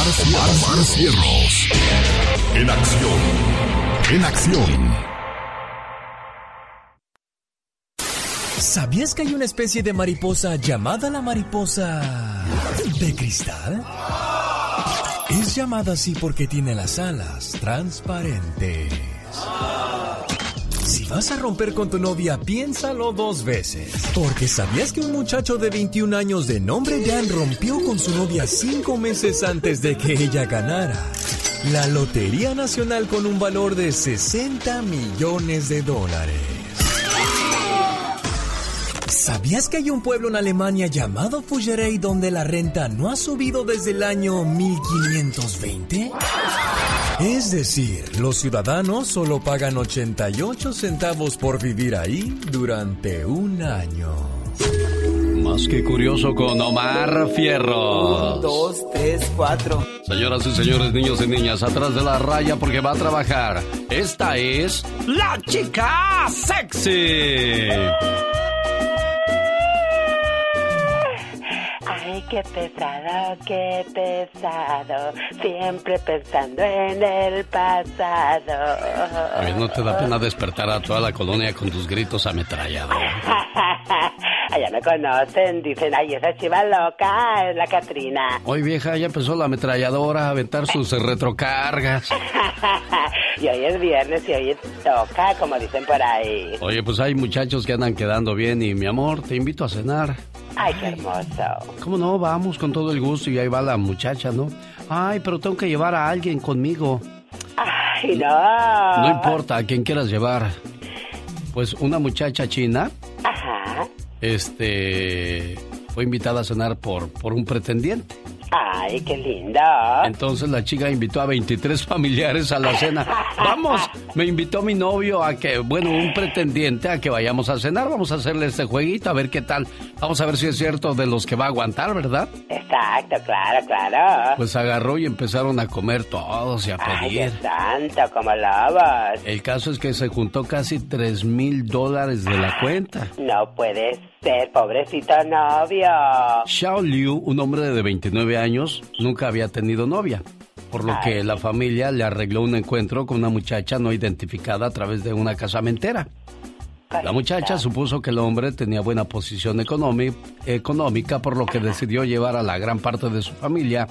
Omar, Cierros. En acción. En acción. ¿Sabías que hay una especie de mariposa llamada la mariposa de cristal? Es llamada así porque tiene las alas transparentes. Si vas a romper con tu novia, piénsalo dos veces. Porque ¿sabías que un muchacho de 21 años de nombre Dan rompió con su novia cinco meses antes de que ella ganara? La Lotería Nacional con un valor de 60 millones de dólares. ¿Sabías que hay un pueblo en Alemania llamado Fuggerei donde la renta no ha subido desde el año 1520? Es decir, los ciudadanos solo pagan 88 centavos por vivir ahí durante un año. Más que curioso con Omar Fierro. Un, dos, tres, cuatro. Señoras y señores, niños y niñas, atrás de la raya porque va a trabajar. Esta es la chica sexy. Qué pesado, qué pesado. Siempre pensando en el pasado. A ver, ¿no te da pena despertar a toda la colonia con tus gritos ametrallados? Allá me conocen, dicen, ay, esa chiva loca es la Catrina. Hoy vieja, ya empezó la ametralladora a aventar sus retrocargas. y hoy es viernes y hoy toca, como dicen por ahí. Oye, pues hay muchachos que andan quedando bien y mi amor, te invito a cenar. Ay, qué hermoso. ¿Cómo no? Vamos con todo el gusto y ahí va la muchacha, ¿no? Ay, pero tengo que llevar a alguien conmigo. Ay, no. No importa a quien quieras llevar. Pues una muchacha china. Ajá. Este fue invitada a cenar por, por un pretendiente. Ay, qué lindo. Entonces la chica invitó a 23 familiares a la cena. Vamos, me invitó mi novio a que, bueno, un pretendiente a que vayamos a cenar. Vamos a hacerle este jueguito a ver qué tal. Vamos a ver si es cierto de los que va a aguantar, ¿verdad? Exacto, claro, claro. Pues agarró y empezaron a comer todos y a pedir. Ay, qué santo, como lobos. El caso es que se juntó casi 3 mil dólares de la cuenta. No puede ser, pobrecito novio. Xiao Liu, un hombre de 29 años, nunca había tenido novia, por lo que la familia le arregló un encuentro con una muchacha no identificada a través de una casamentera. La muchacha supuso que el hombre tenía buena posición económi- económica, por lo que decidió llevar a la gran parte de su familia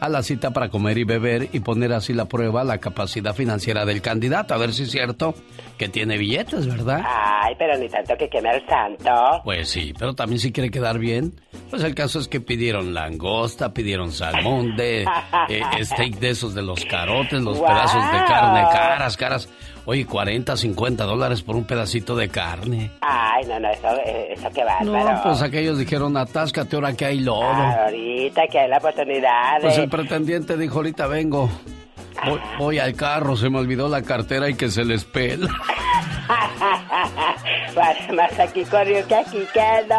a la cita para comer y beber y poner así la prueba la capacidad financiera del candidato, a ver si es cierto que tiene billetes, ¿verdad? Ay, pero ni tanto que queme al santo. Pues sí, pero también si quiere quedar bien, pues el caso es que pidieron langosta, pidieron salmón de eh, steak de esos de los carotes, los Wow. pedazos de carne caras, caras. Oye, 40, 50 dólares por un pedacito de carne. Ay, no, no, eso, eh, eso qué bárbaro. No, pues aquellos dijeron, atáscate ahora que hay lodo. Ah, ahorita que hay la oportunidad. Pues el pretendiente dijo, ahorita vengo. Voy, al carro, se me olvidó la cartera y que se les pela. Más- Más aquí corrió que aquí quedó.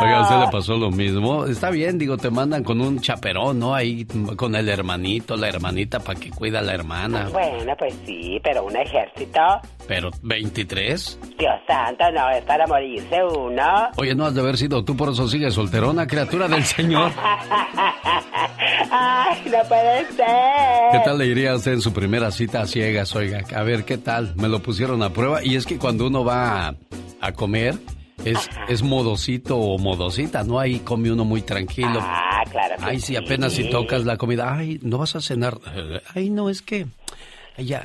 Oiga, ¿a usted le pasó lo mismo? Está bien, digo, te mandan con un chaperón, ¿no? Ahí con el hermanito, la hermanita para que cuida a la hermana. Bueno, pues sí, pero un ejército, Pero, ¿23? Dios santo, no, es para morirse uno. Oye, no has de haber sido tú, por eso sigues solterona, criatura del Señor. Ay, no puede ser. ¿Qué tal le iría a usted en su primera cita a ciegas, oiga? A ver, ¿qué tal? Me lo pusieron a prueba. Y es que cuando uno va a, comer, es, es modosito o modosita, ¿no? Ahí come uno muy tranquilo. Ah, claro. Ay, si apenas si tocas la comida, ay, no vas a cenar. Ay, no, es que ya,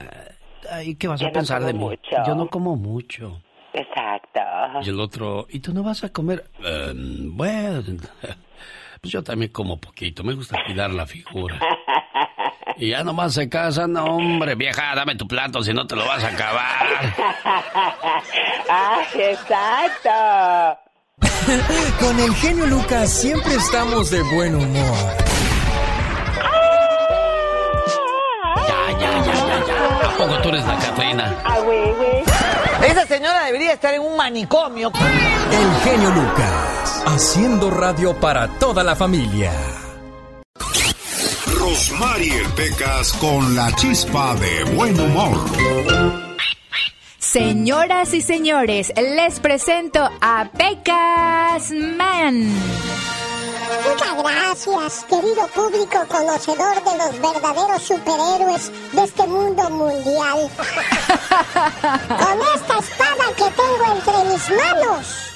ay, ¿qué vas a pensar de mí? Yo no como mucho. Exacto. Y el otro, ¿y tú no vas a comer? Em, bueno, pues yo también como poquito, me gusta cuidar la figura. Y ya nomás se casan, no, hombre, vieja, dame tu plato, si no te lo vas a acabar. ¡Ah, exacto! Con el genio Lucas siempre estamos de buen humor. Ya, ya, ya, ya, ya. ¿A poco tú eres la Catrina? Ah, güey, güey. Esa señora debería estar en un manicomio. El genio Lucas, haciendo radio para toda la familia. Rosmarie Pecas con la chispa de buen humor. Señoras y señores, les presento a Pecas Man. Muchas gracias, querido público conocedor de los verdaderos superhéroes de este mundo mundial. Con esta espada que tengo entre mis manos,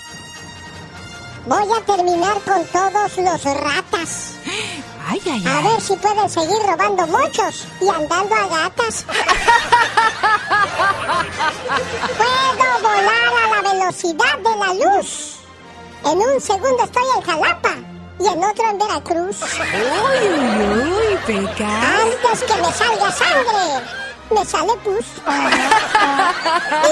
voy a terminar con todos los ratas. Ay, ay, A ver si pueden seguir robando muchos y andando a gatas. Puedo volar a la velocidad de la luz. En un segundo estoy en Jalapa y en otro en Veracruz. Uy, uy. Antes que me salga sangre, me sale pus.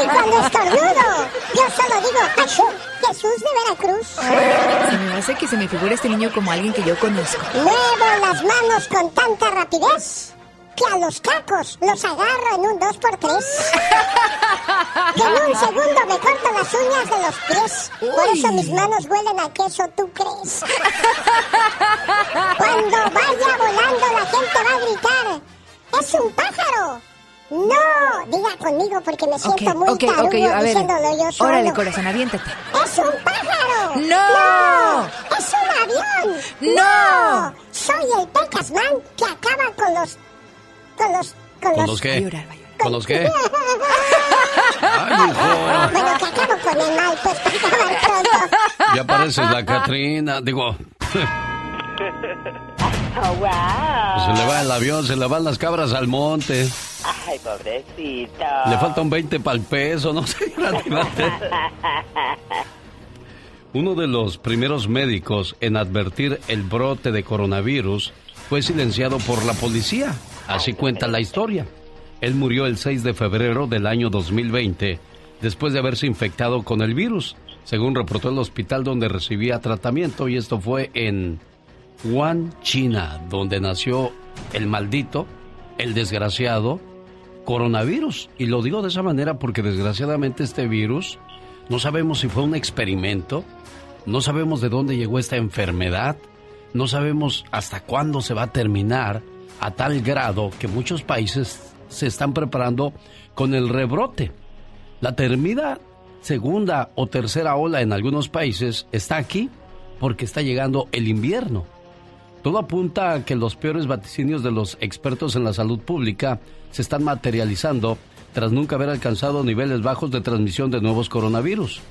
y cuando estornudo, yo solo digo, ¡Achú! Jesús de Veracruz. Se me hace que se me figura este niño como alguien que yo conozco. Muevo las manos con tanta rapidez que a los cacos los agarro en un 2x3. Que en un segundo me corto las uñas de los pies. Por eso mis manos huelen a queso, ¿tú crees? Cuando vaya volando la gente va a gritar, ¡es un pájaro! ¡No! Diga conmigo porque me siento muy ok, tarugo ok, a ver. diciéndolo yo solo. Órale, corazón, aviéntate. ¡Es un pájaro! ¡No! ¡Es un avión! ¡No! Soy el Pecasman que acaba con los... Con los... Con, ¿Con los... los qué? llorar. ¿Con los qué? Ay, hijo. Bueno, que acabo con el mal, pues para acabar pronto. Ya pareces la Catrina. Digo, Oh, wow. se le va el avión, se le van las cabras al monte. Ay, pobrecito. Le falta un 20 para el peso, no sé. Uno de los primeros médicos en advertir el brote de coronavirus fue silenciado por la policía. Así cuenta la historia. Él murió el 6 de febrero del año 2020 después de haberse infectado con el virus, según reportó el hospital donde recibía tratamiento y esto fue en Wuhan, China, donde nació el maldito, el desgraciado coronavirus. Y lo digo de esa manera porque desgraciadamente este virus no sabemos si fue un experimento, no sabemos de dónde llegó esta enfermedad, no sabemos hasta cuándo se va a terminar, a tal grado que muchos países se están preparando con el rebrote. La termina segunda o tercera ola en algunos países está aquí porque está llegando el invierno. Todo apunta a que los peores vaticinios de los expertos en la salud pública se están materializando tras nunca haber alcanzado niveles bajos de transmisión de nuevos coronavirus.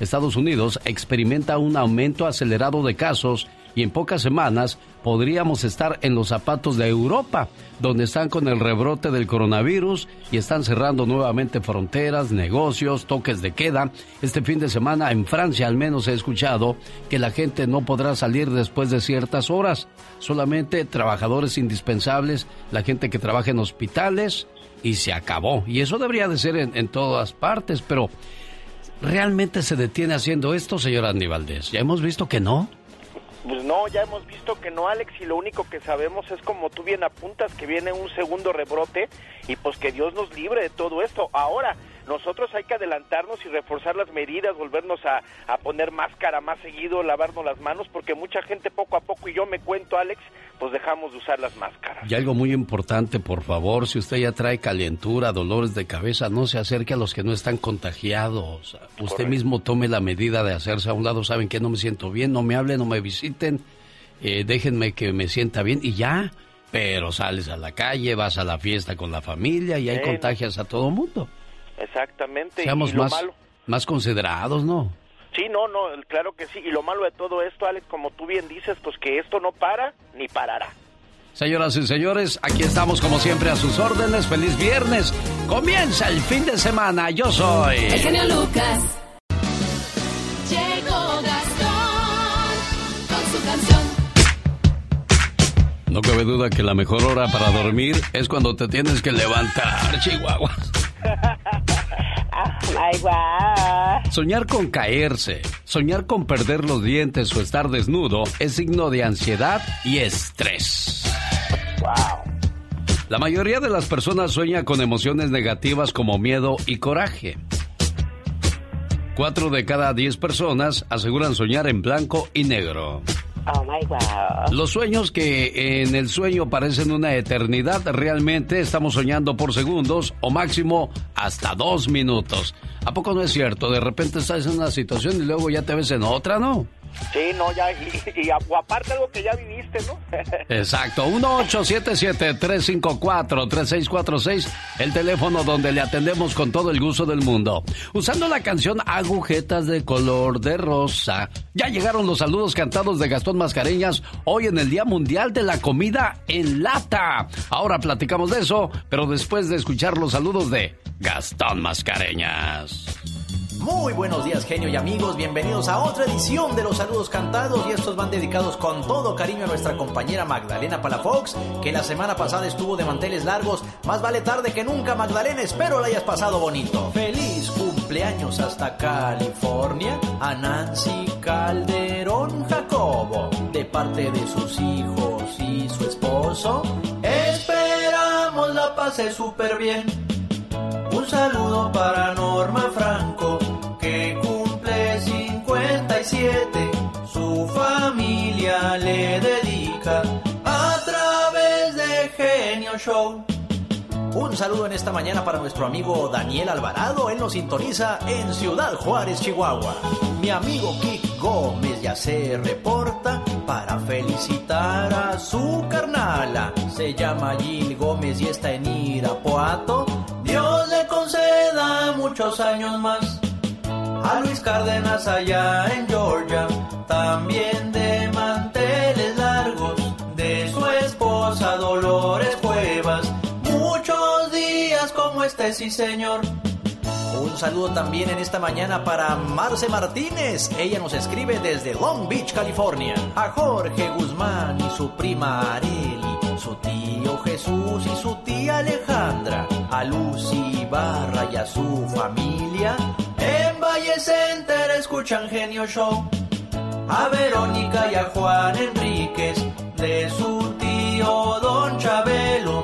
Estados Unidos experimenta un aumento acelerado de casos y en pocas semanas podríamos estar en los zapatos de Europa, donde están con el rebrote del coronavirus y están cerrando nuevamente fronteras, negocios, toques de queda. Este fin de semana en Francia al menos he escuchado que la gente no podrá salir después de ciertas horas, solamente trabajadores indispensables, la gente que trabaja en hospitales y se acabó. Y eso debería de ser en, en todas partes, pero ¿realmente se detiene haciendo esto, señor Andy Valdés? Ya hemos visto que no. Pues no, ya hemos visto que no, Alex, y lo único que sabemos es como tú bien apuntas, que viene un segundo rebrote y pues que Dios nos libre de todo esto. Ahora, nosotros hay que adelantarnos y reforzar las medidas, volvernos a, a poner máscara más seguido, lavarnos las manos, porque mucha gente poco a poco, y yo me cuento, Alex, pues dejamos de usar las máscaras. Y algo muy importante, por favor, si usted ya trae calentura, dolores de cabeza, no se acerque a los que no están contagiados. Usted mismo tome la medida de hacerse a un lado. Saben que no me siento bien, no me hablen, no me visiten, eh, déjenme que me sienta bien y ya. Pero sales a la calle, vas a la fiesta con la familia y ahí contagias a todo mundo. Exactamente, Seamos y lo más, malo. más considerados, ¿no? Sí, no, no, claro que sí. Y lo malo de todo esto, Alex, como tú bien dices, pues que esto no para ni parará. Señoras y señores, aquí estamos como siempre a sus órdenes. Feliz viernes. Comienza el fin de semana. Yo soy. El genio Lucas. Llegó Gastón con su canción. No cabe duda que la mejor hora para dormir es cuando te tienes que levantar, Chihuahua. Soñar con caerse, soñar con perder los dientes o estar desnudo es signo de ansiedad y estrés. La mayoría de las personas sueña con emociones negativas como miedo y coraje. Cuatro de cada diez personas aseguran soñar en blanco y negro. Oh my God. Los sueños que en el sueño parecen una eternidad, realmente estamos soñando por segundos o máximo hasta dos minutos. ¿A poco no es cierto? De repente estás en una situación y luego ya te ves en otra, ¿no? Sí, no, ya, y, y, aparte algo que ya viviste, ¿no? Exacto, 1877-354-3646, el teléfono donde le atendemos con todo el gusto del mundo. Usando la canción Agujetas de color de rosa. Ya llegaron los saludos cantados de Gastón Mascareñas hoy en el Día Mundial de la Comida en Lata. Ahora platicamos de eso, pero después de escuchar los saludos de Gastón Mascareñas. Muy buenos días, genio y amigos. Bienvenidos a otra edición de los saludos cantados. Y estos van dedicados con todo cariño a nuestra compañera Magdalena Palafox, que la semana pasada estuvo de manteles largos. Más vale tarde que nunca, Magdalena. Espero la hayas pasado bonito. Feliz cumpleaños hasta California a Nancy Calderón Jacobo, de parte de sus hijos y su esposo. Esperamos la pase súper bien. Un saludo para Norma Franco, Show. Un saludo en esta mañana para nuestro amigo Daniel Alvarado. Él nos sintoniza en Ciudad Juárez, Chihuahua. Mi amigo Kik Gómez ya se reporta para felicitar a su carnala. Se llama Gil Gómez y está en Irapuato. Dios le conceda muchos años más. A Luis Cárdenas allá en Georgia, también de sí señor. Un saludo también en esta mañana para Marce Martínez. Ella nos escribe desde Long Beach, California. A Jorge Guzmán y su prima Areli. Su tío Jesús y su tía Alejandra. A Lucy Barra y a su familia. En Valle Center escuchan Genio Show. A Verónica y a Juan Enríquez. De su tío Don Chabelo.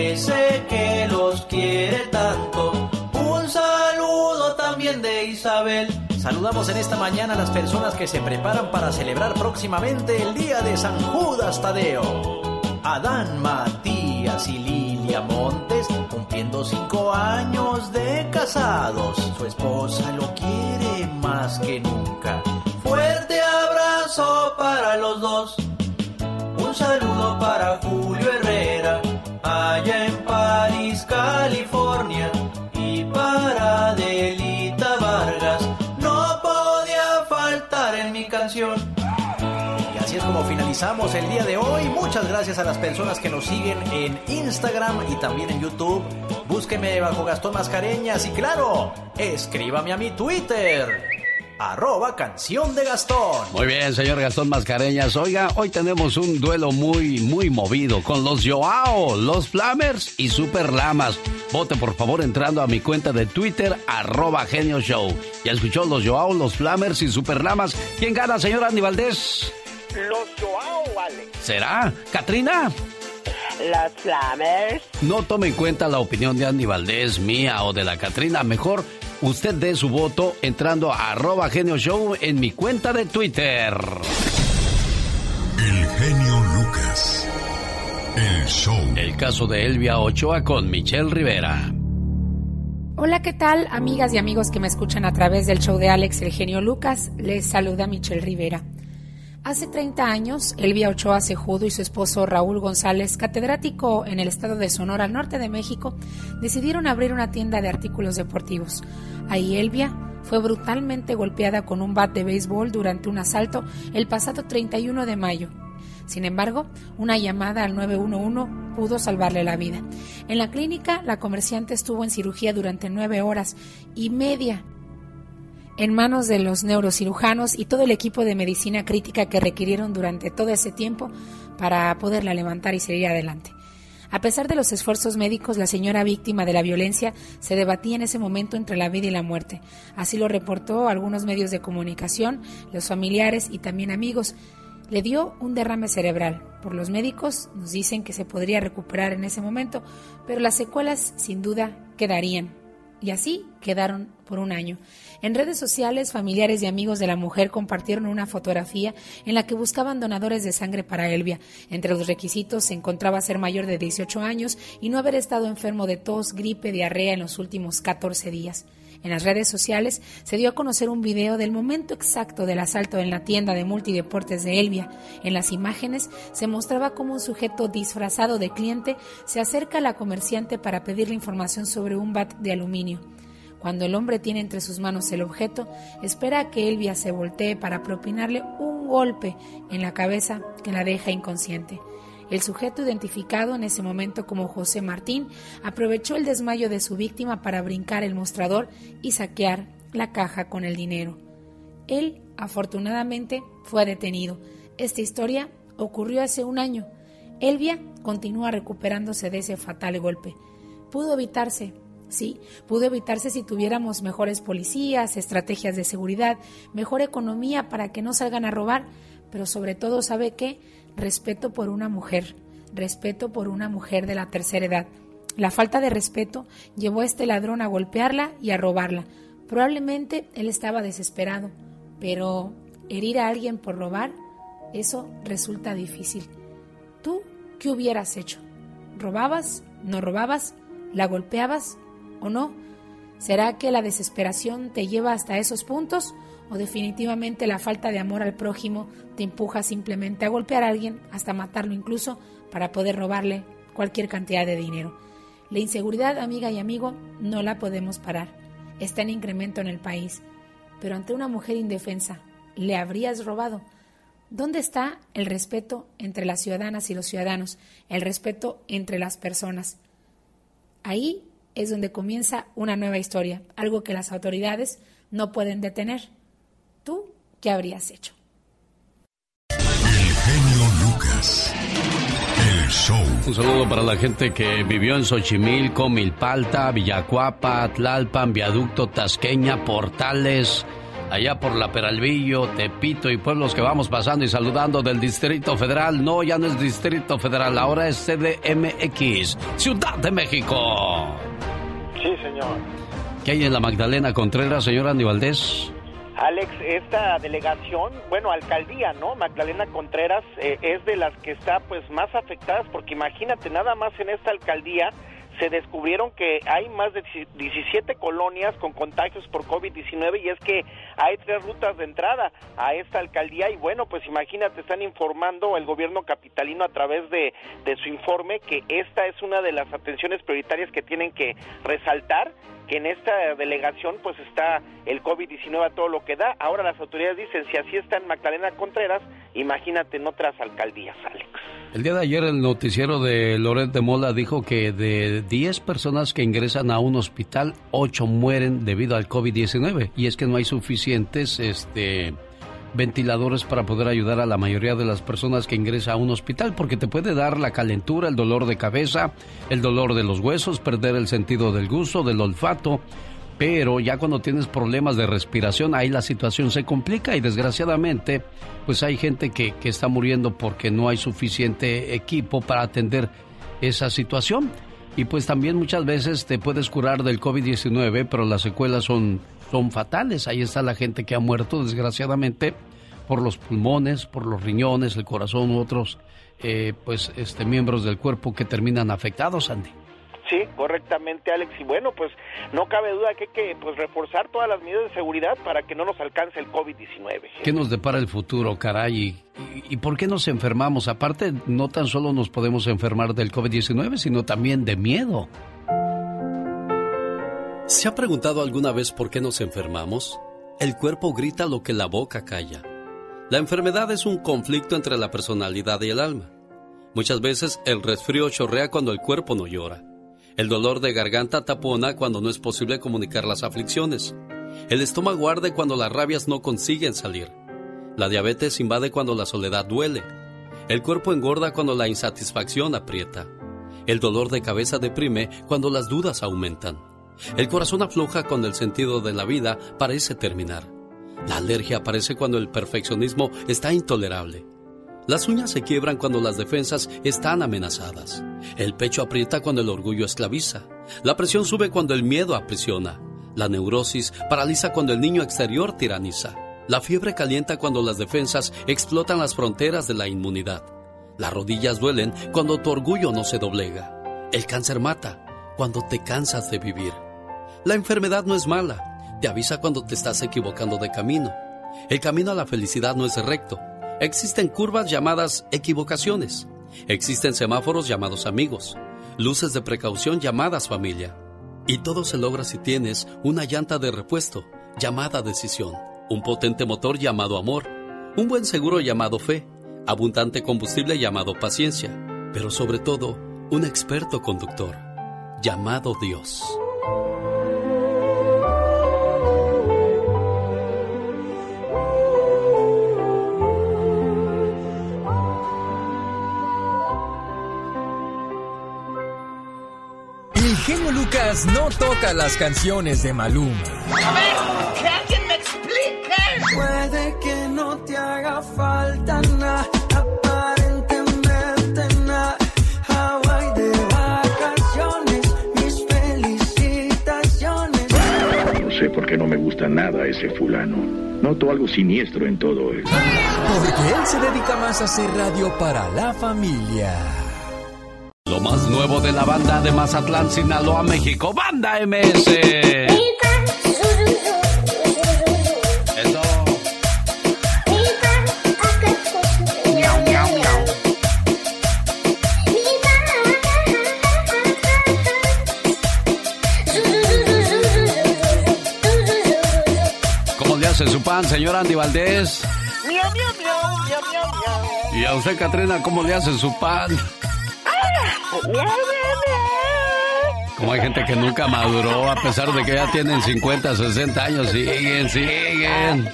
Ese que los quiere tanto. Un saludo también de Isabel. Saludamos en esta mañana a las personas que se preparan para celebrar próximamente el día de San Judas Tadeo. Adán Matías y Lilia Montes cumpliendo cinco años de casados. Su esposa lo quiere más que nunca. Fuerte abrazo para los dos. Un saludo para Julio finalizamos el día de hoy. Muchas gracias a las personas que nos siguen en Instagram y también en YouTube. Búsqueme bajo Gastón Mascareñas y claro, escríbame a mi Twitter. Arroba canción de Gastón. Muy bien, señor Gastón Mascareñas. Oiga, hoy tenemos un duelo muy, muy movido con los Joao, los Flamers y Super Lamas. Vote por favor entrando a mi cuenta de Twitter, arroba Genio Show. Ya escuchó los Joao, los Flamers y Super Lamas. ¿Quién gana, señor Andy Valdés? Los Joao, vale. ¿Será? ¿Katrina? Los Flamers. No tome en cuenta la opinión de Andy Valdés, mía o de la Katrina. Mejor usted dé su voto entrando a arroba genio show en mi cuenta de Twitter. El genio Lucas. El show. El caso de Elvia Ochoa con Michelle Rivera. Hola, ¿qué tal, amigas y amigos que me escuchan a través del show de Alex El Genio Lucas? Les saluda Michelle Rivera. Hace 30 años, Elvia Ochoa Cejudo y su esposo Raúl González, catedrático en el estado de Sonora, al norte de México, decidieron abrir una tienda de artículos deportivos. Ahí Elvia fue brutalmente golpeada con un bat de béisbol durante un asalto el pasado 31 de mayo. Sin embargo, una llamada al 911 pudo salvarle la vida. En la clínica, la comerciante estuvo en cirugía durante nueve horas y media en manos de los neurocirujanos y todo el equipo de medicina crítica que requirieron durante todo ese tiempo para poderla levantar y seguir adelante. A pesar de los esfuerzos médicos, la señora víctima de la violencia se debatía en ese momento entre la vida y la muerte. Así lo reportó algunos medios de comunicación, los familiares y también amigos. Le dio un derrame cerebral. Por los médicos nos dicen que se podría recuperar en ese momento, pero las secuelas sin duda quedarían. Y así quedaron por un año. En redes sociales, familiares y amigos de la mujer compartieron una fotografía en la que buscaban donadores de sangre para Elvia. Entre los requisitos se encontraba ser mayor de 18 años y no haber estado enfermo de tos, gripe, diarrea en los últimos 14 días. En las redes sociales se dio a conocer un video del momento exacto del asalto en la tienda de multideportes de Elvia. En las imágenes se mostraba cómo un sujeto disfrazado de cliente se acerca a la comerciante para pedirle información sobre un bat de aluminio. Cuando el hombre tiene entre sus manos el objeto, espera a que Elvia se voltee para propinarle un golpe en la cabeza que la deja inconsciente. El sujeto identificado en ese momento como José Martín aprovechó el desmayo de su víctima para brincar el mostrador y saquear la caja con el dinero. Él, afortunadamente, fue detenido. Esta historia ocurrió hace un año. Elvia continúa recuperándose de ese fatal golpe. Pudo evitarse, sí, pudo evitarse si tuviéramos mejores policías, estrategias de seguridad, mejor economía para que no salgan a robar, pero sobre todo, ¿sabe qué? respeto por una mujer, respeto por una mujer de la tercera edad. La falta de respeto llevó a este ladrón a golpearla y a robarla. Probablemente él estaba desesperado, pero herir a alguien por robar, eso resulta difícil. ¿Tú qué hubieras hecho? ¿Robabas? ¿No robabas? ¿La golpeabas o no? ¿Será que la desesperación te lleva hasta esos puntos o definitivamente la falta de amor al prójimo te empuja simplemente a golpear a alguien, hasta matarlo incluso, para poder robarle cualquier cantidad de dinero. La inseguridad, amiga y amigo, no la podemos parar. Está en incremento en el país. Pero ante una mujer indefensa, ¿le habrías robado? ¿Dónde está el respeto entre las ciudadanas y los ciudadanos? El respeto entre las personas. Ahí es donde comienza una nueva historia, algo que las autoridades no pueden detener. ¿Tú qué habrías hecho? El genio Lucas. El show. Un saludo para la gente que vivió en Xochimilco, Milpalta, Villacuapa, Tlalpan, Viaducto, Tasqueña, Portales, allá por la Peralvillo, Tepito y pueblos que vamos pasando y saludando del Distrito Federal. No, ya no es Distrito Federal, ahora es CDMX, Ciudad de México. Señor. ¿Qué hay en la Magdalena Contreras, señora Andy Valdés? Alex, esta delegación, bueno, alcaldía, ¿no? Magdalena Contreras eh, es de las que está pues más afectadas porque imagínate, nada más en esta alcaldía se descubrieron que hay más de 17 colonias con contagios por COVID-19 y es que hay tres rutas de entrada a esta alcaldía y bueno, pues imagínate, están informando el gobierno capitalino a través de, de su informe que esta es una de las atenciones prioritarias que tienen que resaltar que en esta delegación pues está el COVID-19 a todo lo que da. Ahora las autoridades dicen, si así está en Magdalena Contreras, imagínate en otras alcaldías, Alex. El día de ayer el noticiero de Loret de Mola dijo que de 10 personas que ingresan a un hospital, 8 mueren debido al COVID-19. Y es que no hay suficientes este, ventiladores para poder ayudar a la mayoría de las personas que ingresan a un hospital, porque te puede dar la calentura, el dolor de cabeza, el dolor de los huesos, perder el sentido del gusto, del olfato. Pero ya cuando tienes problemas de respiración, ahí la situación se complica y desgraciadamente, pues hay gente que, que está muriendo porque no hay suficiente equipo para atender esa situación. Y pues también muchas veces te puedes curar del COVID-19, pero las secuelas son son fatales. Ahí está la gente que ha muerto, desgraciadamente, por los pulmones, por los riñones, el corazón u otros eh, pues, este, miembros del cuerpo que terminan afectados, Andy. Sí, correctamente, Alex. Y bueno, pues no cabe duda que hay que pues, reforzar todas las medidas de seguridad para que no nos alcance el COVID-19. ¿Qué nos depara el futuro, caray? ¿Y, y, por qué nos enfermamos? Aparte, no tan solo nos podemos enfermar del COVID-19, sino también de miedo. ¿Se ha preguntado alguna vez por qué nos enfermamos? El cuerpo grita lo que la boca calla. La enfermedad es un conflicto entre la personalidad y el alma. Muchas veces el resfrío chorrea cuando el cuerpo no llora. El dolor de garganta tapona cuando no es posible comunicar las aflicciones. El estómago arde cuando las rabias no consiguen salir. La diabetes invade cuando la soledad duele. El cuerpo engorda cuando la insatisfacción aprieta. El dolor de cabeza deprime cuando las dudas aumentan. El corazón afloja cuando el sentido de la vida parece terminar. La alergia aparece cuando el perfeccionismo está intolerable. Las uñas se quiebran cuando las defensas están amenazadas. El pecho aprieta cuando el orgullo esclaviza. La presión sube cuando el miedo aprisiona. La neurosis paraliza cuando el niño exterior tiraniza. La fiebre calienta cuando las defensas explotan las fronteras de la inmunidad. Las rodillas duelen cuando tu orgullo no se doblega. El cáncer mata cuando te cansas de vivir. La enfermedad no es mala, te avisa cuando te estás equivocando de camino. El camino a la felicidad no es recto. Existen curvas llamadas equivocaciones. Existen semáforos llamados amigos. Luces de precaución llamadas familia. Y todo se logra si tienes una llanta de repuesto llamada decisión. Un potente motor llamado amor. Un buen seguro llamado fe. Abundante combustible llamado paciencia. Pero sobre todo, un experto conductor llamado Dios. Lucas no toca las canciones de Maluma. A ver, que alguien me explique. Puede que no te haga falta nada, aparentemente nada. Hawaii de vacaciones, mis felicitaciones. No sé por qué no me gusta nada ese fulano. Noto algo siniestro en todo esto. Porque él se dedica más a hacer radio para la familia. Nuevo de la banda de Mazatlán, Sinaloa, México, Banda MS. Eso. ¿Cómo le hace su pan, señor Andy Valdés? Miau, miau, miau, miau, miau, miau. Y a usted, Catrina, ¿cómo le hace su pan? Como hay gente que nunca maduró, a pesar de que ya tienen 50, 60 años, siguen, siguen.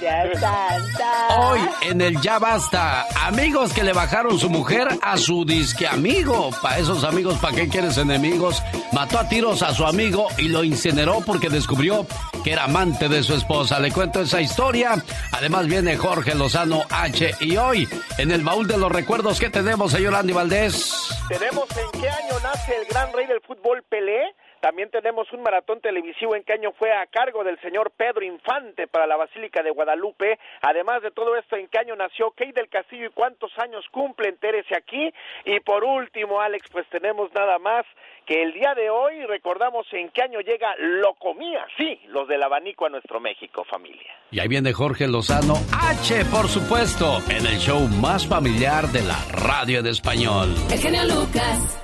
Hoy en el Ya Basta, amigos que le bajaron su mujer a su disque amigo. Para esos amigos, ¿para qué quieres enemigos? Mató a tiros a su amigo y lo incineró porque descubrió que era amante de su esposa. Le cuento esa historia. Además viene Jorge Lozano H. Y hoy, en el baúl de los recuerdos, ¿qué tenemos, señor Andy Valdés? Tenemos en qué año nace el gran rey del fútbol Pelé. También tenemos un maratón televisivo en qué año fue a cargo del señor Pedro Infante para la Basílica de Guadalupe. Además de todo esto, en qué año nació Key del Castillo y cuántos años cumple, entérese aquí. Y por último, Alex, pues tenemos nada más que el día de hoy recordamos en qué año llega Locomía, sí, los del abanico a nuestro México, familia. Y ahí viene Jorge Lozano H, por supuesto, en el show más familiar de la radio en español. El genio Lucas.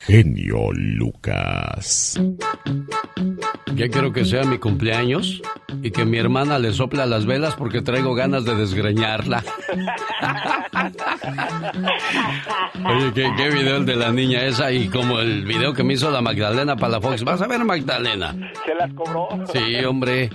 Genio Lucas. Ya quiero que sea mi cumpleaños y que mi hermana le sopla las velas porque traigo ganas de desgreñarla. Oye, ¿qué, qué video el de la niña esa y como el video que me hizo la Magdalena para la Fox. ¿Vas a ver, Magdalena? ¿Se las cobró? Sí, hombre.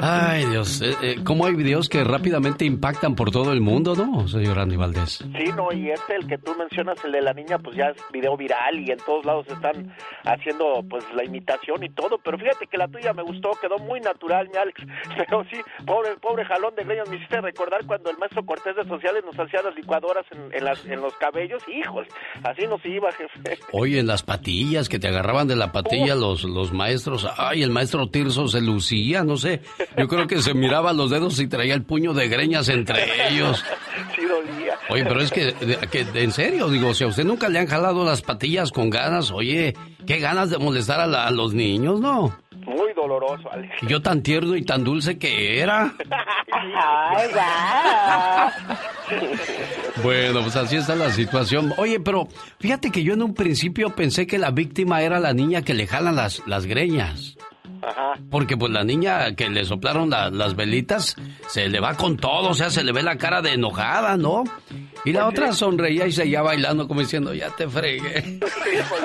Ay, Dios. Eh, eh, ¿Cómo hay videos que rápidamente impactan por todo el mundo, no, señor Andy Valdés? Sí, no, y este, el que tú mencionas, el de la niña, pues ya es video viral y en todos lados están haciendo pues la imitación y todo, pero fíjate que la tuya me gustó, quedó muy natural, mi Alex, pero sí, pobre, pobre jalón de greños, me hiciste recordar cuando el maestro Cortés de Sociales nos hacía las licuadoras en, en, las, en los cabellos, híjole, así nos iba, jefe. Oye, en las patillas, que te agarraban de la patilla los, los maestros, ay, el maestro Tirso se lucía, no sé, yo creo que se miraba los dedos y traía el puño de greñas entre ellos. Sí, dolía. Oye, pero es que, que, en serio, digo, si a usted nunca le han jalado las patillas con ganas, oye, qué ganas de molestar a, la- a los niños, ¿no? Muy doloroso, Alex. Yo tan tierno y tan dulce que era. Bueno, pues así está la situación. Oye, pero fíjate que yo en un principio pensé que la víctima era la niña que le jalan las, las greñas. Ajá. Porque pues la niña que le soplaron la- las velitas se le va con todo, o sea, se le ve la cara de enojada, ¿no? Y la otra sonreía y seguía bailando como diciendo, ya te fregué. Sí, pues.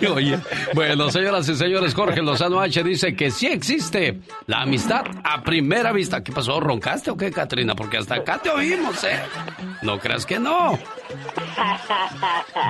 Sí, oye. Bueno, señoras y señores, Jorge Lozano H dice que sí existe la amistad a primera vista. ¿Qué pasó? ¿Roncaste o qué, Katrina? Porque hasta acá te oímos, ¿eh? No creas que no.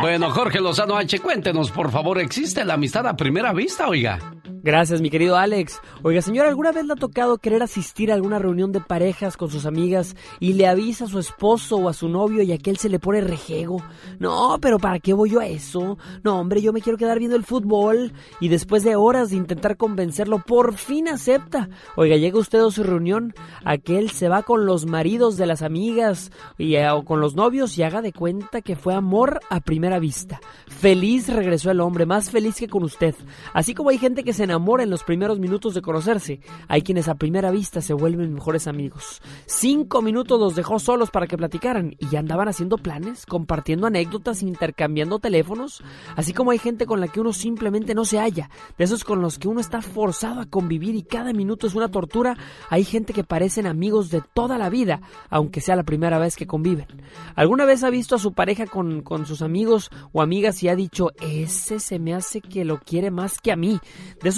Bueno, Jorge Lozano H, cuéntenos, por favor, ¿existe la amistad a primera vista, oiga? Gracias, mi querido Alex. Oiga, señor, ¿alguna vez le ha tocado querer asistir a alguna reunión de parejas con sus amigas y le avisa a su esposo o a su novio y aquel se le pone rejego? No, pero ¿para qué voy yo a eso? No, hombre, yo me quiero quedar viendo el fútbol. Y después de horas de intentar convencerlo, por fin acepta. Oiga, llega usted a su reunión, aquel se va con los maridos de las amigas y, eh, o con los novios y haga de cuenta que fue amor a primera vista. Feliz regresó el hombre, más feliz que con usted. Así como hay gente que se enamora en los primeros minutos de conocerse, hay quienes a primera vista se vuelven mejores amigos. Cinco minutos los dejó solos para que platicaran y ya andaban haciendo planes, compartiendo anécdotas, intercambiando teléfonos. Así como hay gente con la que uno simplemente no se halla, de esos con los que uno está forzado a convivir y cada minuto es una tortura, hay gente que parecen amigos de toda la vida, aunque sea la primera vez que conviven. ¿Alguna vez ha visto a su pareja con, con sus amigos o amigas y ha dicho, ese se me hace que lo quiere más que a mí?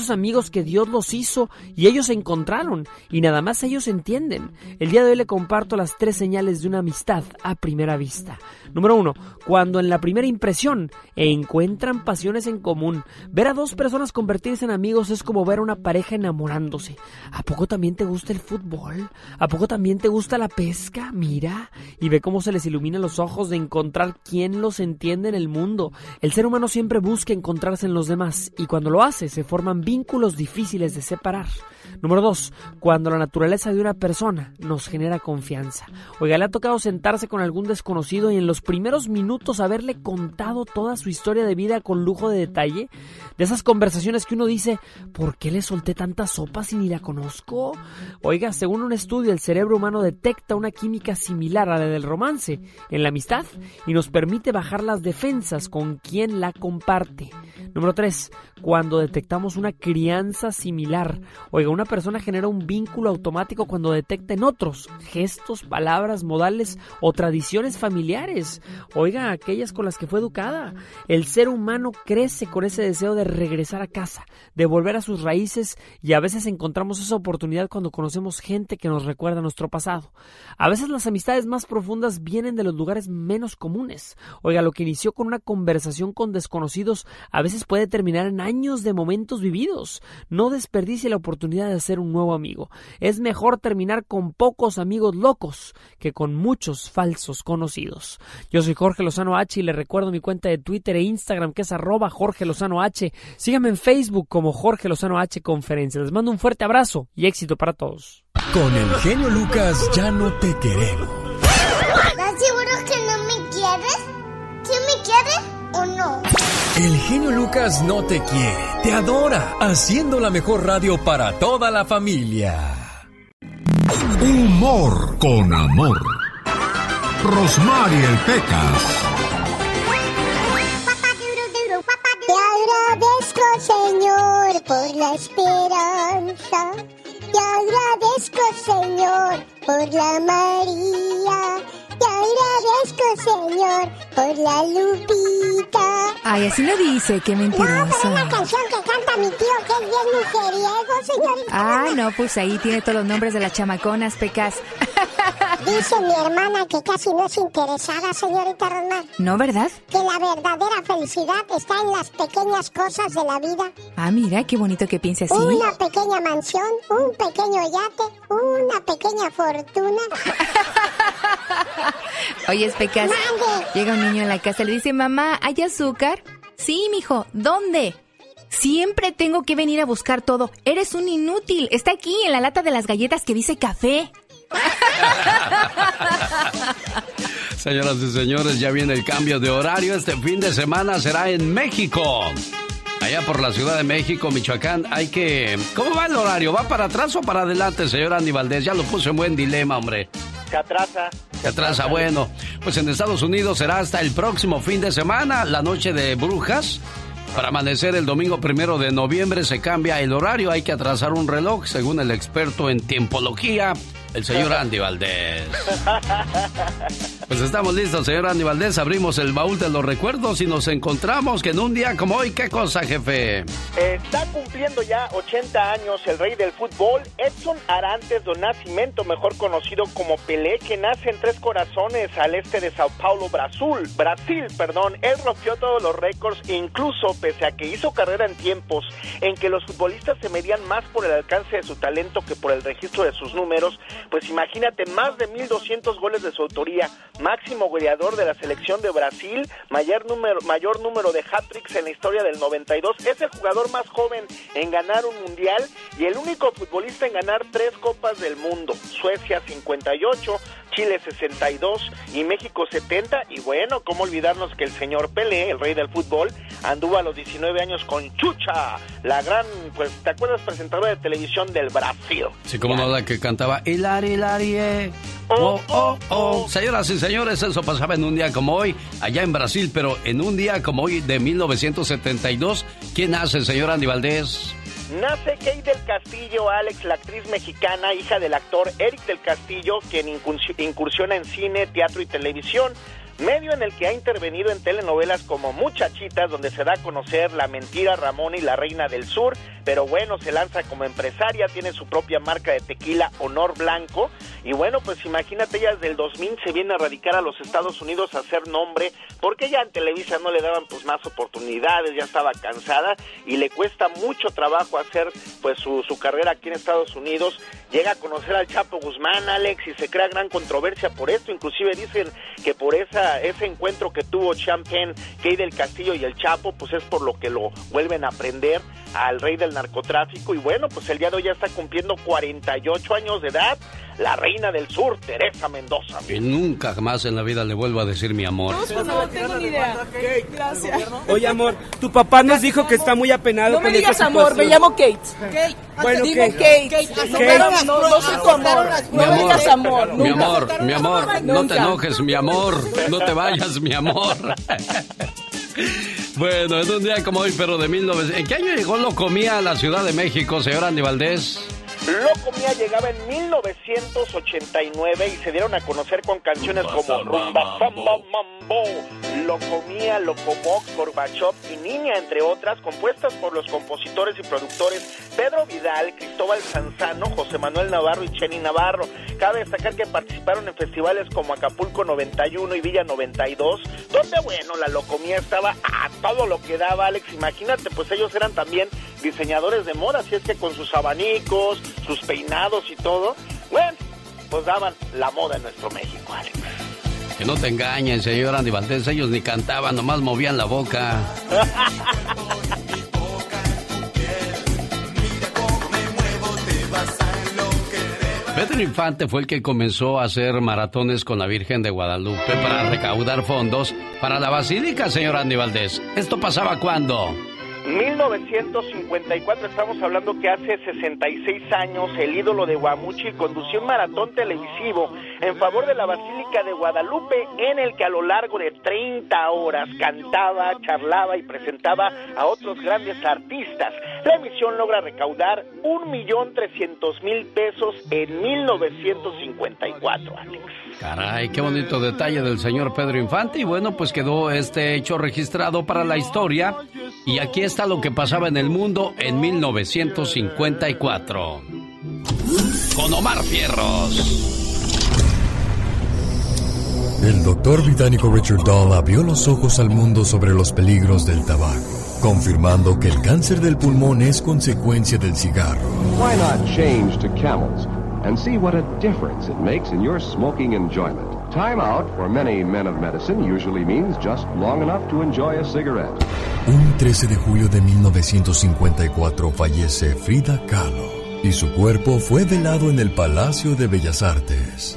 Amigos que Dios los hizo y ellos se encontraron y nada más ellos entienden. El día de hoy le comparto las tres señales de una amistad a primera vista. Número uno, cuando en la primera impresión encuentran pasiones en común. Ver a dos personas convertirse en amigos es como ver a una pareja enamorándose. ¿A poco también te gusta el fútbol? ¿A poco también te gusta la pesca? Mira, y ve cómo se les iluminan los ojos de encontrar quién los entiende en el mundo. El ser humano siempre busca encontrarse en los demás y cuando lo hace se forman vínculos difíciles de separar. Número dos, cuando la naturaleza de una persona nos genera confianza. Oiga, le ha tocado sentarse con algún desconocido y en los primeros minutos haberle contado toda su historia de vida con lujo de detalle. De esas conversaciones que uno dice, ¿por qué le solté tanta sopa si ni la conozco? Oiga, según un estudio, el cerebro humano detecta una química similar a la del romance en la amistad y nos permite bajar las defensas con quien la comparte. Número 3. Cuando detectamos una crianza similar. Oiga, una persona genera un vínculo automático cuando detecta en otros gestos, palabras, modales o tradiciones familiares. Oiga, aquellas con las que fue educada. El ser humano crece con ese deseo de regresar a casa, de volver a sus raíces y a veces encontramos esa oportunidad cuando conocemos gente que nos recuerda nuestro pasado. A veces las amistades más profundas vienen de los lugares menos comunes. Oiga, lo que inició con una conversación con desconocidos a veces puede terminar en años de momentos vividos. No desperdicie la oportunidad de hacer un nuevo amigo. Es mejor terminar con pocos amigos locos que con muchos falsos conocidos. Yo soy Jorge Lozano H y le recuerdo mi cuenta de Twitter e Instagram que es arroba Jorge Lozano H. Síganme en Facebook como Jorge Lozano H Conferencia. Les mando un fuerte abrazo y éxito para todos. Con el genio Lucas ya no te queremos. ¿Estás seguro que no me quieres? ¿Quién me quiere o no? El genio Lucas no te quiere, te adora, haciendo la mejor radio para toda la familia. Humor con amor. Rosmarie Pecas. Te agradezco, Señor, por la esperanza. Te agradezco, Señor, por la María. Te agradezco, Señor, por la Lupita. Ay, así lo dice, qué No, pero es la mentirosa. canción que canta mi tío, que es bien mujeriego, señorita. Ah, no, pues ahí tiene todos los nombres de las chamaconas, Pecas. Dice mi hermana que casi no es interesada, señorita Rosmar. ¿No, verdad? Que la verdadera felicidad está en las pequeñas cosas de la vida. Ah, mira, qué bonito que piense así. Una pequeña mansión, un pequeño yate, una pequeña fortuna. Oye, Pecas, Mande. llega un niño en la casa y le dice, mamá, ¿hay azúcar? Sí, mijo, ¿dónde? Siempre tengo que venir a buscar todo. Eres un inútil. Está aquí en la lata de las galletas que dice café. Señoras y señores, ya viene el cambio de horario. Este fin de semana será en México. Allá Allá por la Ciudad de México, Michoacán, hay que... ¿Cómo va el horario? ¿Va para atrás o para adelante, señor Andy Valdés? Ya lo puse en buen dilema, hombre. Se atrasa. Se atrasa, bueno. Pues en Estados Unidos será hasta el próximo fin de semana, la noche de brujas. Para amanecer el domingo primero de noviembre se cambia el horario, hay que atrasar un reloj, según el experto en tiempología, el señor Andy Valdés. Pues estamos listos, señor Andy Valdés. Abrimos el baúl de los recuerdos y nos encontramos que en un día como hoy, ¿qué cosa, jefe? Está cumpliendo ya 80 años el rey del fútbol, Edson Arantes do Nascimento, mejor conocido como Pelé, que nace en Tres Corazones al este de Sao Paulo, Brasil. Brasil, perdón. Él rompió todos los récords, incluso pese a que hizo carrera en tiempos en que los futbolistas se medían más por el alcance de su talento que por el registro de sus números, pues imagínate, más de 1.200 goles de su autoría, máximo goleador de la selección de Brasil, mayor número, mayor número de hat-tricks en la historia del 92, es el jugador más joven en ganar un mundial y el único futbolista en ganar tres copas del mundo, Suecia 58, Chile 62 y México 70. Y bueno, ¿cómo olvidarnos que el señor Pelé, el rey del fútbol, anduvo a los 19 años con Chucha, la gran, pues, ¿te acuerdas? Presentadora de televisión del Brasil. Sí, como no, la que cantaba Hilari, Hilari, eh. Oh, oh, oh. Señoras y señores, eso pasaba en un día como hoy, allá en Brasil, pero en un día como hoy de 1972, ¿quién hace, señor Andy Valdés? Nace Kate del Castillo, Alex, la actriz mexicana, hija del actor Eric del Castillo, quien incursiona en cine, teatro y televisión medio en el que ha intervenido en telenovelas como Muchachitas, donde se da a conocer La Mentira, Ramón y la Reina del Sur, pero bueno, se lanza como empresaria, tiene su propia marca de tequila Honor Blanco, y bueno, pues imagínate, ella desde el 2000 se viene a radicar a los Estados Unidos a hacer nombre, porque ya en Televisa no le daban pues más oportunidades, ya estaba cansada, y le cuesta mucho trabajo hacer pues su, su carrera aquí en Estados Unidos, llega a conocer al Chapo Guzmán, Alex, y se crea gran controversia por esto, inclusive dicen que por esa ese encuentro que tuvo Champagne, Key del Castillo y el Chapo, pues es por lo que lo vuelven a aprender al rey del narcotráfico. Y bueno, pues el día de hoy ya está cumpliendo 48 años de edad, la reina del sur, Teresa Mendoza. Y nunca más en la vida le vuelvo a decir mi amor. No, no tengo ni idea. Gracias. Oye, amor, tu papá nos dijo que está muy apenado. No me digas amor, me llamo Kate. Kate. Bueno, Digo Kate. Kate. No, no soy tu amor. Mi amor. Mi amor, mi amor, no te enojes, mi amor. No te vayas, mi amor. Bueno, es un día como hoy, pero de 1900. ¿En qué año llegó Locomía a la Ciudad de México, señor Andy Valdés? Loco Mía llegaba en 1989 y se dieron a conocer con canciones como Rumba Samba Mambo, Loco Mía, Locomox, Gorbachev y Niña, entre otras, compuestas por los compositores y productores Pedro Vidal, Cristóbal Sanzano, José Manuel Navarro y Cheni Navarro. Cabe destacar que participaron en festivales como Acapulco 91 y Villa 92, donde, bueno, la Locomía estaba a todo lo que daba, Alex. Imagínate, pues ellos eran también diseñadores de moda, así es que con sus abanicos, sus peinados y todo, bueno, pues daban la moda en nuestro México, Alex. Que no te engañen, señor Andy Valdés. Ellos ni cantaban, nomás movían la boca. Pedro Infante fue el que comenzó a hacer maratones con la Virgen de Guadalupe para recaudar fondos para la basílica, señor Andy Valdés. ¿Esto pasaba cuándo? 1954, estamos hablando que hace 66 años el ídolo de Guamuchi condució un maratón televisivo en favor de la Basílica de Guadalupe en el que a lo largo de 30 horas cantaba, charlaba y presentaba a otros grandes artistas. La emisión logra recaudar 1.300.000 pesos en 1954, Alex. Caray, qué bonito detalle del señor Pedro Infante. Y bueno, pues quedó este hecho registrado para la historia. Y aquí está lo que pasaba en el mundo en 1954. Con Omar Fierros. El doctor británico Richard Dahl abrió los ojos al mundo sobre los peligros del tabaco, confirmando que el cáncer del pulmón es consecuencia del cigarro. Why not change to camels and see what a difference it makes in your smoking enjoyment? Time out for many men of medicine usually means just long enough to enjoy a cigarette. Un 13 de julio de 1954 fallece Frida Kahlo y su cuerpo fue velado en el Palacio de Bellas Artes.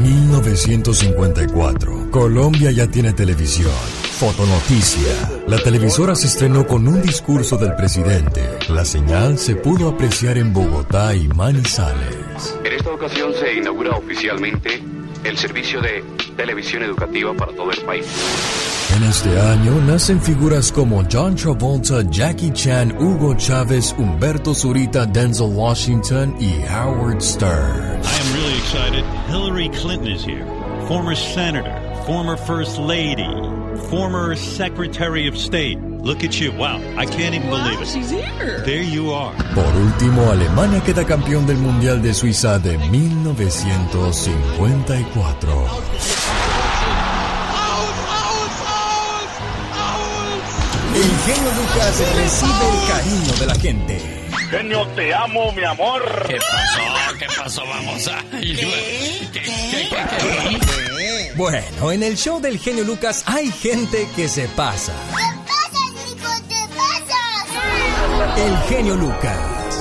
1954. Colombia ya tiene televisión. Fotonoticia. La televisora se estrenó con un discurso del presidente. La señal se pudo apreciar en Bogotá y Manizales. En esta ocasión se inaugura oficialmente el servicio de televisión educativa para todo el país. En este año nacen figuras como John Travolta, Jackie Chan, Hugo Chávez, Humberto Zurita, Denzel Washington y Howard Stern. I am really excited. Hillary Clinton is here. Former senator, former first lady, former secretary of state. Look at you. Wow. I can't even believe it. she's here. There you are. Por último, Alemania queda campeón del Mundial de Suiza de 1954. Genio Lucas recibe el cariño de la gente. Genio, te amo, mi amor. ¿Qué pasó? ¿Qué pasó? Vamos a... Bueno, en el show del genio Lucas hay gente que se pasa. El genio Lucas,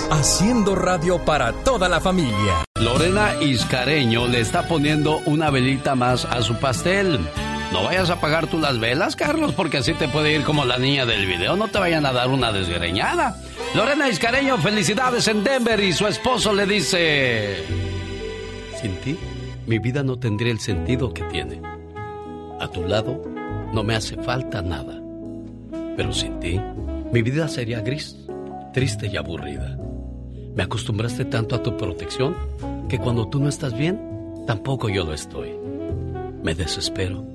haciendo radio para toda la familia. Lorena Iscareño le está poniendo una velita más a su pastel. No vayas a apagar tú las velas, Carlos, porque así te puede ir como la niña del video. No te vayan a dar una desgreñada. Lorena Iscareño, felicidades en Denver y su esposo le dice... Sin ti, mi vida no tendría el sentido que tiene. A tu lado, no me hace falta nada. Pero sin ti, mi vida sería gris, triste y aburrida. Me acostumbraste tanto a tu protección que cuando tú no estás bien, tampoco yo lo estoy. Me desespero.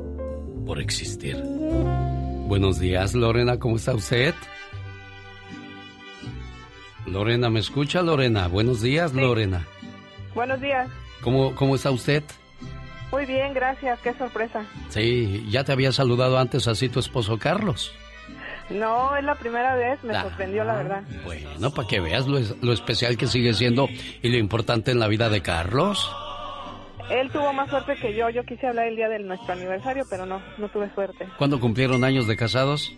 por existir. Buenos días, Lorena, ¿cómo está usted? Lorena, ¿me escucha, Lorena? Buenos días, Lorena. Buenos días. ¿Cómo, ¿Cómo está usted? Muy bien, gracias. Qué sorpresa. Sí, ya te había saludado antes así tu esposo Carlos. No, es la primera vez. Me Ah, sorprendió, la verdad. Bueno, para que veas lo, es- lo especial que sigue siendo y lo importante en la vida de Carlos. Él tuvo más suerte que yo. Yo quise hablar el día de nuestro aniversario, pero no, no tuve suerte. ¿Cuándo cumplieron años de casados?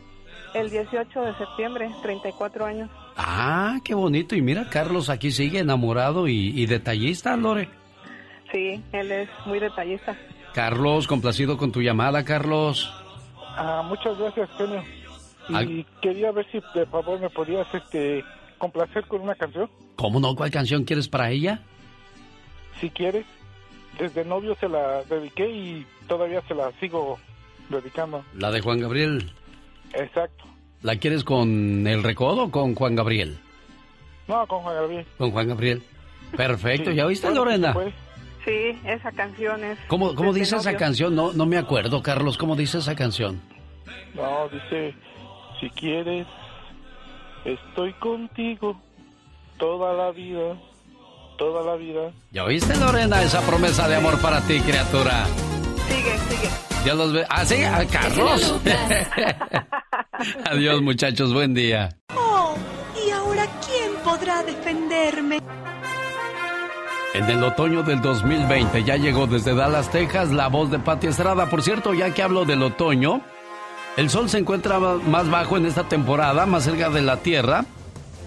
El 18 de septiembre, 34 años. Ah, qué bonito. Y mira, Carlos aquí sigue enamorado y, y detallista, Lore. Sí, él es muy detallista. Carlos, complacido con tu llamada, Carlos. Ah, muchas gracias, Genio. Y Al- quería ver si de favor me podías este, complacer con una canción, ¿Cómo no? ¿Cuál canción quieres para ella? si quieres. Desde novio se la dediqué y todavía se la sigo dedicando. La de Juan Gabriel. Exacto. ¿La quieres con el recodo o con Juan Gabriel? No, con Juan Gabriel. Con Juan Gabriel. Perfecto, Sí. ¿ya oíste, Bueno, Lorena? pues, Sí, esa canción es... ¿Cómo, cómo dice esa canción? No, no me acuerdo, Carlos. ¿Cómo dice esa canción? No, dice, si quieres, estoy contigo toda la vida, toda la vida. ¿Ya oíste, Lorena? Esa promesa de amor para ti, criatura. Sigue, sigue. Dios los ve. Ah, sí, a Carlos. Adiós, muchachos. Buen día. Oh, ¿y ahora quién podrá defenderme? En el otoño del 2020 ya llegó desde Dallas, Texas, la voz de Pati Estrada. Por cierto, ya que hablo del otoño, el sol se encuentra más bajo en esta temporada, más cerca de la Tierra,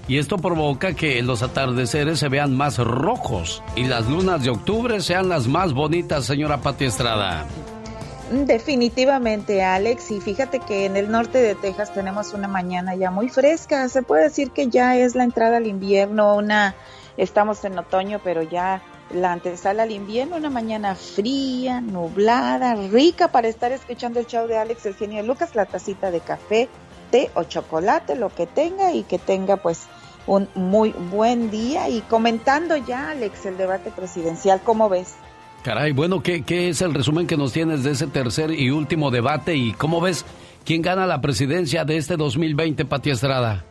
y esto provoca que los atardeceres se vean más rojos y las lunas de octubre sean las más bonitas, señora Pati Estrada. Definitivamente, Alex. Y fíjate que en el norte de Texas tenemos una mañana ya muy fresca. Se puede decir que ya es la entrada al invierno, una estamos en otoño, pero ya la antesala al invierno, una mañana fría, nublada, rica para estar escuchando el show de Alex, el genio Lucas, la tacita de café, té o chocolate, lo que tenga y que tenga pues un muy buen día y comentando ya, Alex, el debate presidencial, ¿cómo ves? Caray, bueno, ¿qué, ¿qué es el resumen que nos tienes de ese tercer y último debate? ¿Y cómo ves quién gana la presidencia de este 2020, Pati Estrada?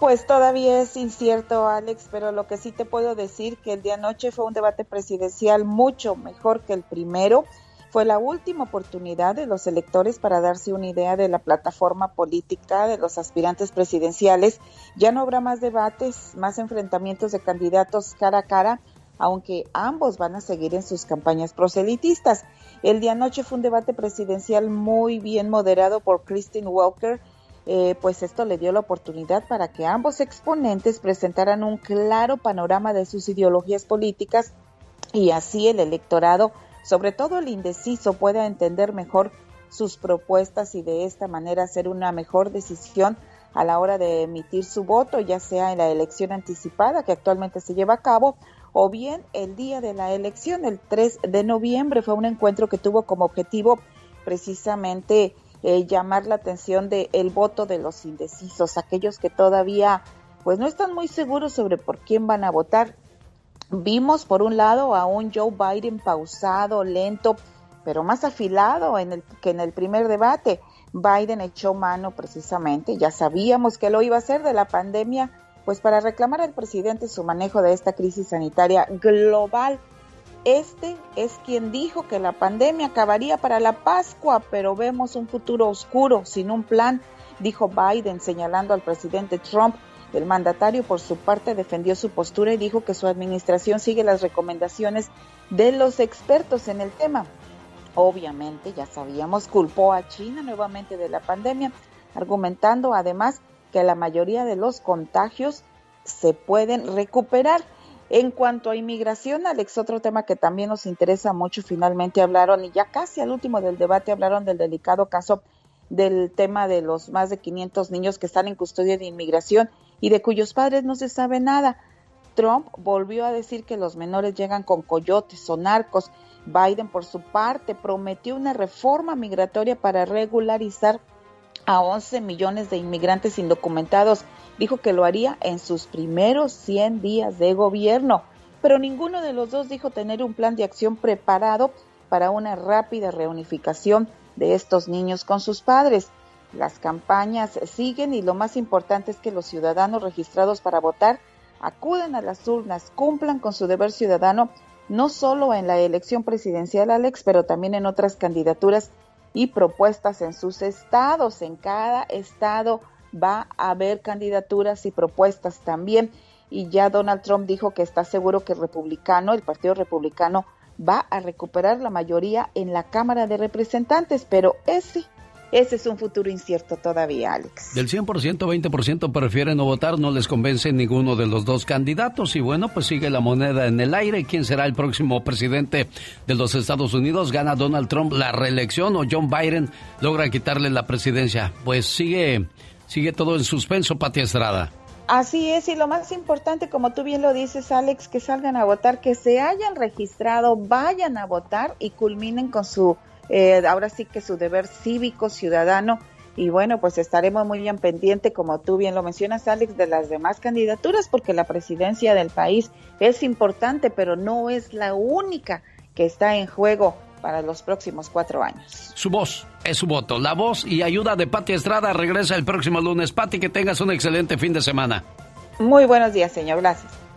Pues todavía es incierto, Alex, pero lo que sí te puedo decir que el de anoche fue un debate presidencial mucho mejor que el primero. Fue la última oportunidad de los electores para darse una idea de la plataforma política de los aspirantes presidenciales. Ya no habrá más debates, más enfrentamientos de candidatos cara a cara, aunque ambos van a seguir en sus campañas proselitistas. El día anoche fue un debate presidencial muy bien moderado por Christine Walker, eh, pues esto le dio la oportunidad para que ambos exponentes presentaran un claro panorama de sus ideologías políticas y así el electorado sobre todo el indeciso pueda entender mejor sus propuestas y de esta manera hacer una mejor decisión a la hora de emitir su voto, ya sea en la elección anticipada que actualmente se lleva a cabo o bien el día de la elección, el 3 de noviembre. Fue un encuentro que tuvo como objetivo precisamente eh, llamar la atención del el voto de los indecisos, aquellos que todavía pues no están muy seguros sobre por quién van a votar Vimos por un lado a un Joe Biden pausado, lento, pero más afilado en el, que en el primer debate. Biden echó mano precisamente, ya sabíamos que lo iba a hacer de la pandemia, pues para reclamar al presidente su manejo de esta crisis sanitaria global. Este es quien dijo que la pandemia acabaría para la Pascua, pero vemos un futuro oscuro, sin un plan, dijo Biden, señalando al presidente Trump el mandatario, por su parte, defendió su postura y dijo que su administración sigue las recomendaciones de los expertos en el tema. Obviamente, ya sabíamos, culpó a China nuevamente de la pandemia, argumentando además que la mayoría de los contagios se pueden recuperar. En cuanto a inmigración, Alex, otro tema que también nos interesa mucho, finalmente hablaron, y ya casi al último del debate hablaron del delicado caso del tema de los más de 500 niños que están en custodia de inmigración y de cuyos padres no se sabe nada. Trump volvió a decir que los menores llegan con coyotes o narcos. Biden, por su parte, prometió una reforma migratoria para regularizar a 11 millones de inmigrantes indocumentados. Dijo que lo haría en sus primeros 100 días de gobierno, pero ninguno de los dos dijo tener un plan de acción preparado para una rápida reunificación de estos niños con sus padres. Las campañas siguen y lo más importante es que los ciudadanos registrados para votar acuden a las urnas, cumplan con su deber ciudadano, no solo en la elección presidencial, Alex, pero también en otras candidaturas y propuestas en sus estados. En cada estado va a haber candidaturas y propuestas también. Y ya Donald Trump dijo que está seguro que el republicano, el Partido Republicano, va a recuperar la mayoría en la Cámara de Representantes, pero ese ese es un futuro incierto todavía, Alex. Del 100%, 20% prefieren no votar, no les convence ninguno de los dos candidatos. Y bueno, pues sigue la moneda en el aire. ¿Quién será el próximo presidente de los Estados Unidos? ¿Gana Donald Trump la reelección o John Biden logra quitarle la presidencia? Pues sigue, sigue todo en suspenso, Pati Estrada. Así es, y lo más importante, como tú bien lo dices, Alex, que salgan a votar, que se hayan registrado, vayan a votar y culminen con su, eh, ahora sí que su deber cívico, ciudadano. Y bueno, pues estaremos muy bien pendiente, como tú bien lo mencionas, Alex, de las demás candidaturas, porque la presidencia del país es importante, pero no es la única que está en juego para los próximos cuatro años. Su voz es su voto. La voz y ayuda de Pati Estrada regresa el próximo lunes. Pati, que tengas un excelente fin de semana. Muy buenos días, señor. Gracias.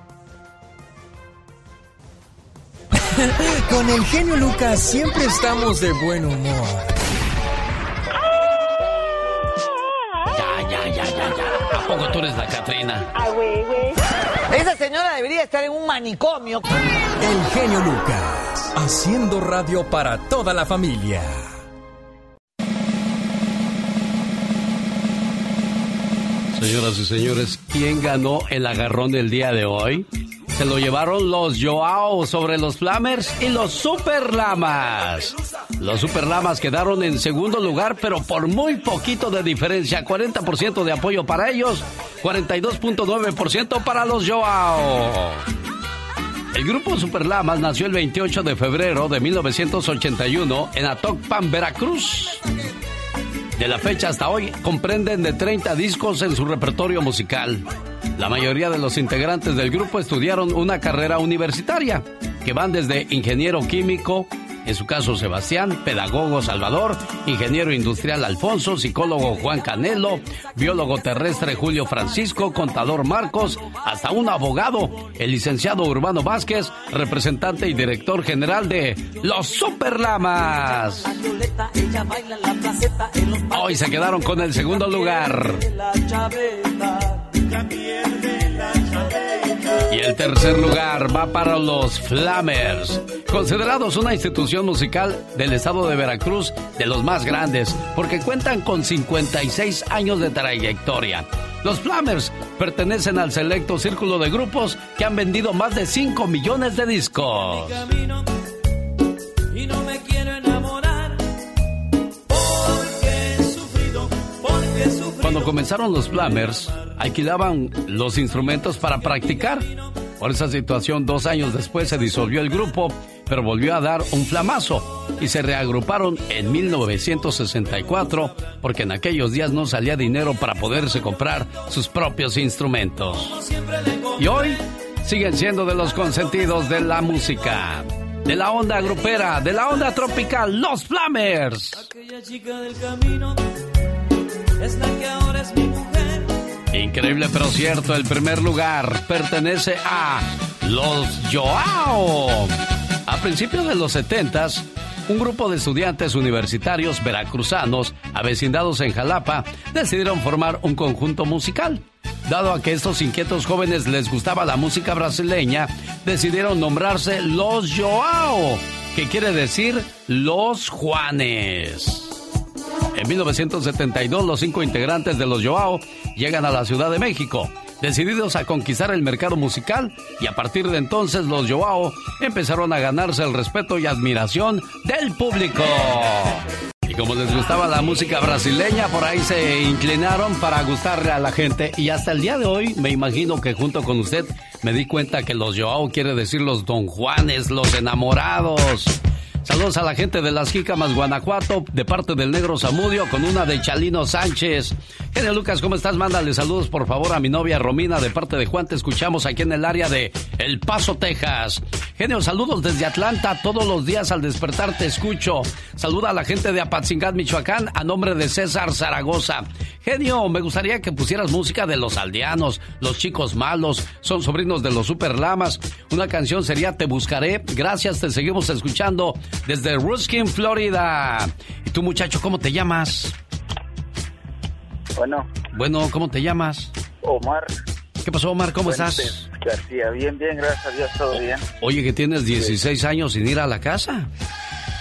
Con el genio Lucas siempre estamos de buen humor. Ya, ya, ya, ya, ya. ¿A poco tú eres la Catrina? Ah, güey, güey. Esa señora debería estar en un manicomio. El genio Lucas, haciendo radio para toda la familia. Señoras y señores, ¿quién ganó el agarrón del día de hoy? Se lo llevaron los Joao sobre los Flamers y los Superlamas. Los Superlamas quedaron en segundo lugar, pero por muy poquito de diferencia. 40% de apoyo para ellos, 42.9% para los Joao. El grupo Superlamas nació el 28 de febrero de 1981 en Atocpan, Veracruz. De la fecha hasta hoy comprenden de 30 discos en su repertorio musical. La mayoría de los integrantes del grupo estudiaron una carrera universitaria, que van desde ingeniero químico, en su caso Sebastián, pedagogo Salvador, ingeniero industrial Alfonso, psicólogo Juan Canelo, biólogo terrestre Julio Francisco, contador Marcos, hasta un abogado, el licenciado Urbano Vázquez, representante y director general de Los Superlamas. Hoy se quedaron con el segundo lugar. Y el tercer lugar va para los Flamers, considerados una institución musical del estado de Veracruz de los más grandes, porque cuentan con 56 años de trayectoria. Los Flamers pertenecen al selecto círculo de grupos que han vendido más de 5 millones de discos. Cuando comenzaron los Flamers, alquilaban los instrumentos para practicar. Por esa situación, dos años después se disolvió el grupo, pero volvió a dar un flamazo y se reagruparon en 1964 porque en aquellos días no salía dinero para poderse comprar sus propios instrumentos. Y hoy siguen siendo de los consentidos de la música, de la onda grupera, de la onda tropical, los Flamers. Aquella chica del camino es que ahora es mi mujer. Increíble pero cierto, el primer lugar pertenece a los Joao. A principios de los 70 un grupo de estudiantes universitarios veracruzanos avecindados en Jalapa decidieron formar un conjunto musical. Dado a que estos inquietos jóvenes les gustaba la música brasileña, decidieron nombrarse Los Joao, que quiere decir Los Juanes. En 1972, los cinco integrantes de los Joao llegan a la Ciudad de México, decididos a conquistar el mercado musical, y a partir de entonces los Joao empezaron a ganarse el respeto y admiración del público. Y como les gustaba la música brasileña, por ahí se inclinaron para gustarle a la gente. Y hasta el día de hoy, me imagino que junto con usted me di cuenta que los Joao quiere decir los Don Juanes, los enamorados. Saludos a la gente de las Jícamas, Guanajuato, de parte del Negro Zamudio, con una de Chalino Sánchez. Genio Lucas, ¿cómo estás? Mándale saludos, por favor, a mi novia Romina, de parte de Juan. Te escuchamos aquí en el área de El Paso, Texas. Genio, saludos desde Atlanta. Todos los días al despertar te escucho. Saluda a la gente de Apatzingán, Michoacán, a nombre de César Zaragoza. Genio, me gustaría que pusieras música de los aldeanos, los chicos malos, son sobrinos de los superlamas. Una canción sería Te Buscaré. Gracias, te seguimos escuchando desde Ruskin, Florida. ¿Y tú, muchacho, cómo te llamas? Bueno. Bueno, ¿cómo te llamas? Omar. ¿Qué pasó, Omar? ¿Cómo estás? García, bien, bien, gracias a Dios, todo bien. Oye, que tienes 16 años sin ir a la casa.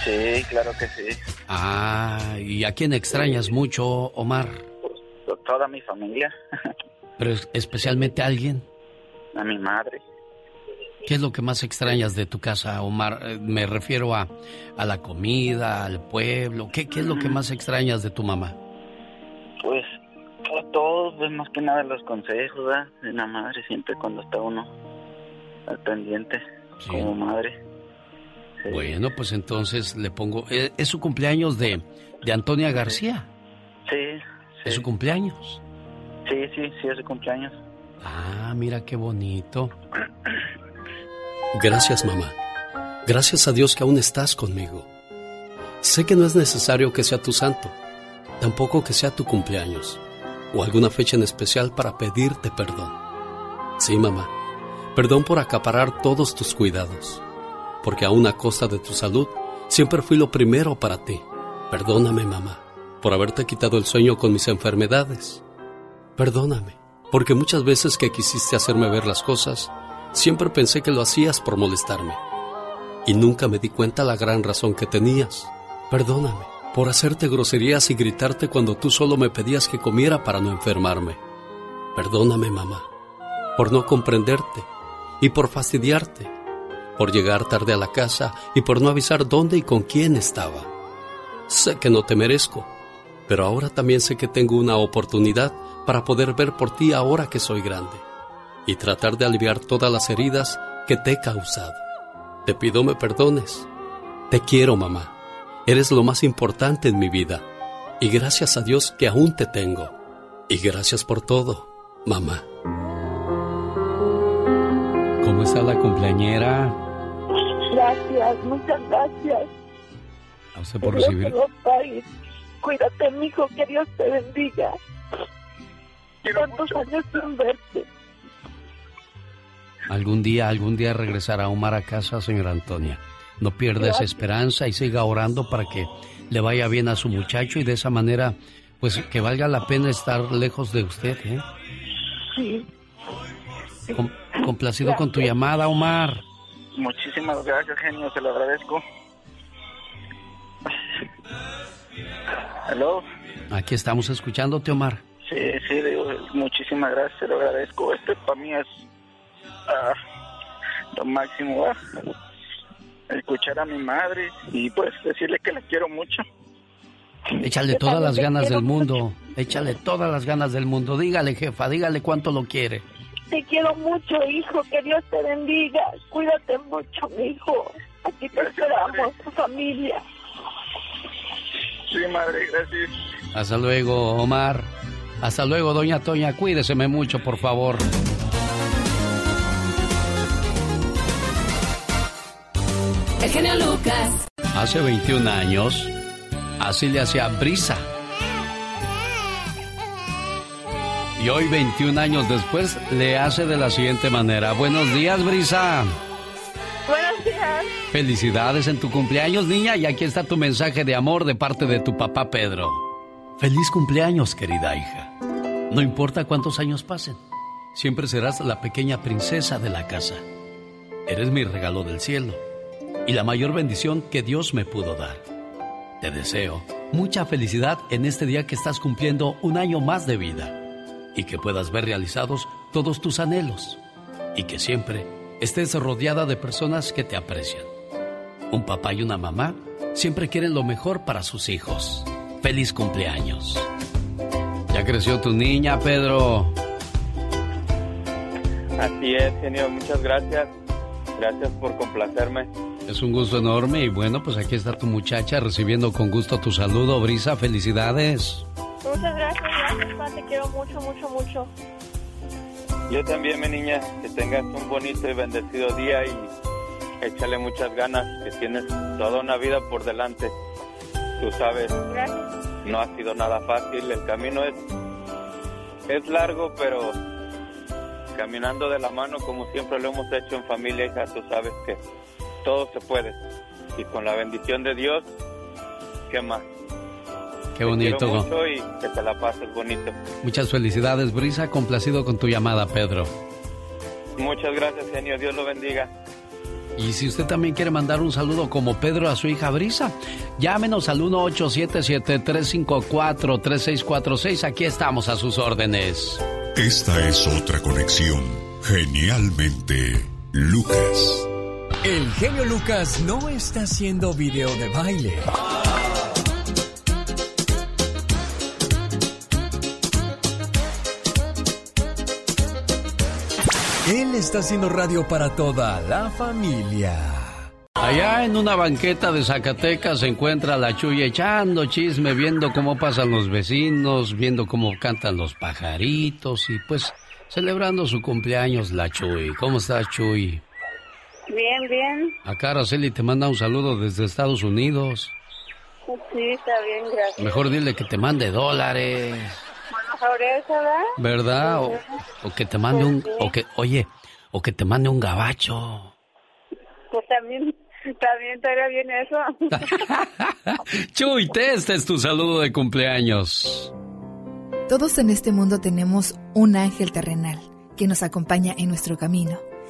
Sí, claro que sí. Ah, ¿y a quién extrañas mucho, Omar? Pues, toda mi familia. ¿Pero especialmente a alguien? A mi madre. ¿Qué es lo que más extrañas de tu casa, Omar? Eh, me refiero a, a la comida, al pueblo. ¿Qué, ¿Qué es lo que más extrañas de tu mamá? Pues todo, pues más que nada los consejos ¿verdad? de la madre, siempre cuando está uno al pendiente como madre. Bueno, pues entonces le pongo... ¿Es, es su cumpleaños de, de Antonia García? Sí, ¿Es su cumpleaños? Sí, sí, sí, es su cumpleaños. Ah, mira qué bonito. Gracias, mamá. Gracias a Dios que aún estás conmigo. Sé que no es necesario que sea tu santo, tampoco que sea tu cumpleaños o alguna fecha en especial para pedirte perdón. Sí, mamá, perdón por acaparar todos tus cuidados, porque aún a costa de tu salud, siempre fui lo primero para ti. Perdóname, mamá, por haberte quitado el sueño con mis enfermedades. Perdóname, porque muchas veces que quisiste hacerme ver las cosas, siempre pensé que lo hacías por molestarme. Y nunca me di cuenta la gran razón que tenías. Perdóname por hacerte groserías y gritarte cuando tú solo me pedías que comiera para no enfermarme. Perdóname, mamá, por no comprenderte y por fastidiarte, por llegar tarde a la casa y por no avisar dónde y con quién estaba. Sé que no te merezco, pero ahora también sé que tengo una oportunidad para poder ver por ti ahora que soy grande y tratar de aliviar todas las heridas que te he causado. Te pido me perdones. Te quiero, mamá. Eres lo más importante en mi vida. Y gracias a Dios que aún te tengo. Y gracias por todo, mamá. ¿Cómo está la cumpleañera? Gracias, muchas gracias. A usted por Dios recibir. te. Cuídate, mijo, que Dios te bendiga. ¿Cuántos años sin verte? Algún día, algún día regresará Omar a casa, señora Antonia. No pierda esa esperanza y siga orando para que le vaya bien a su muchacho y de esa manera, pues que valga la pena estar lejos de usted, ¿eh? Sí. Com- complacido con tu llamada, Omar. Muchísimas gracias, genio, se lo agradezco. Hello. Aquí estamos escuchándote, Omar. Sí, sí, digo, muchísimas gracias, se lo agradezco. Este para mí es ah, lo máximo, ah, escuchar a mi madre y pues decirle que la quiero mucho. Échale todas las ganas del mundo. Échale todas las ganas del mundo. Dígale, jefa, dígale cuánto lo quiere. Te quiero mucho, hijo. Que Dios te bendiga. Cuídate mucho, mi hijo. Aquí te esperamos, tu familia. Sí, madre, gracias. Hasta luego, Omar. Hasta luego, doña Toña. Cuídeseme mucho, por favor. El genio Lucas. Hace 21 años, así le hacía brisa. Y hoy, 21 años después, le hace de la siguiente manera. Buenos días, Brisa. Buenos días. Felicidades en tu cumpleaños, niña, y aquí está tu mensaje de amor de parte de tu papá Pedro. Feliz cumpleaños, querida hija. No importa cuántos años pasen, siempre serás la pequeña princesa de la casa. Eres mi regalo del cielo y la mayor bendición que Dios me pudo dar. Te deseo mucha felicidad en este día que estás cumpliendo un año más de vida y que puedas ver realizados todos tus anhelos y que siempre estés rodeada de personas que te aprecian. Un papá y una mamá siempre quieren lo mejor para sus hijos. Feliz cumpleaños. Ya creció tu niña, Pedro. Así es, genio, muchas gracias. Gracias por complacerme. Es un gusto enorme y bueno, pues aquí está tu muchacha recibiendo con gusto tu saludo, Brisa. Felicidades. Muchas gracias, gracias, pa. Te quiero mucho, mucho, mucho. Yo también, mi niña, que tengas un bonito y bendecido día y échale muchas ganas, que tienes toda una vida por delante. Tú sabes, Gracias. no ha sido nada fácil, el camino es, es largo, pero caminando de la mano como siempre lo hemos hecho en familia, hija, tú sabes que todo se puede. Y con la bendición de Dios, ¿qué más? Qué bonito. mucho y que te la pases bonito. Muchas felicidades, Brisa. Complacido con tu llamada, Pedro. Muchas gracias, genio. Dios lo bendiga. Y si usted también quiere mandar un saludo como Pedro a su hija Brisa, llámenos al 1877-354-3646. Aquí estamos a sus órdenes. Esta es otra conexión. Genialmente, Lucas. El genio Lucas no está haciendo video de baile. Él está haciendo radio para toda la familia. Allá en una banqueta de Zacatecas se encuentra la Chuy echando chisme, viendo cómo pasan los vecinos, viendo cómo cantan los pajaritos y pues celebrando su cumpleaños la Chuy. ¿Cómo estás, Chuy? Bien, bien. Acá Araceli te manda un saludo desde Estados Unidos. Sí, está bien, gracias. Mejor dile que te mande dólares, Sobre eso, ¿verdad? ¿verdad? O, o que te mande un, o que, oye, o que te mande un gabacho. Pues también, también estaría bien eso. Chuy, te- este es tu saludo de cumpleaños. Todos en este mundo tenemos un ángel terrenal que nos acompaña en nuestro camino.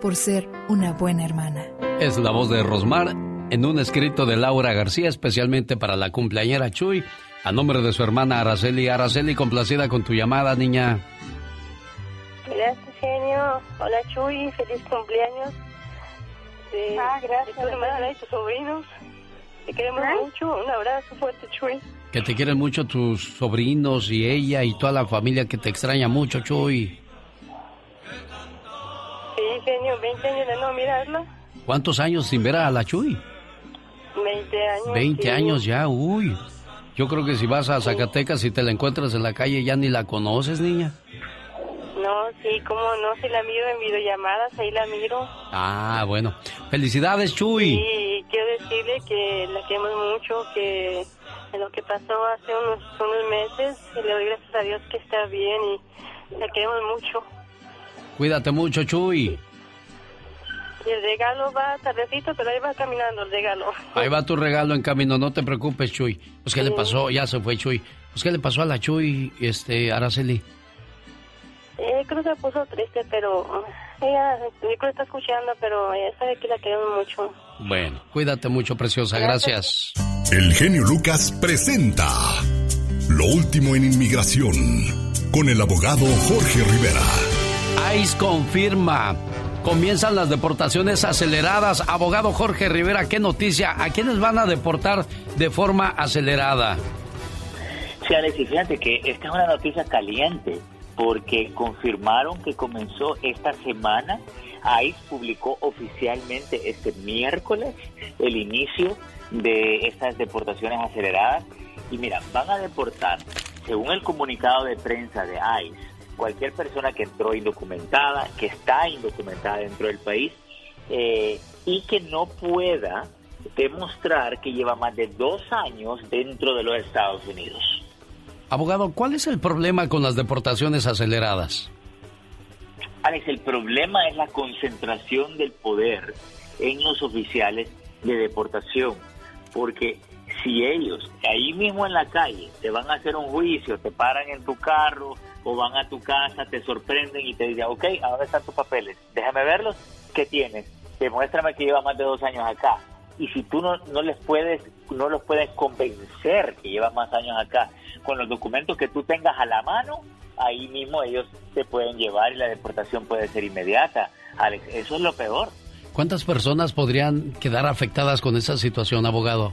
por ser una buena hermana. Es la voz de Rosmar en un escrito de Laura García, especialmente para la cumpleañera Chuy, a nombre de su hermana Araceli. Araceli, complacida con tu llamada, niña. Gracias, genio. Hola, Chuy. Feliz cumpleaños. De, Ah, gracias. De tu hermana y tus sobrinos. Te queremos mucho. Un abrazo fuerte, Chuy. Que te quieren mucho tus sobrinos y ella y toda la familia que te extraña mucho, Chuy. Sí, genio, 20 años de no mirarla. ¿Cuántos años sin ver a la Chuy? 20 años. 20 sí. años ya, uy. Yo creo que si vas a Zacatecas y te la encuentras en la calle ya ni la conoces, niña. No, sí, cómo no, si la miro en videollamadas, ahí la miro. Ah, bueno. Felicidades, Chuy. Y quiero decirle que la queremos mucho, que de lo que pasó hace unos, unos meses, y le doy gracias a Dios que está bien y la queremos mucho. Cuídate mucho, Chuy. Y el regalo va tardecito, pero ahí va caminando el regalo. Ahí va tu regalo en camino, no te preocupes, Chuy. Pues, ¿qué le pasó? Ya se fue, Chuy. Pues, ¿qué le pasó a la Chuy, este, Araceli? Eh, creo que se puso triste, pero ella, yo creo que está escuchando, pero ella sabe que la queremos mucho. Bueno, cuídate mucho, preciosa. Gracias. El genio Lucas presenta Lo último en inmigración con el abogado Jorge Rivera. ICE confirma. Comienzan las deportaciones aceleradas. Abogado Jorge Rivera, ¿qué noticia? ¿A quiénes van a deportar de forma acelerada? Sí, Alex, y fíjate que esta es una noticia caliente porque confirmaron que comenzó esta semana. ICE publicó oficialmente este miércoles el inicio de estas deportaciones aceleradas. Y mira, van a deportar, según el comunicado de prensa de ICE, cualquier persona que entró indocumentada, que está indocumentada dentro del país eh, y que no pueda demostrar que lleva más de dos años dentro de los Estados Unidos. Abogado, ¿cuál es el problema con las deportaciones aceleradas? Alex, el problema es la concentración del poder en los oficiales de deportación, porque si ellos ahí mismo en la calle te van a hacer un juicio, te paran en tu carro o van a tu casa, te sorprenden y te dicen, ok, ¿a dónde están tus papeles? Déjame verlos, ¿qué tienes? Demuéstrame que lleva más de dos años acá. Y si tú no, no les puedes, no los puedes convencer que llevas más años acá, con los documentos que tú tengas a la mano, ahí mismo ellos te pueden llevar y la deportación puede ser inmediata. Alex, eso es lo peor. ¿Cuántas personas podrían quedar afectadas con esa situación, abogado?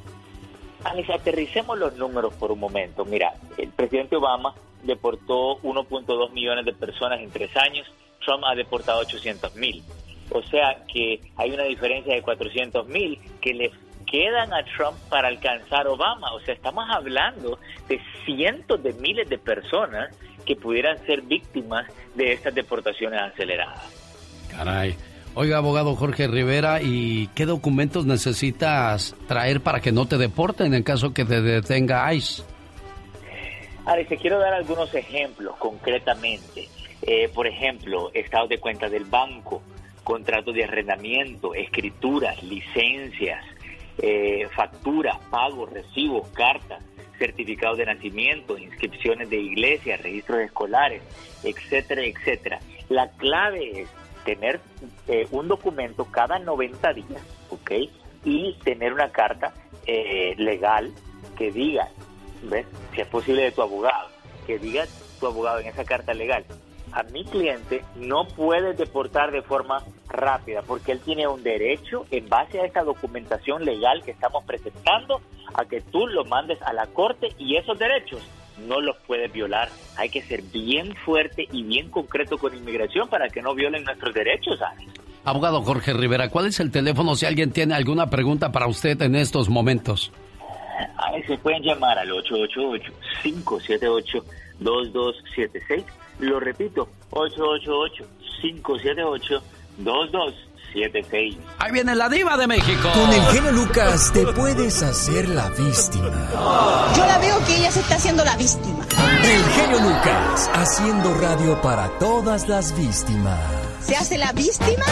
Alex, aterricemos los números por un momento. Mira, el presidente Obama deportó 1.2 millones de personas en tres años, Trump ha deportado 800 mil. O sea que hay una diferencia de 400 mil que le quedan a Trump para alcanzar Obama. O sea, estamos hablando de cientos de miles de personas que pudieran ser víctimas de estas deportaciones aceleradas. Caray. Oiga, abogado Jorge Rivera, ¿y qué documentos necesitas traer para que no te deporten en caso que te detenga ICE? Alex, te quiero dar algunos ejemplos concretamente. Eh, por ejemplo, estados de cuenta del banco, contratos de arrendamiento, escrituras, licencias, eh, facturas, pagos, recibos, cartas, certificados de nacimiento, inscripciones de iglesias, registros escolares, etcétera, etcétera. La clave es tener eh, un documento cada 90 días, ¿ok? Y tener una carta eh, legal que diga, Si es posible de tu abogado, que diga tu abogado en esa carta legal, a mi cliente no puedes deportar de forma rápida porque él tiene un derecho en base a esta documentación legal que estamos presentando a que tú lo mandes a la corte y esos derechos no los puedes violar. Hay que ser bien fuerte y bien concreto con inmigración para que no violen nuestros derechos, Alex. Abogado Jorge Rivera, ¿cuál es el teléfono si alguien tiene alguna pregunta para usted en estos momentos? Ahí se pueden llamar al 888-578-2276. Lo repito, 888-578-2276. Ahí viene la diva de México. Con el genio Lucas te puedes hacer la víctima. Yo la veo que ella se está haciendo la víctima. El genio Lucas haciendo radio para todas las víctimas. ¿Se hace la víctima?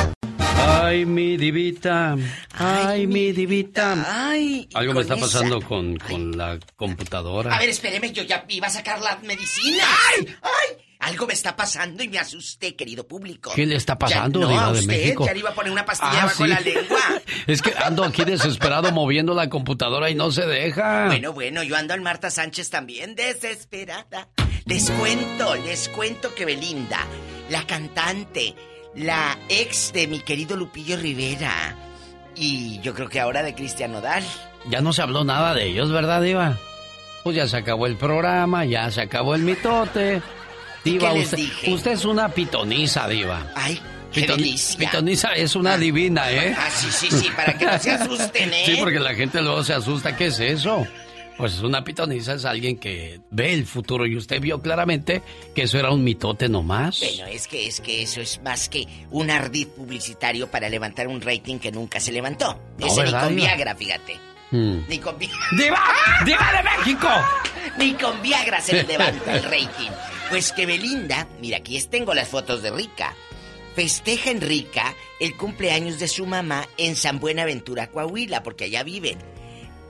Ay, mi divita. Ay, mi divita. Ay. Algo me está esa- pasando con, con la computadora. A ver, espéreme, yo ya iba a sacar la medicina. ¡Ay! ¡Ay! Algo me está pasando y me asusté, querido público. ¿Qué le está pasando, Ya- no, Diva a de usted, México? Ya le iba a poner una pastilla Ah, bajo sí. la lengua. Es que ando aquí desesperado moviendo la computadora y no se deja. Bueno, bueno, yo ando al Marta Sánchez también desesperada. Les cuento, les cuento que Belinda, la cantante, la ex de mi querido Lupillo Rivera, y yo creo que ahora de Cristian Nodal, Ya no se habló nada de ellos, ¿verdad, Diva? Pues ya se acabó el programa, ya se acabó el mitote. Diva, usted, usted es una pitoniza, Diva. Ay, qué. Pitoniza es una divina, ¿eh? Ah, sí, sí, sí, para que no se asusten, ¿eh? Sí, porque la gente luego se asusta. ¿Qué es eso? Pues una pitoniza es alguien que ve el futuro y usted vio claramente que eso era un mitote nomás. Bueno, es que es que eso es más que un ardid publicitario para levantar un rating que nunca se levantó. No, Ese ni ¿verdad, con? Viagra, fíjate. Hmm. Ni con Viagra. ¡Diva! ¡Diva de México! Ni con Viagra se le levanta el rating. Pues que Belinda, mira, aquí tengo las fotos de Rica. Festeja en Rica el cumpleaños de su mamá en San Buenaventura, Coahuila, porque allá viven.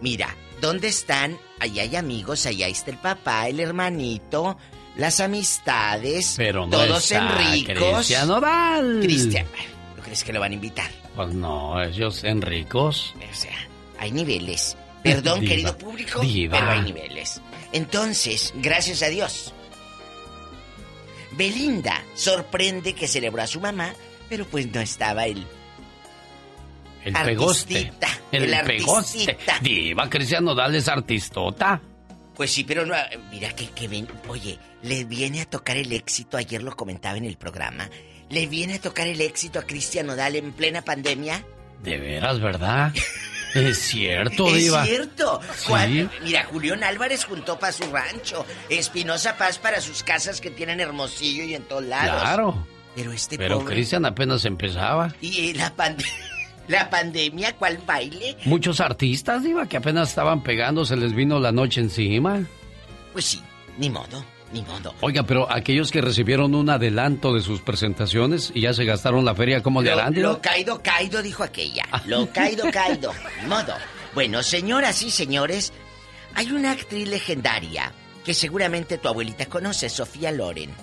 Mira, ¿dónde están? Allá hay amigos, allá está el papá, el hermanito, las amistades, Pero no todos está Enricos. Cristian Nodal. Cristian, ¿tú crees que lo van a invitar? Pues no, ellos Enricos. O sea, hay niveles. Perdón, Diva, querido público, diva. pero hay niveles. Entonces, gracias a Dios, Belinda sorprende que celebró a su mamá, pero pues no estaba el El pegoste. El, el pegoste. Diva Cristian Nodal es artistota. Pues sí, pero no, mira que, que ven, oye, le viene a tocar el éxito, ayer lo comentaba en el programa, le viene a tocar el éxito a Cristian Nodal en plena pandemia. De veras, ¿verdad? es cierto, es Diva. cierto. Sí. Mira, Julián Álvarez juntó para su rancho, Espinosa Paz para sus casas que tienen Hermosillo y en todos lados. Claro. Pero este Pero pobre... Cristian apenas empezaba. Y la, pande- la pandemia, ¿cuál baile? Muchos artistas, Diva, que apenas estaban pegando, se les vino la noche encima. Pues sí, ni modo, ni modo. Oiga, pero aquellos que recibieron un adelanto de sus presentaciones y ya se gastaron la feria, ¿cómo le harán, lo caído, caído, dijo aquella. Lo caído, caído. Ni modo. Bueno, señoras y señores, hay una actriz legendaria que seguramente tu abuelita conoce, Sofía Loren.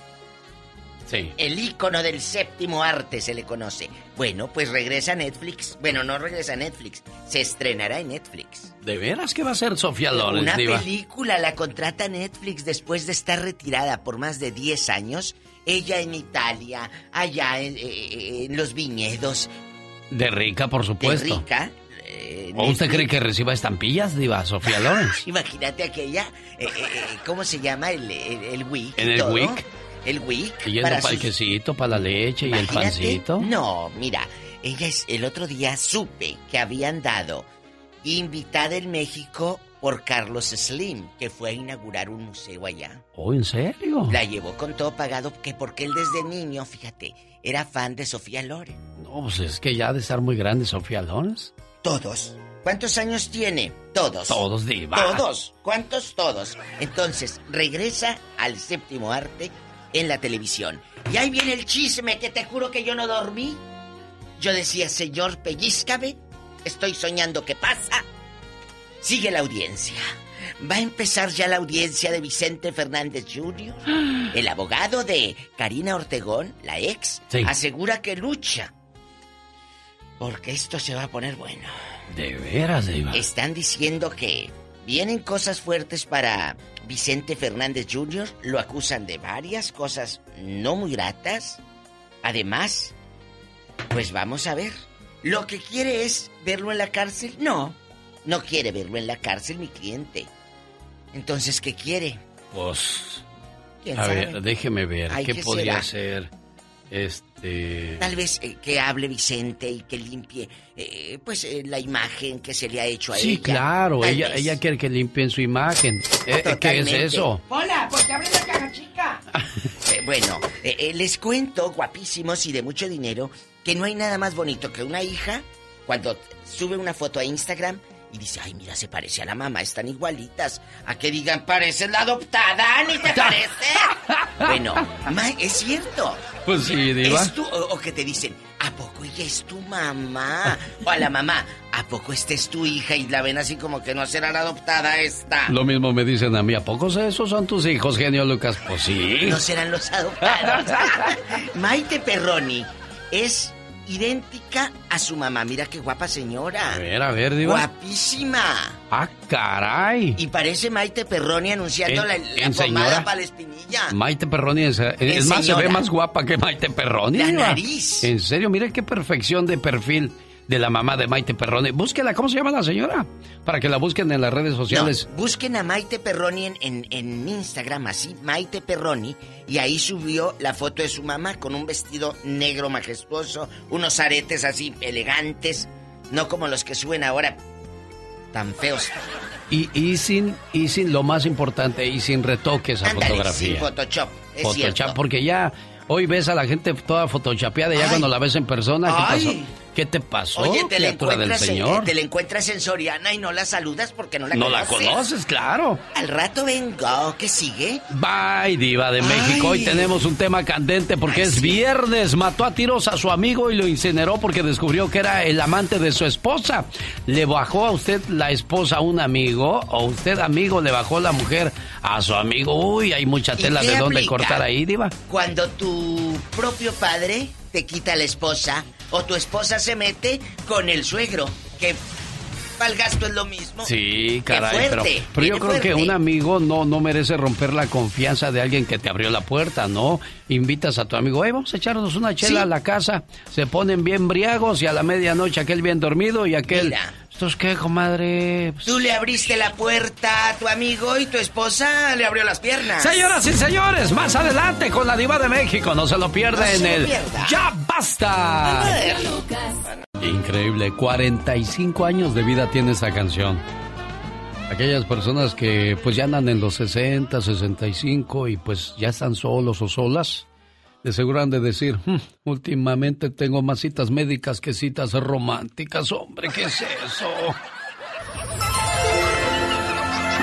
Sí. El ícono del séptimo arte se le conoce. Bueno, pues regresa a Netflix. Bueno, no regresa a Netflix. Se estrenará en Netflix. ¿De veras qué va a ser Sofía Loren, Una Diva? película la contrata Netflix después de estar retirada por más de 10 años. Ella en Italia, allá en, eh, en los viñedos De rica, por de supuesto. Rica. eh, ¿O usted cree que reciba estampillas, Diva, Sofía Loren? Imagínate aquella, eh, eh, eh, ¿cómo se llama? El, el, el wig. y ¿En el todo. wig? El wig. Y yendo para para el quesito, para la leche y el pancito. No, mira, ella es, el otro día supe que habían dado invitada en México por Carlos Slim, que fue a inaugurar un museo allá. Oh, ¿en serio? La llevó con todo pagado, que porque él desde niño, fíjate, era fan de Sofía Loren. No, pues es que ya ha de estar muy grande Sofía Loren. Todos. ¿Cuántos años tiene? Todos. Todos, Diva. Todos. ¿Cuántos? Todos. Entonces, regresa al séptimo arte en la televisión. Y ahí viene el chisme que te juro que yo no dormí. Yo decía, señor, pellizcame. Estoy soñando qué pasa. Sigue la audiencia. Va a empezar ya la audiencia de Vicente Fernández Jr. El abogado de Karina Ortegón, la ex, Sí. asegura que lucha. Porque esto se va a poner bueno. De veras, Diva. Están diciendo que vienen cosas fuertes para Vicente Fernández Jr. Lo acusan de varias cosas no muy gratas. Además, pues vamos a ver. ¿Lo que quiere es verlo en la cárcel? No, no quiere verlo en la cárcel mi cliente. Entonces, ¿qué quiere? Pues. ¿Quién A sabe? ver, déjeme ver. Ay, ¿Qué, ¿qué podría ser? Este. Tal vez eh, que hable Vicente y que limpie, eh, pues, eh, la imagen que se le ha hecho a Sí, ella. claro. Tal Ella, vez. ella quiere que limpien su imagen. Eh, ¿Qué es eso? Hola, ¿por qué abre la caja chica? Eh, bueno, eh, eh, les cuento, guapísimos y de mucho dinero, que no hay nada más bonito que una hija cuando sube una foto a Instagram y dice, ay, mira, se parece a la mamá, están igualitas. A que digan, pareces la adoptada, ni te parece. bueno, ma, es cierto. Pues sí, Diva. Es tu- o, o que te dicen, ¿a poco ella es tu mamá? O a la mamá, ¿a poco esta es tu hija? Y la ven así como que no será la adoptada esta. Lo mismo me dicen a mí. ¿A poco esos son tus hijos, genio Lucas? Pues sí. No serán los adoptados. Maite Perroni es idéntica a su mamá. Mira qué guapa señora. A ver, a ver, Diva. Guapísima. Ah, caray. Y parece Maite Perroni anunciando ¿En- la, la en pomada señora? para la espinilla. Maite Perroni es, más, se ve más guapa que Maite Perroni. La Diva. nariz. En serio, mire qué perfección de perfil. De la mamá de Maite Perroni. Búsquela, ¿cómo se llama la señora? Para que la busquen en las redes sociales. busquen a Maite Perroni en, en, Instagram, así, Maite Perroni, y ahí subió la foto de su mamá con un vestido negro majestuoso, unos aretes así elegantes, no como los que suben ahora tan feos. Y, y, sin, y sin lo más importante, y sin retoques a fotografía. Sin Photoshop. Es Photoshop, porque ya hoy ves a la gente toda photoshopeada, ya cuando la ves en persona, ¿qué pasó? ¿Qué te pasó, Oye, te la encuentras En, te la encuentras en Soriana y no la saludas porque no la conoces. No la conoces, claro. Al rato vengo, ¿qué sigue? Bye, diva de México. Hoy tenemos un tema candente porque es viernes. Mató a tiros a su amigo y lo incineró porque descubrió que era el amante de su esposa. ¿Le bajó a usted la esposa a un amigo o usted, amigo, le bajó la mujer a su amigo? Uy, hay mucha tela de dónde cortar ahí, diva. Cuando tu propio padre te quita la esposa o tu esposa se mete con el suegro, que para el gasto es lo mismo. Sí, caray, pero, pero yo creo que un amigo no, no merece romper la confianza de alguien que te abrió la puerta, ¿no? Invitas a tu amigo, hey, vamos a echarnos una chela a la casa, se ponen bien briagos y a la medianoche aquel bien dormido y aquel... ¿Esto es qué, comadre? Tú le abriste la puerta a tu amigo y tu esposa le abrió las piernas. Señoras y señores, más adelante con la diva de México, no se lo pierda en el... ¡Ya basta! Increíble, 45 años de vida tiene esa canción. Aquellas personas que pues ya andan en los 60, 65 y pues ya están solos o solas, de seguro han de decir, hmm, últimamente tengo más citas médicas que citas románticas, hombre, ¿qué es eso?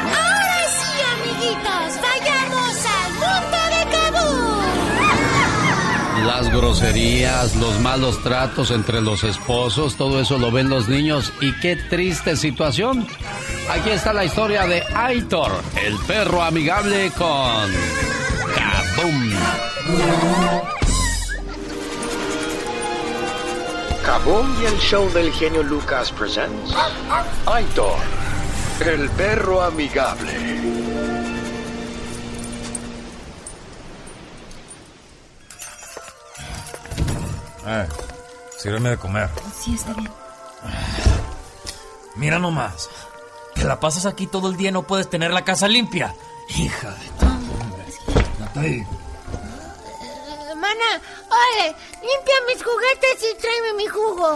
Ahora sí, amiguitos, vayamos al mundo de las groserías, los malos tratos entre los esposos, todo eso lo ven los niños y qué triste situación. Aquí está la historia de Aitor, el perro amigable con Kaboom y el show del genio Lucas presents Aitor, el perro amigable. Eh, sírveme de comer. Sí, está bien. Mira nomás. Que la pasas aquí todo el día y no puedes tener la casa limpia. Hija de tu... Hombre. Mana, ole, limpia mis juguetes y tráeme mi jugo.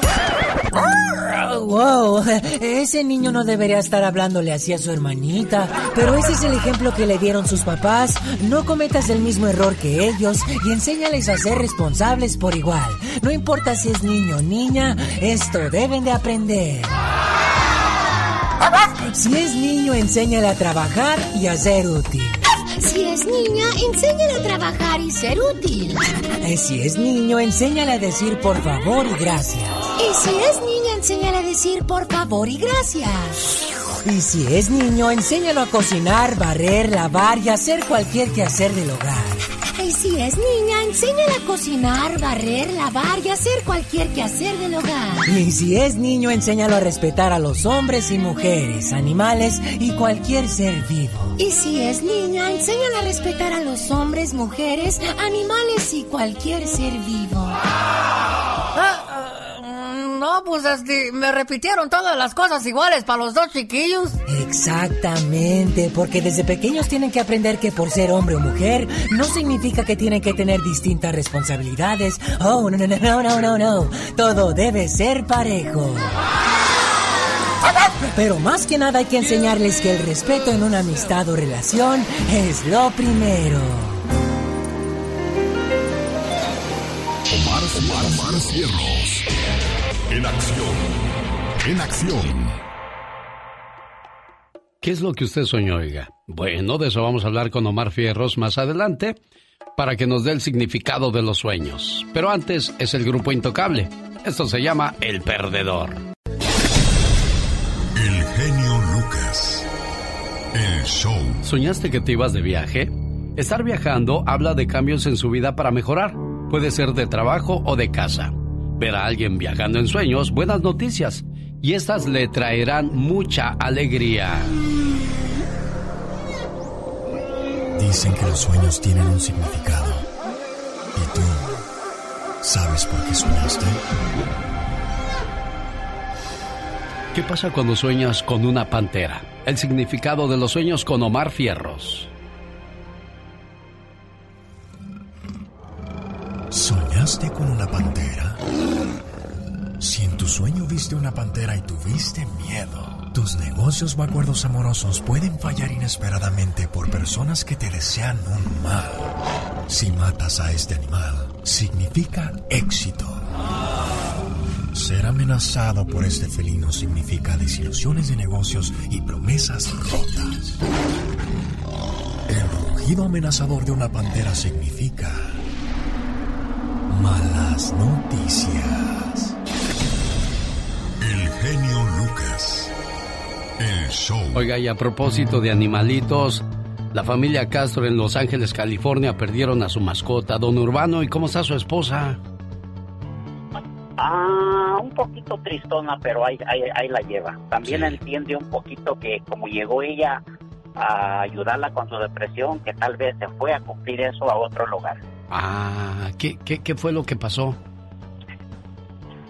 Wow, ese niño no debería estar hablándole así a su hermanita, pero ese es el ejemplo que le dieron sus papás. No cometas el mismo error que ellos y enséñales a ser responsables por igual. No importa si es niño o niña, esto deben de aprender. Si es niño, enséñale a trabajar y a ser útil. Si es niña, enséñale a trabajar y ser útil. Si es niño, enséñale a decir por favor y gracias. Y si es niña, enséñale a decir por favor y gracias. Y si es niño, enséñalo a cocinar, barrer, lavar y hacer cualquier quehacer del hogar. Y si es niña, enséñala a cocinar, barrer, lavar y hacer cualquier quehacer del hogar. Y si es niño, enséñalo a respetar a los hombres y mujeres, animales y cualquier ser vivo. Y si es niña, enséñala a respetar a los hombres, mujeres, animales y cualquier ser vivo. Ah, no, pues este, me repitieron todas las cosas iguales para los dos chiquillos. Exactamente, porque desde pequeños tienen que aprender que por ser hombre o mujer no significa que tienen que tener distintas responsabilidades. Oh, no, no, no, no, no, no, no. Todo debe ser parejo. Pero más que nada hay que enseñarles que el respeto en una amistad o relación es lo primero. Omar, Omar, Omar Cierros. En acción. En acción. ¿Qué es lo que usted soñó, oiga? Bueno, de eso vamos a hablar con Omar Fierros más adelante para que nos dé el significado de los sueños. Pero antes es el grupo Intocable. Esto se llama El Perdedor. El genio Lucas. El show. ¿Soñaste que te ibas de viaje? Estar viajando habla de cambios en su vida para mejorar. Puede ser de trabajo o de casa ver a alguien viajando en sueños, buenas noticias. Y estas le traerán mucha alegría. Dicen que los sueños tienen un significado. ¿Y tú sabes por qué soñaste? ¿Qué pasa cuando sueñas con una pantera? El significado de los sueños con Omar Fierros. ¿Soñaste con una pantera? Si en tu sueño viste una pantera y tuviste miedo, tus negocios o acuerdos amorosos pueden fallar inesperadamente por personas que te desean un mal. Si matas a este animal, significa éxito. Ser amenazado por este felino significa desilusiones de negocios y promesas rotas. El rugido amenazador de una pantera significa malas noticias. El genio Lucas. El show. Oiga, y a propósito de animalitos, la familia Castro en Los Ángeles, California, perdieron a su mascota, don Urbano. ¿Y cómo está su esposa? Ah, un poquito tristona, pero ahí, ahí, la lleva. También entiende un poquito que como llegó ella a ayudarla con su depresión, que tal vez se fue a cumplir eso a otro lugar. Ah, ¿qué, qué, qué fue lo que pasó?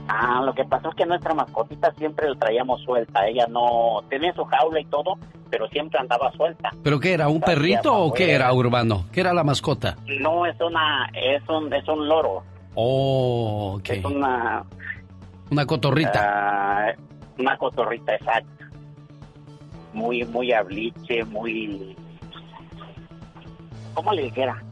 Ah, lo que pasó es que nuestra mascotita siempre la traíamos suelta. Ella no tenía su jaula y todo, pero siempre andaba suelta. ¿Pero qué era? ¿Un perrito o qué era, Urbano? ¿Qué era la mascota? No, es una, es un, es un loro. Oh, ok. Es una... Una cotorrita. Ah, una cotorrita, exacto. Muy, muy abliche, muy... ¿Cómo le dijera?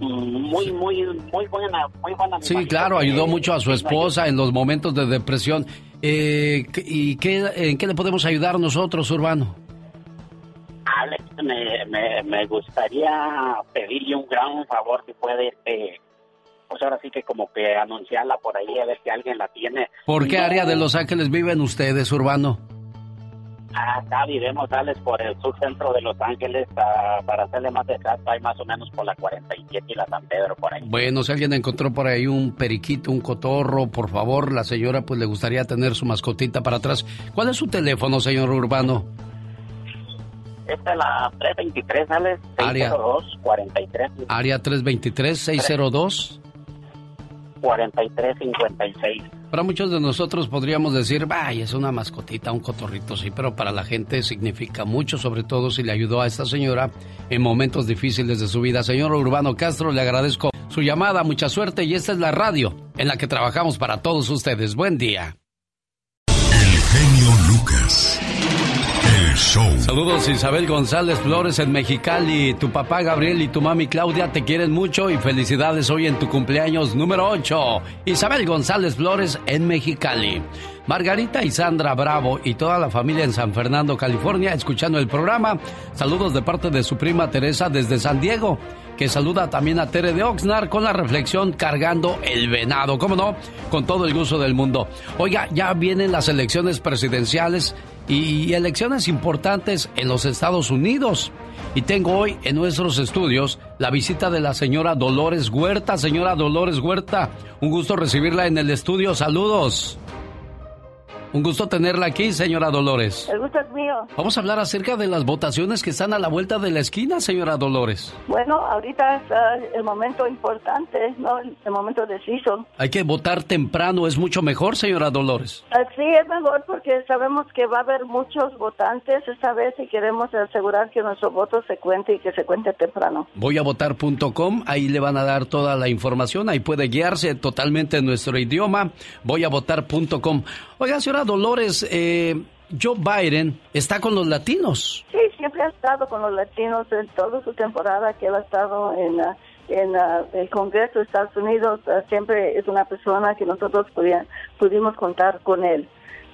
Muy, muy, muy buena, muy buena. Sí, claro, ayudó mucho a su esposa en los momentos de depresión. Eh, ¿Y qué, en qué le podemos ayudar nosotros, Urbano? Alex, me, me, gustaría pedirle un gran favor si puede, este, pues ahora sí que como que anunciarla por ahí a ver si alguien la tiene. ¿Por qué área de Los Ángeles viven ustedes, Urbano? Acá vivimos, Alex, por el sur centro de Los Ángeles, para hacerle más exacto, hay más o menos por la 47 y la San Pedro, por ahí. Bueno, si alguien encontró por ahí un periquito, un cotorro, por favor, la señora pues le gustaría tener su mascotita para atrás. ¿Cuál es su teléfono, señor Urbano? Esta es la 323, Alex, 602 43. Área 323 602 4356. Para muchos de nosotros podríamos decir, vaya, es una mascotita, un cotorrito, sí, pero para la gente significa mucho, sobre todo si le ayudó a esta señora en momentos difíciles de su vida. Señor Urbano Castro, le agradezco su llamada, mucha suerte y esta es la radio en la que trabajamos para todos ustedes. Buen día. El genio Lucas. Saludos Isabel González Flores en Mexicali. Tu papá Gabriel y tu mami Claudia te quieren mucho y felicidades hoy en tu cumpleaños número 8. Isabel González Flores en Mexicali. Margarita y Sandra Bravo y toda la familia en San Fernando, California, escuchando el programa. Saludos de parte de su prima Teresa desde San Diego, que saluda también a Tere de Oxnard con la reflexión cargando el venado. ¿Cómo no? Con todo el gusto del mundo. Oiga, ya vienen las elecciones presidenciales y elecciones importantes en los Estados Unidos. Y tengo hoy en nuestros estudios la visita de la señora Dolores Huerta. Señora Dolores Huerta, un gusto recibirla en el estudio. Saludos. Un gusto tenerla aquí, señora Dolores. El gusto es mío. Vamos a hablar acerca de las votaciones que están a la vuelta de la esquina, señora Dolores. Bueno, ahorita es el momento importante, ¿no? El momento deciso. Hay que votar temprano, es mucho mejor, señora Dolores. Sí, es mejor porque sabemos que va a haber muchos votantes esta vez y queremos asegurar que nuestro voto se cuente y que se cuente temprano. Voy a votar.com, ahí le van a dar toda la información, ahí puede guiarse totalmente en nuestro idioma. Voy a votar.com. Oiga, señora Dolores, eh, Joe Biden está con los latinos. Sí, siempre ha estado con los latinos en toda su temporada que él ha estado en, en el Congreso de Estados Unidos. Ah, siempre es una persona que nosotros pudimos contar con él.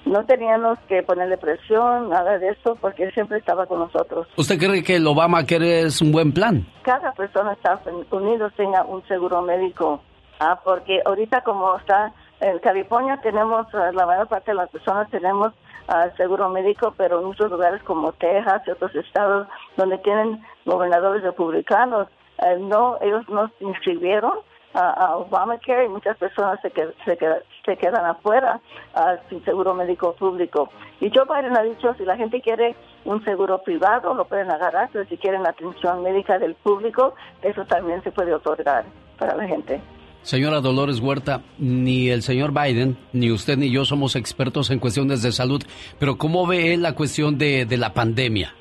No teníamos que ponerle presión, nada de eso, porque él siempre estaba con nosotros. ¿Usted cree que el Obama quiere es un buen plan? Cada persona de Estados Unidos tenga un seguro médico, ah, porque ahorita como está en California tenemos, eh, la mayor parte de las personas tenemos uh, seguro médico, pero en muchos lugares como Texas y otros estados donde tienen gobernadores republicanos, eh, no, ellos no se inscribieron a Obamacare y muchas personas se, se, se quedan afuera uh, sin seguro médico público. Y Joe Biden ha dicho, si la gente quiere un seguro privado, lo pueden agarrar, pero si quieren atención médica del público, eso también se puede otorgar para la gente. Señora Dolores Huerta, ni el señor Biden, ni usted ni yo somos expertos en cuestiones de salud, pero ¿cómo ve la cuestión de, de la pandemia?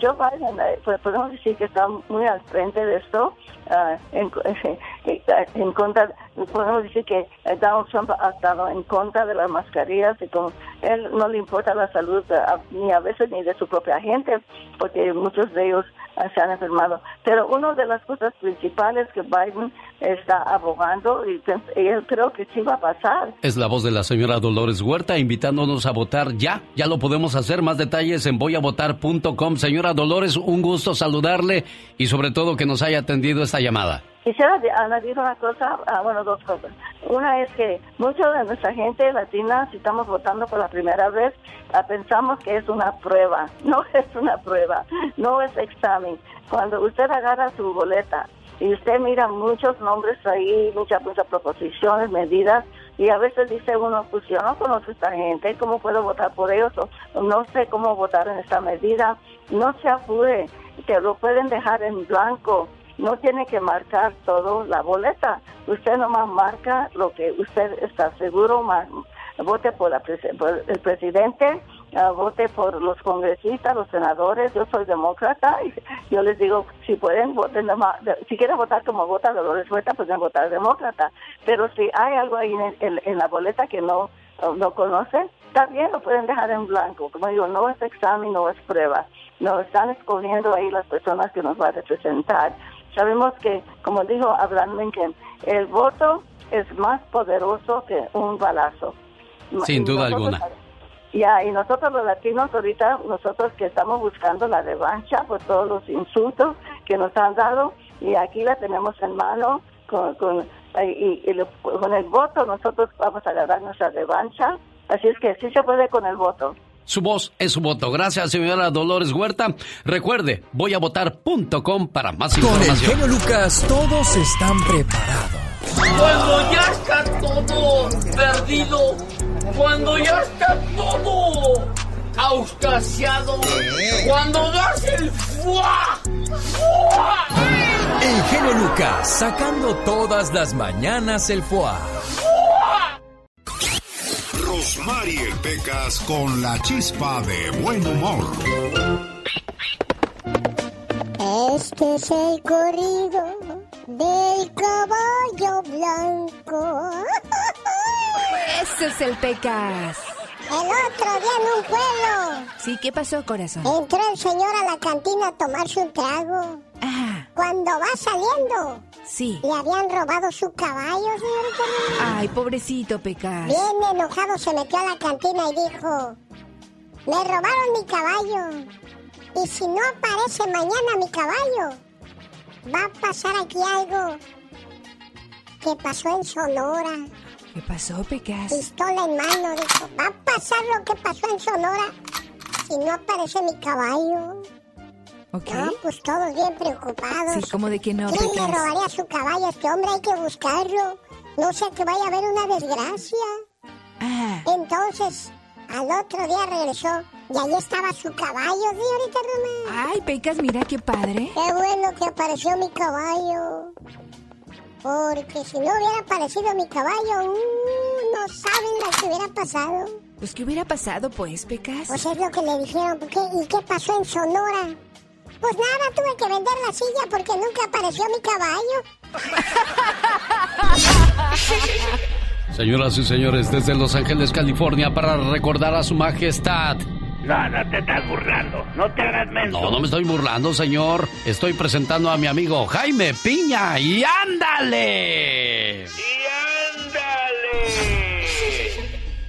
Joe Biden, eh, pues podemos decir que está muy al frente de esto. ah, en, en contra, podemos decir que eh, Donald Trump ha estado en contra de las mascarillas y como él no le importa la salud ah, ni a veces ni de su propia gente, porque muchos de ellos ah, se han enfermado. Pero una de las cosas principales que Biden está abogando y, y él creo que sí va a pasar Es la voz de la señora Dolores Huerta invitándonos a votar ya. Ya lo podemos hacer. Más detalles en voyavotar.com. Señora Dolores, un gusto saludarle y sobre todo que nos haya atendido esta llamada. Quisiera añadir una cosa, ah, bueno, dos cosas. Una es que mucha de nuestra gente latina, si estamos votando por la primera vez, ah, pensamos que es una prueba. No es una prueba, no es examen. Cuando usted agarra su boleta y usted mira muchos nombres ahí, muchas, muchas proposiciones, medidas, y a veces dice uno, pues yo no conozco esta gente, ¿cómo puedo votar por ellos? No sé cómo votar en esta medida. No se apure, que lo pueden dejar en blanco no tiene que marcar todo la boleta. Usted nomás marca lo que usted está seguro, ma- vote por, la el presidente, ah, vote por los congresistas, los senadores. Yo soy demócrata y yo les digo, si pueden, voten si quieren votar como vota Dolores Huerta, pueden votar demócrata. Pero si hay algo ahí en, en- en la boleta que no, no conocen, bien, lo pueden dejar en blanco. Como digo, no es examen, no es prueba. Nos están escogiendo ahí las personas que nos van a representar. Sabemos que, como dijo Abraham Lincoln, el voto es más poderoso que un balazo. Sin duda Nosotros- alguna. Ya, y nosotros los latinos ahorita, nosotros que estamos buscando la revancha por todos los insultos que nos han dado, y aquí la tenemos en mano, con, con, y, y lo- con el voto nosotros vamos a agarrar nuestra revancha, así es que sí se puede con el voto. Su voz es su voto. Gracias, señora Dolores Huerta. Recuerde, voy a votar.com para más Con el información. genio Lucas todos están preparados. Cuando ya está todo perdido, cuando ya está todo auscasiado, cuando das el fuá, fuá, El genio Lucas sacando todas las mañanas el foie. Rosmarie Pecas con la chispa de buen humor. Este es el corrido del caballo blanco. Ese es el Pecas. El otro día en un pueblo Sí, ¿qué pasó, corazón? entró el señor a la cantina a tomarse un trago. Cuando va saliendo, Sí. le habían robado su caballo, señorita. Ay, pobrecito Pecas. Bien enojado se metió a la cantina y dijo, me robaron mi caballo. Y si no aparece mañana mi caballo, va a pasar aquí algo que pasó en Sonora. ¿Qué pasó, Pecas? Pistola en mano, dijo, va a pasar lo que pasó en Sonora si no aparece mi caballo. Ok. No, pues todos bien preocupados. Sí, como de que no, ¿Quién le robaría su caballo a este hombre? Hay que buscarlo. No sea que vaya a haber una desgracia. Ah. Entonces, al otro día regresó y ahí estaba su caballo, señorita Roma. Ay, Pecas, mira qué padre. Qué bueno que apareció mi caballo. Porque si no hubiera aparecido mi caballo, uh, no saben lo que hubiera pasado. Pues, ¿qué hubiera pasado, pues, Pecas? Pues es lo que le dijeron. ¿por qué? ¿Y qué pasó en Sonora? Pues nada, tuve que vender la silla porque nunca apareció mi caballo. Señoras y señores, desde Los Ángeles, California, para recordar a su majestad. No, no te estás burlando. No te hagas menso. No, no me estoy burlando, señor. Estoy presentando a mi amigo Jaime Piña. ¡Y ándale!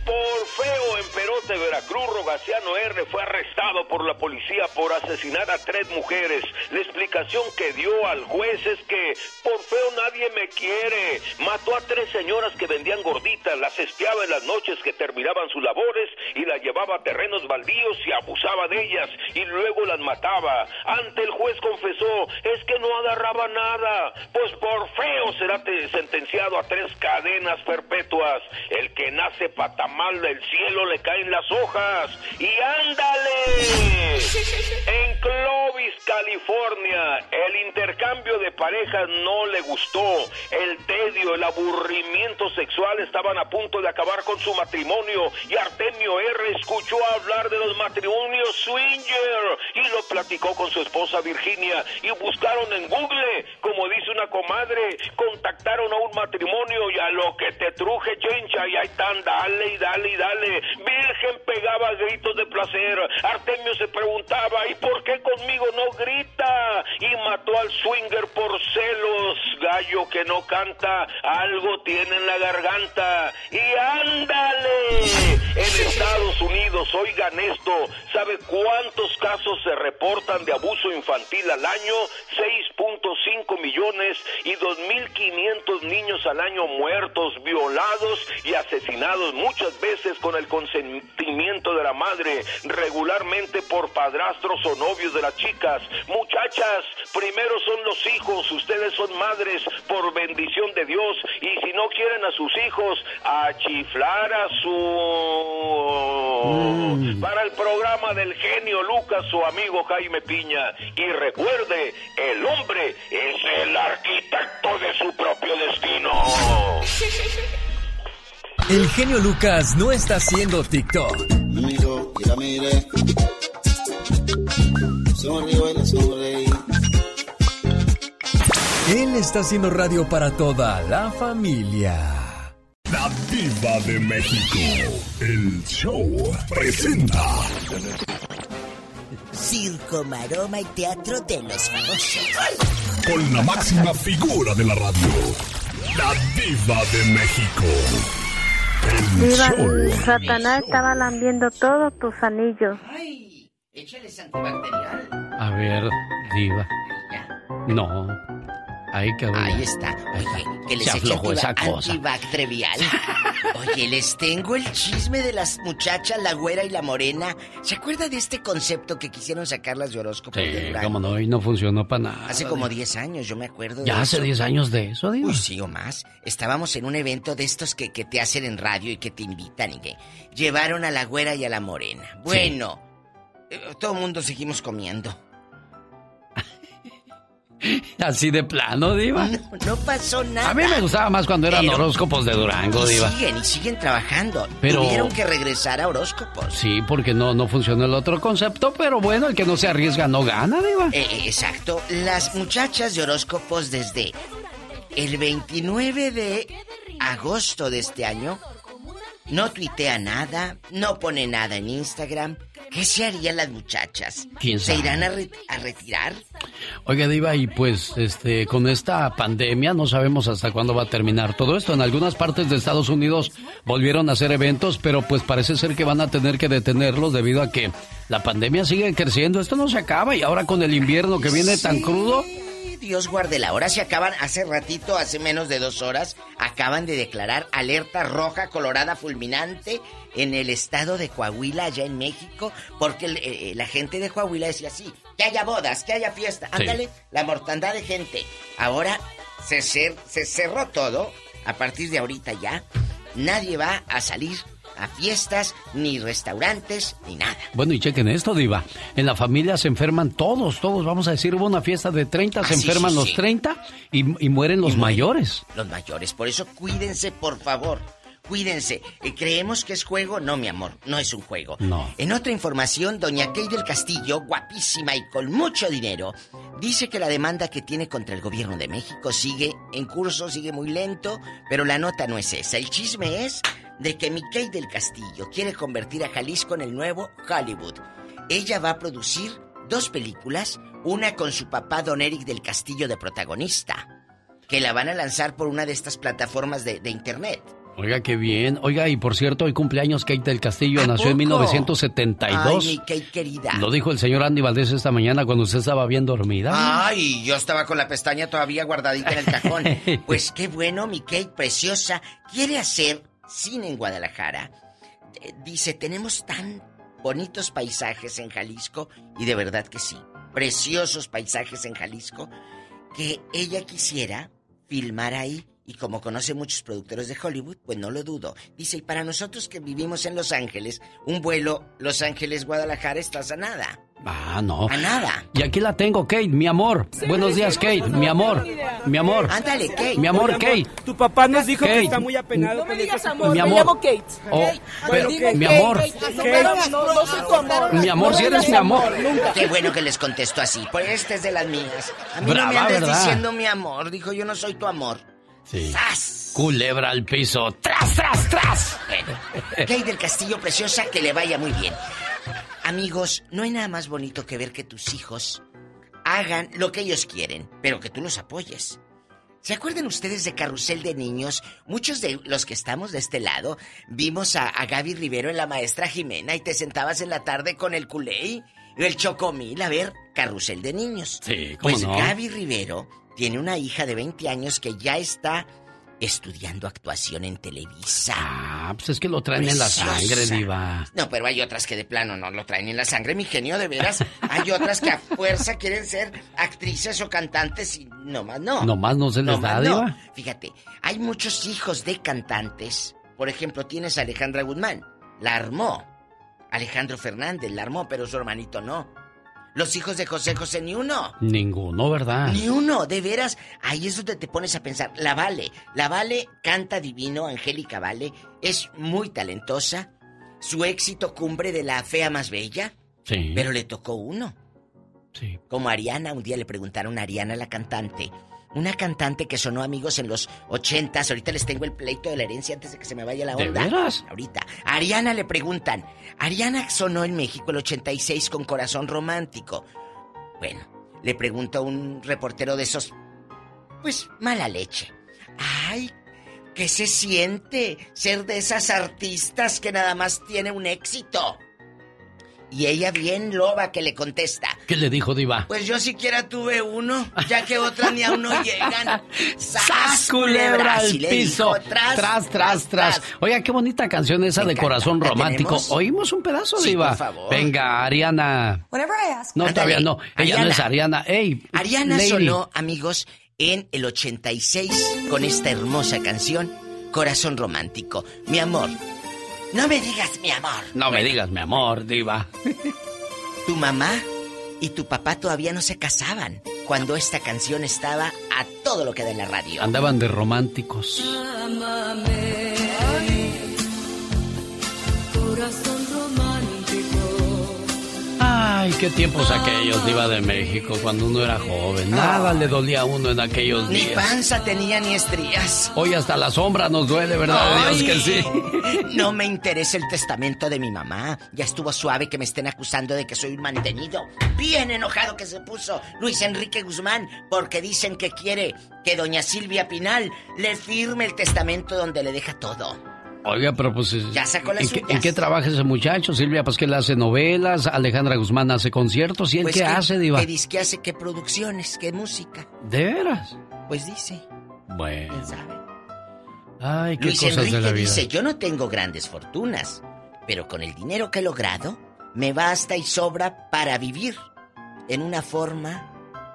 Por feo Perote, Veracruz, Rogaciano R. fue arrestado por la policía por asesinar a tres mujeres. La explicación que dio al juez es que por feo nadie me quiere. Mató a tres señoras que vendían gorditas, las espiaba en las noches que terminaban sus labores y las llevaba a terrenos baldíos y abusaba de ellas y luego las mataba. Ante el juez confesó, es que no agarraba nada. Pues por feo será te- sentenciado a tres cadenas perpetuas. El que nace patamal del cielo le caen las hojas. ¡Y ándale! En Clovis, California. El intercambio de parejas no le gustó. El tedio, el aburrimiento sexual estaban a punto de acabar con su matrimonio y Artemio R. escuchó hablar de los matrimonios swinger y lo platicó con su esposa Virginia y buscaron en Google, como dice una comadre, contactaron a un matrimonio y a lo que te truje chencha y ahí están, dale y dale y dale. Virgen pegaba gritos de placer. Artemio se preguntaba, ¿y por qué conmigo no grita? Y mató al swinger por celos. Gallo que no canta, algo tiene en la garganta. Y ándale. En Estados Unidos, oigan esto, ¿sabe cuántos casos se reportan de abuso infantil al año? 6.5 millones y 2.500 niños al año muertos, violados y asesinados muchas veces con el consentimiento de la madre, regularmente por padrastros o novios de las chicas. Muchachas, primero son los hijos, ustedes son madres por bendición de Dios y si no quieren a sus hijos, a chiflar a su... Mm. Para el programa del genio Lucas, su amigo Jaime Piña. Y recuerde, el hombre es el arquitecto de su propio destino. El genio Lucas no está haciendo TikTok. Amigo, ya mire. Sonrío y le sonreí. Él está haciendo radio para toda la familia. La Diva de México. El show presenta. Circo, maroma y teatro de los famosos. Con la máxima figura de la radio. La Diva de México. Diva. Satanás estaba lambiendo todos tus anillos. Échales antibacterial. A ver, diva. No. Ahí quedó. Ahí está. Oye, que les Se aflojó esa cosa. Oye, les tengo el chisme de las muchachas, la güera y la morena. ¿Se acuerda de este concepto que quisieron sacarlas de horóscopo Sí, cómo no, y no funcionó para nada. Hace como 10 años, yo me acuerdo de Ya hace eso. 10 años de eso, diva. Uy, sí o más. Estábamos en un evento de estos que, que te hacen en radio y que te invitan y que llevaron a la güera y a la morena. Bueno, eh, todo el mundo seguimos comiendo. Así de plano, diva. No pasó nada. A mí me gustaba más cuando eran Pero- horóscopos de Durango, y diva. siguen y siguen trabajando. Pero- Tuvieron que regresar a horóscopos. Sí, porque no, no funcionó el otro concepto, pero bueno, el que no se arriesga no gana, diva. Eh, eh, exacto. Las muchachas de horóscopos desde el 29 de agosto de este año no tuitea nada, no pone nada en Instagram. ¿Qué se harían las muchachas? ¿Quién ¿Se irán a, re- a retirar? Oiga, Diva, y pues este, con esta pandemia no sabemos hasta cuándo va a terminar todo esto. En algunas partes de Estados Unidos volvieron a hacer eventos, pero pues parece ser que van a tener que detenerlos debido a que la pandemia sigue creciendo. Esto no se acaba y ahora con el invierno que viene tan crudo. Dios guarde la hora. Se acaban hace ratito, hace menos de dos horas, acaban de declarar alerta roja colorada fulminante en el estado de Coahuila, allá en México, porque el- eh, eh, la gente de Coahuila decía así, que haya bodas, que haya fiesta. Sí. Ándale, la mortandad de gente. Ahora se, cer- se cerró todo. A partir de ahorita ya, nadie va a salir a fiestas, ni restaurantes, ni nada. Bueno, y chequen esto, Diva. En la familia se enferman todos, todos. Vamos a decir, hubo una fiesta de 30, se Ah, sí, enferman sí, los sí. 30 y, y mueren los mayores. Los mayores. Por eso cuídense, por favor. Cuídense. Eh, ¿Creemos que es juego? No, mi amor, no es un juego. No. En otra información, doña Kay del Castillo, guapísima y con mucho dinero, dice que la demanda que tiene contra el gobierno de México sigue en curso, sigue muy lento, pero la nota no es esa. El chisme es de que mi Kay del Castillo quiere convertir a Jalisco en el nuevo Hollywood. Ella va a producir dos películas, una con su papá Don Eric del Castillo de protagonista, que la van a lanzar por una de estas plataformas de, de internet. Oiga, qué bien. Oiga, y por cierto, hoy cumpleaños Kate del Castillo, ¿A nació en poco? 1972. Ay, mi Kate querida. Lo dijo el señor Andy Valdés esta mañana cuando usted estaba bien dormida. Ay, yo estaba con la pestaña todavía guardadita en el cajón. Pues qué bueno, mi Kate preciosa. Quiere hacer cine en Guadalajara. Eh, Dice, tenemos tan bonitos paisajes en Jalisco, y de verdad que sí, preciosos paisajes en Jalisco, que ella quisiera filmar ahí. Y como conoce muchos productores de Hollywood, pues no lo dudo. Dice, y para nosotros que vivimos en Los Ángeles, un vuelo Los Ángeles-Guadalajara está a nada. Ah, no. A nada. Y aquí la tengo, Kate, mi amor. Buenos días, Kate, mi amor. Mi amor. Ándale, Kate. Mi amor, Kate. Tu papá nos dijo Kate. que está muy apenado. No me digas amor, Mi me amor. llamo Kate. Oh, Kate. pero, Digo mi Kate, amor. Kate, no, no soy tu amor. Mi amor, No si me eres mi amor. Qué bueno que les contesto así. Pues este es de las mías. A mí no me andes ¿verdad? diciendo mi amor. Dijo, yo no soy tu amor. Sí. ¡Sas! Culebra al piso. ¡Tras, tras, tras! Kate del Castillo Preciosa, que le vaya muy bien. Amigos, no hay nada más bonito que ver que tus hijos hagan lo que ellos quieren, pero que tú los apoyes. ¿Se acuerdan ustedes de Carrusel de Niños? Muchos de los que estamos de este lado vimos a, a Gaby Rivero en la maestra Jimena y te sentabas en la tarde con el culé y el chocomil a ver Carrusel de Niños. Sí, ¿cómo Pues no? Gaby Rivero tiene una hija de 20 años que ya está estudiando actuación en Televisa. Ah, pues es que lo traen en la Preciosa. sangre, diva. No, pero hay otras que de plano no lo traen en la sangre, mi genio, de veras. Hay otras que a fuerza quieren ser actrices o cantantes y nomás no. Nomás no se les Nomás da, no. diva. Fíjate, hay muchos hijos de cantantes. Por ejemplo, tienes a Alejandra Guzmán. La armó. Alejandro Fernández la armó, pero su hermanito no. Los hijos de José José ni uno. Ninguno, ¿verdad? Ni uno, de veras. Ahí es donde te pones a pensar. La Vale. La Vale canta divino, Angélica Vale. Es muy talentosa. Su éxito cumbre de la fea más bella. Sí. Pero le tocó uno. Sí. Como Ariana, un día le preguntaron a Ariana, la cantante. Una cantante que sonó amigos en los ochentas. Ahorita les tengo el pleito de la herencia antes de que se me vaya la ¿De onda. veras? Ahorita. A Ariana le preguntan. Ariana sonó en México el 86 con Corazón Romántico. Bueno, le pregunta un reportero de esos. Pues mala leche. Ay, ¿qué se siente ser de esas artistas que nada más tiene un éxito? Y ella bien loba que le contesta. ¿Qué le dijo, diva? Pues yo siquiera tuve uno, ya que otras ni a uno llegan. ¡Sas, culebra al piso! dijo, tras, tras, tras, Oiga, qué bonita canción esa de Corazón ¿La Romántico. ¿Oímos un pedazo, Sí, diva? por favor. Venga, Ariana. Whenever I ask. No, todavía no. Ella no Ariana. es Ariana. ¡Ey! Ariana lady. sonó, amigos, en el 86 con esta hermosa canción, Corazón Romántico. Mi amor, no me digas mi amor. No me digas, mi amor, diva. Tu mamá y tu papá todavía no se casaban cuando esta canción estaba a todo lo que da en la radio. Andaban de románticos. Ámame, corazón. Ay, qué tiempos aquellos, diva de México, cuando uno era joven. Nada le dolía a uno en aquellos Ni días. panza tenía ni estrías. Hoy hasta la sombra nos duele, ¿verdad? Ay, Dios que sí. No me interesa el testamento de mi mamá. Ya estuvo suave que me estén acusando de que soy un mantenido. Bien enojado que se puso Luis Enrique Guzmán porque dicen que quiere que doña Silvia Pinal le firme el testamento donde le deja todo. Oiga, pero pues... Ya sacó las ¿en qué, en qué trabaja ese muchacho, Silvia? Pues que él hace novelas, Alejandra Guzmán hace conciertos, ¿y él Pues qué que- hace, diva? ¿Qué disque hace? ¿Qué producciones? ¿Qué música? ¿De veras? Pues dice. Bueno. ¿Quién sabe? Ay, qué Luis cosas Enrique de la vida. dice, yo no tengo grandes fortunas, pero con el dinero que he logrado, me basta y sobra para vivir en una forma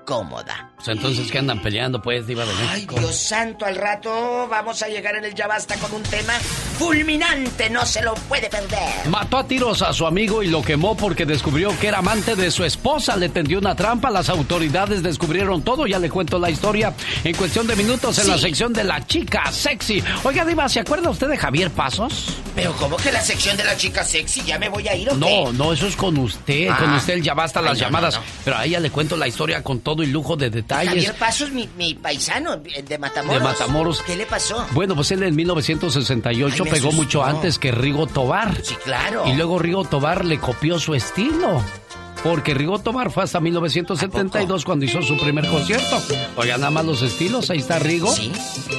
cómoda. Pues entonces, ¿qué andan peleando, pues, diva de Ay, México? Dios santo, al rato vamos a llegar en el Ya Basta con un tema fulminante, no se lo puede perder. Mató a tiros a su amigo y lo quemó porque descubrió que era amante de su esposa. Le tendió una trampa. Las autoridades descubrieron todo. Ya le cuento la historia en cuestión de minutos en Sí. la sección de la chica sexy. Oiga, Diva, ¿se acuerda usted de Javier Pasos? Pero ¿cómo que la sección de la chica sexy ya me voy a ir o No, qué? no, eso es con usted. Ah. Con usted él ya basta las Ay, no, llamadas. no, no. Pero a ella le cuento la historia con todo y lujo de detalles. Javier Paso es mi, mi paisano, de Matamoros. De Matamoros. ¿Qué le pasó? Bueno, pues él en 1968 Ay, me pegó asustó. mucho antes que Rigo Tobar. Sí, claro. Y luego Rigo Tobar le copió su estilo. Porque Rigo Tobar fue hasta 1972 cuando hizo su primer concierto. Oigan, nada más los estilos, ahí está Rigo. Sí.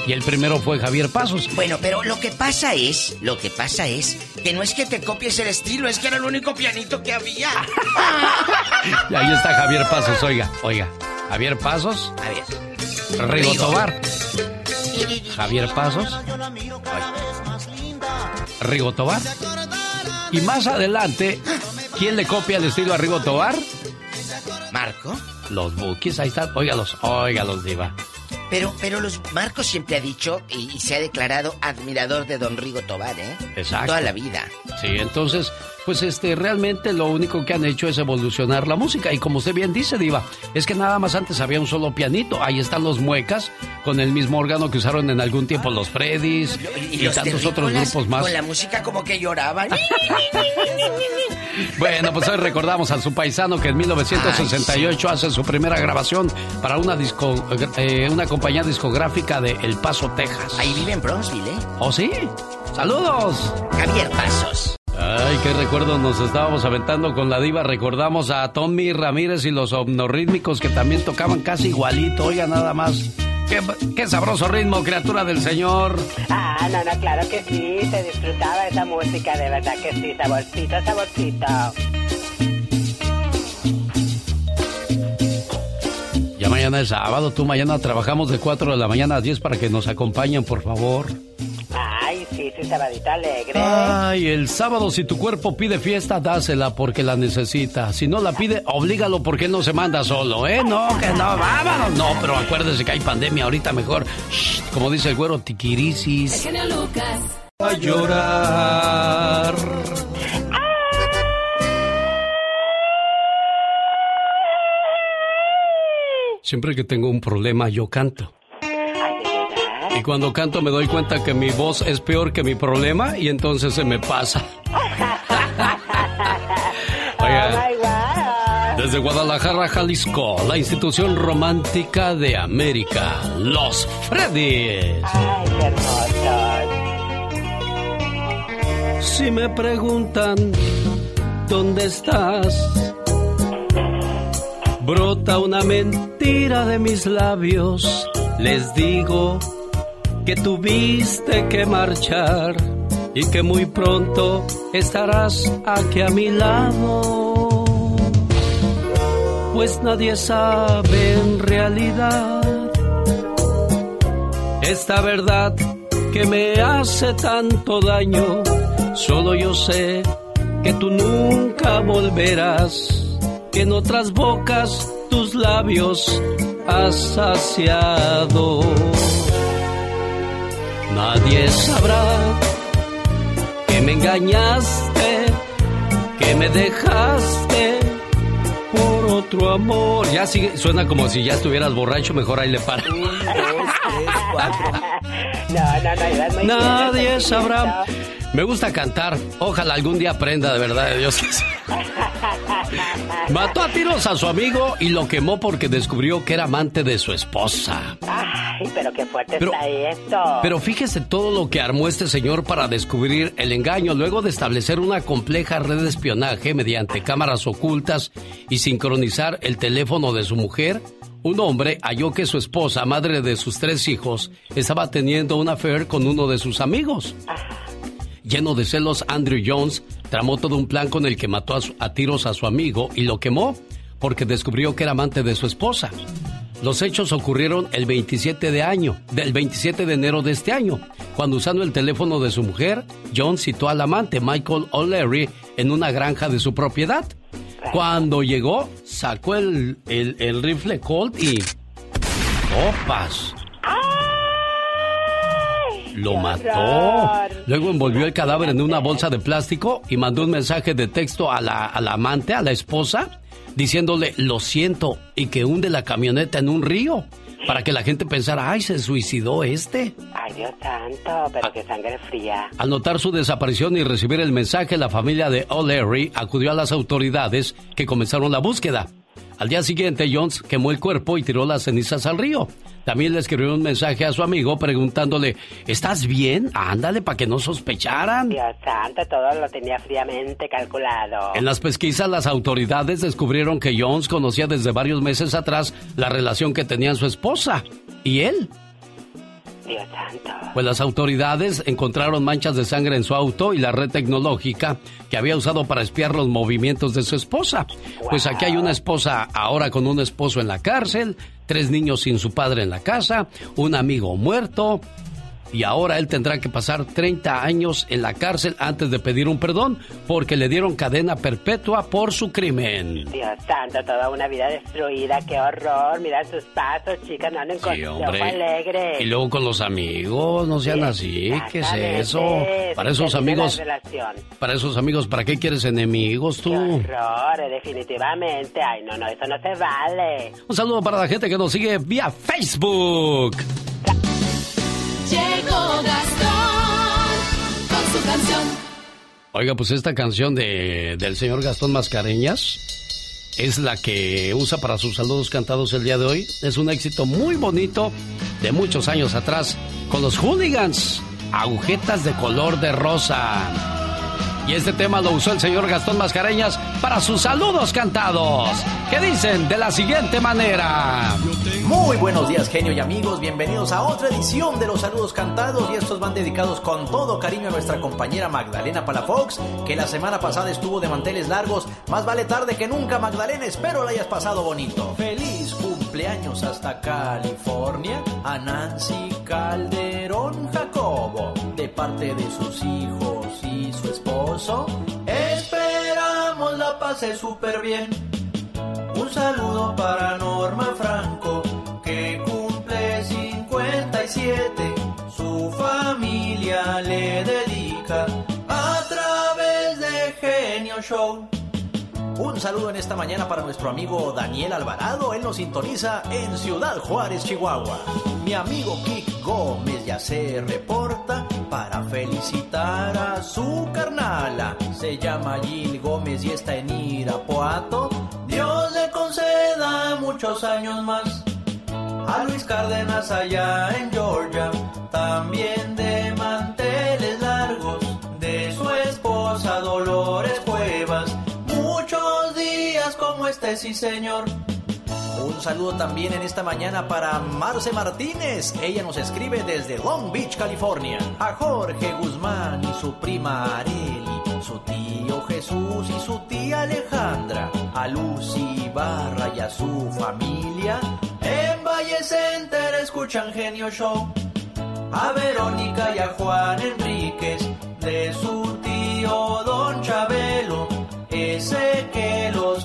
Y el primero fue Javier Pasos. Bueno, pero lo que pasa es, lo que pasa es que no es que te copies el estilo, es que era el único pianito que había. Y ahí está Javier Pasos, oiga, oiga. Javier Pasos. Rigo Rigo. Tobar. Javier Pasos, Rigo Tobar. Y más adelante, ¿quién le copia el estilo a Rigo Tobar? Marco. Los Bookies, ahí están. Óigalos, óigalos, Diva. Pero, pero los Marcos siempre ha dicho y, y se ha declarado admirador de Don Rigo Tobar, ¿eh? Exacto. Toda la vida. Sí, entonces, pues este, realmente lo único que han hecho es evolucionar la música. Y como usted bien dice, Diva, es que nada más antes había un solo pianito. Ahí están los muecas, con el mismo órgano que usaron en algún tiempo los Freddys y, los tantos otros grupos más. Con la música como que lloraban. Bueno, pues hoy recordamos a su paisano que en 1968 hace su primera grabación para una disco, eh, una compañía discográfica de El Paso, Texas. Ahí vive en Bronzeville, ¿eh? ¿Oh, sí? ¡Saludos! Javier Pasos. Ay, qué recuerdo nos estábamos aventando con la diva. Recordamos a Tommy Ramírez y los omnorrítmicos que también tocaban casi igualito. Oiga, nada más. Qué, qué sabroso ritmo, criatura del Señor. Ah, no, no, claro que sí, se disfrutaba esa música, de verdad que sí, saborcito, saborcito. Ya mañana es sábado, tú mañana trabajamos de 4 de la mañana a 10 para que nos acompañen, por favor. Sí, sabadita alegre. Ay, el sábado si tu cuerpo pide fiesta, dásela porque la necesita. Si no la pide, oblígalo porque él no se manda solo, ¿eh? No, que no, vámonos. No, pero acuérdese que hay pandemia ahorita mejor. Shh, como dice el güero, tiquirisis. Lucas. A llorar. Siempre que tengo un problema, yo canto. Y cuando canto me doy cuenta que mi voz es peor que mi problema y entonces se me pasa. Oigan, desde Guadalajara, Jalisco, la institución romántica de América, Los Freddys. Ay, qué hermosos. Si me preguntan dónde estás, brota una mentira de mis labios. Les digo que tuviste que marchar y que muy pronto estarás aquí a mi lado. Pues nadie sabe en realidad esta verdad que me hace tanto daño. Solo yo sé que tú nunca volverás, que en otras bocas tus labios has saciado. Nadie sabrá que me engañaste, que me dejaste por otro amor. Ya sigue, suena como si ya estuvieras borracho, mejor ahí le para. No, no, no, Nadie sabrá. Me gusta cantar. Ojalá algún día aprenda, de verdad, de Dios. Mató a tiros a su amigo y lo quemó porque descubrió que era amante de su esposa. Ay, pero qué fuerte Pero- está esto. Pero fíjese todo lo que armó este señor para descubrir el engaño luego de establecer una compleja red de espionaje mediante cámaras ocultas y sincronizar el teléfono de su mujer. Un hombre halló que su esposa, madre de sus tres hijos, estaba teniendo una affair con uno de sus amigos. Lleno de celos, Andrew Jones tramó todo un plan con el que mató a, a tiros a su amigo y lo quemó porque descubrió que era amante de su esposa. Los hechos ocurrieron el 27 de año, del 27 de enero de este año, cuando usando el teléfono de su mujer, Jones citó al amante Michael O'Leary en una granja de su propiedad. Cuando llegó, sacó el, el- el rifle Colt y... ¡Opas! Lo mató. Luego envolvió el cadáver en una bolsa de plástico y mandó un mensaje de texto a la, a la amante, a la esposa, diciéndole lo siento y que hunde la camioneta en un río para que la gente pensara, ay, se suicidó este. Ay, Dios santo, pero qué sangre fría. Al notar su desaparición y recibir el mensaje, la familia de O'Leary acudió a las autoridades que comenzaron la búsqueda. Al día siguiente, Jones quemó el cuerpo y tiró las cenizas al río. También le escribió un mensaje a su amigo preguntándole, ¿estás bien? Ándale, para que no sospecharan. Dios santo, todo lo tenía fríamente calculado. En las pesquisas, las autoridades descubrieron que Jones conocía desde varios meses atrás la relación que tenían su esposa y él. Dios santo. Pues las autoridades encontraron manchas de sangre en su auto y la red tecnológica que había usado para espiar los movimientos de su esposa. Pues aquí hay una esposa ahora con un esposo en la cárcel, tres niños sin su padre en la casa, un amigo muerto. Y ahora él tendrá que pasar 30 años en la cárcel antes de pedir un perdón porque le dieron cadena perpetua por su crimen. Dios santo, toda una vida destruida, qué horror. Mira sus pasos, chicas, no Sí, su hombre. alegre. Y luego con los amigos, no sean así, ¿qué es eso? Para esos amigos, para esos amigos, ¿para qué quieres enemigos tú? Horror, eh, definitivamente. Ay, no, no, eso no se vale. Un saludo para la gente que nos sigue vía Facebook. Llegó Gastón con su canción. Oiga, pues esta canción de, del señor Gastón Mascareñas es la que usa para sus saludos cantados el día de hoy. Es un éxito muy bonito de muchos años atrás con los hooligans, agujetas de color de rosa. Y este tema lo usó el señor Gastón Mascareñas para sus saludos cantados, que dicen de la siguiente manera. Muy buenos días, genio y amigos. Bienvenidos a otra edición de los saludos cantados. Y estos van dedicados con todo cariño a nuestra compañera Magdalena Palafox, que la semana pasada estuvo de manteles largos. Más vale tarde que nunca, Magdalena. Espero la hayas pasado bonito. Feliz cumpleaños hasta California a Nancy Calderón Jacobo, de parte de sus hijos y su Esperamos la pase súper bien. Un saludo para Norma Franco, que cumple 57. Su familia le dedica a través de Genio Show. Un saludo en esta mañana para nuestro amigo Daniel Alvarado. Él nos sintoniza en Ciudad Juárez, Chihuahua. Mi amigo Kik Gómez ya se reporta para felicitar a su carnala. Se llama Gil Gómez y está en Irapuato. Dios le conceda muchos años más. A Luis Cárdenas allá en Georgia, también de sí señor. Un saludo también en esta mañana para Marce Martínez. Ella nos escribe desde Long Beach, California. A Jorge Guzmán y su prima Areli, su tío Jesús y su tía Alejandra. A Lucy Barra y a su familia. En Valle Center escuchan Genio Show. A Verónica y a Juan Enríquez. De su tío Don Chabelo. Ese que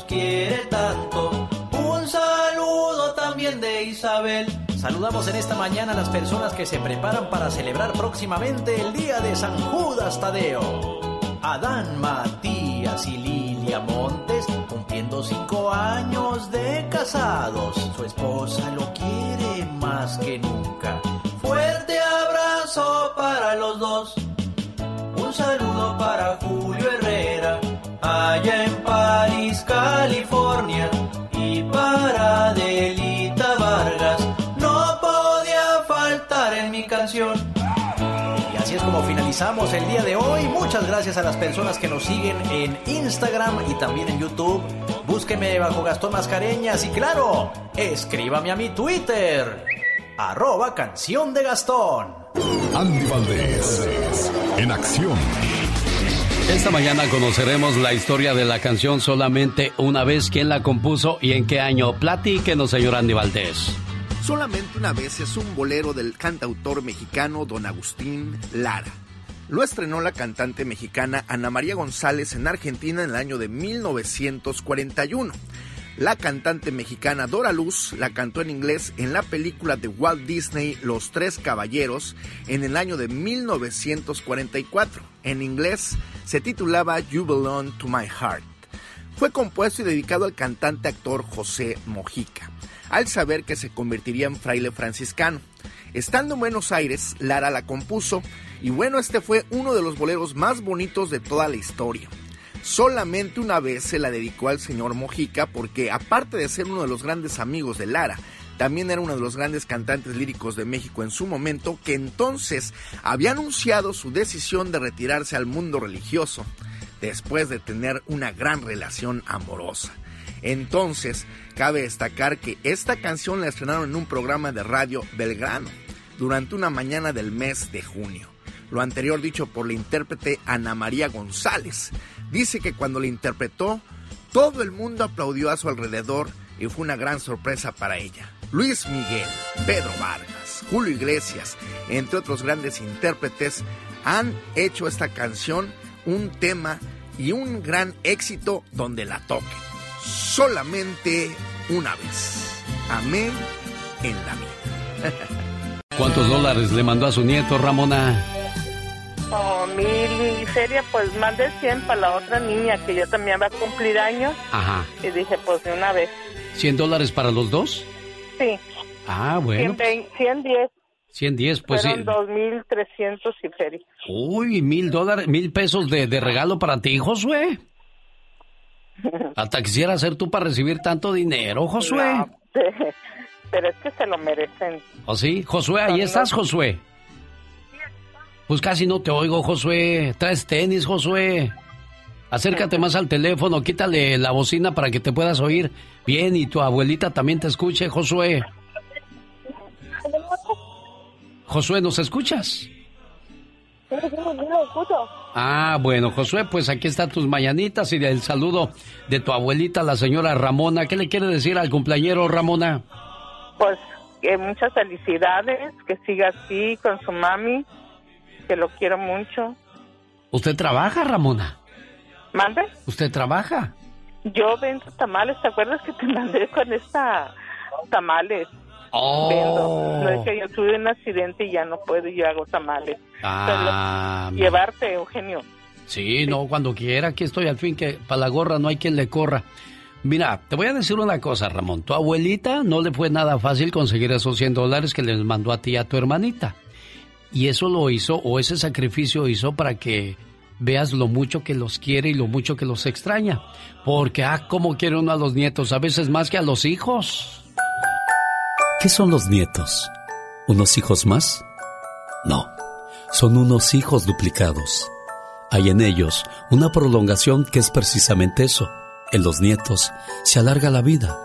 quiere tanto. Un saludo también de Isabel. Saludamos en esta mañana a las personas que se preparan para celebrar próximamente el día de San Judas Tadeo. Adán Matías y Lilia Montes cumpliendo cinco años de casados. Su esposa lo quiere más que nunca. Fuerte abrazo para los dos. Un saludo para Julio Herrera, allá en California. Y para Delita Vargas, no podía faltar en mi canción. Y así es como finalizamos el día de hoy. Muchas gracias a las personas que nos siguen en Instagram y también en YouTube. Búsqueme bajo Gastón Mascareñas y claro, escríbame a mi Twitter. Arroba canción de Gastón. Andy Valdés, en acción. Esta mañana conoceremos la historia de la canción Solamente una vez, quién la compuso y en qué año. Platíquenos, señor Andy Valdés. Solamente una vez es un bolero del cantautor mexicano don Agustín Lara. Lo estrenó la cantante mexicana Ana María González en Argentina en el año de 1941. La cantante mexicana Dora Luz la cantó en inglés en la película de Walt Disney Los Tres Caballeros en el año de 1944. En inglés se titulaba You Belong to My Heart. Fue compuesto y dedicado al cantante actor José Mojica, al saber que se convertiría en fraile franciscano. Estando en Buenos Aires, Lara la compuso y bueno, este fue uno de los boleros más bonitos de toda la historia. Solamente una vez se la dedicó al señor Mojica porque aparte de ser uno de los grandes amigos de Lara, también era uno de los grandes cantantes líricos de México en su momento, que entonces había anunciado su decisión de retirarse al mundo religioso después de tener una gran relación amorosa. Entonces, cabe destacar que esta canción la estrenaron en un programa de radio Belgrano durante una mañana del mes de junio. Lo anterior dicho por la intérprete Ana María González. Dice que cuando la interpretó, todo el mundo aplaudió a su alrededor y fue una gran sorpresa para ella. Luis Miguel, Pedro Vargas, Julio Iglesias, entre otros grandes intérpretes, han hecho esta canción un tema y un gran éxito donde la toquen. Solamente una vez. Amén en la vida. ¿Cuántos dólares le mandó a su nieto, Ramona? Oh, mil y feria, pues más de 100 para la otra niña que yo también va a cumplir años. Ajá. Y dije, pues de una vez. ¿100 dólares para los dos? Sí. Ah, bueno. 120, 110. 110, pues sí. Fueron 2.300 y feria. Uy, mil dólares, mil pesos de, de regalo para ti, Josué. Hasta quisiera ser tú para recibir tanto dinero, Josué. No, pero es que se lo merecen. ¿O sí? Josué, ahí estás, Josué. Pues casi no te oigo, Josué. Traes tenis, Josué. Acércate más al teléfono, quítale la bocina para que te puedas oír bien y tu abuelita también te escuche, Josué. Josué, ¿nos escuchas? Ah, bueno, Josué, pues aquí están tus mañanitas y el saludo de tu abuelita, la señora Ramona. ¿Qué le quiere decir al cumpleañero, Ramona? Pues que muchas felicidades, que siga así con su mami, que lo quiero mucho. ¿Usted trabaja, Ramona? ¿Mande? ¿Usted trabaja? Yo vendo tamales, ¿te acuerdas que te mandé con esta tamales? Oh. Vendo. No es que yo tuve un accidente y ya no puedo yo hago tamales. Ah, llevarte, Eugenio. Sí, no, cuando quiera, aquí estoy al fin que para la gorra no hay quien le corra. Mira, te voy a decir una cosa, Ramón. Tu abuelita no le fue nada fácil conseguir esos 100 dólares que les mandó a ti y a tu hermanita. Y eso lo hizo, o ese sacrificio hizo para que veas lo mucho que los quiere y lo mucho que los extraña. Porque, ah, cómo quiere uno a los nietos, a veces más que a los hijos. ¿Qué son los nietos? ¿Unos hijos más? No, son unos hijos duplicados. Hay en ellos una prolongación que es precisamente eso. En los nietos se alarga la vida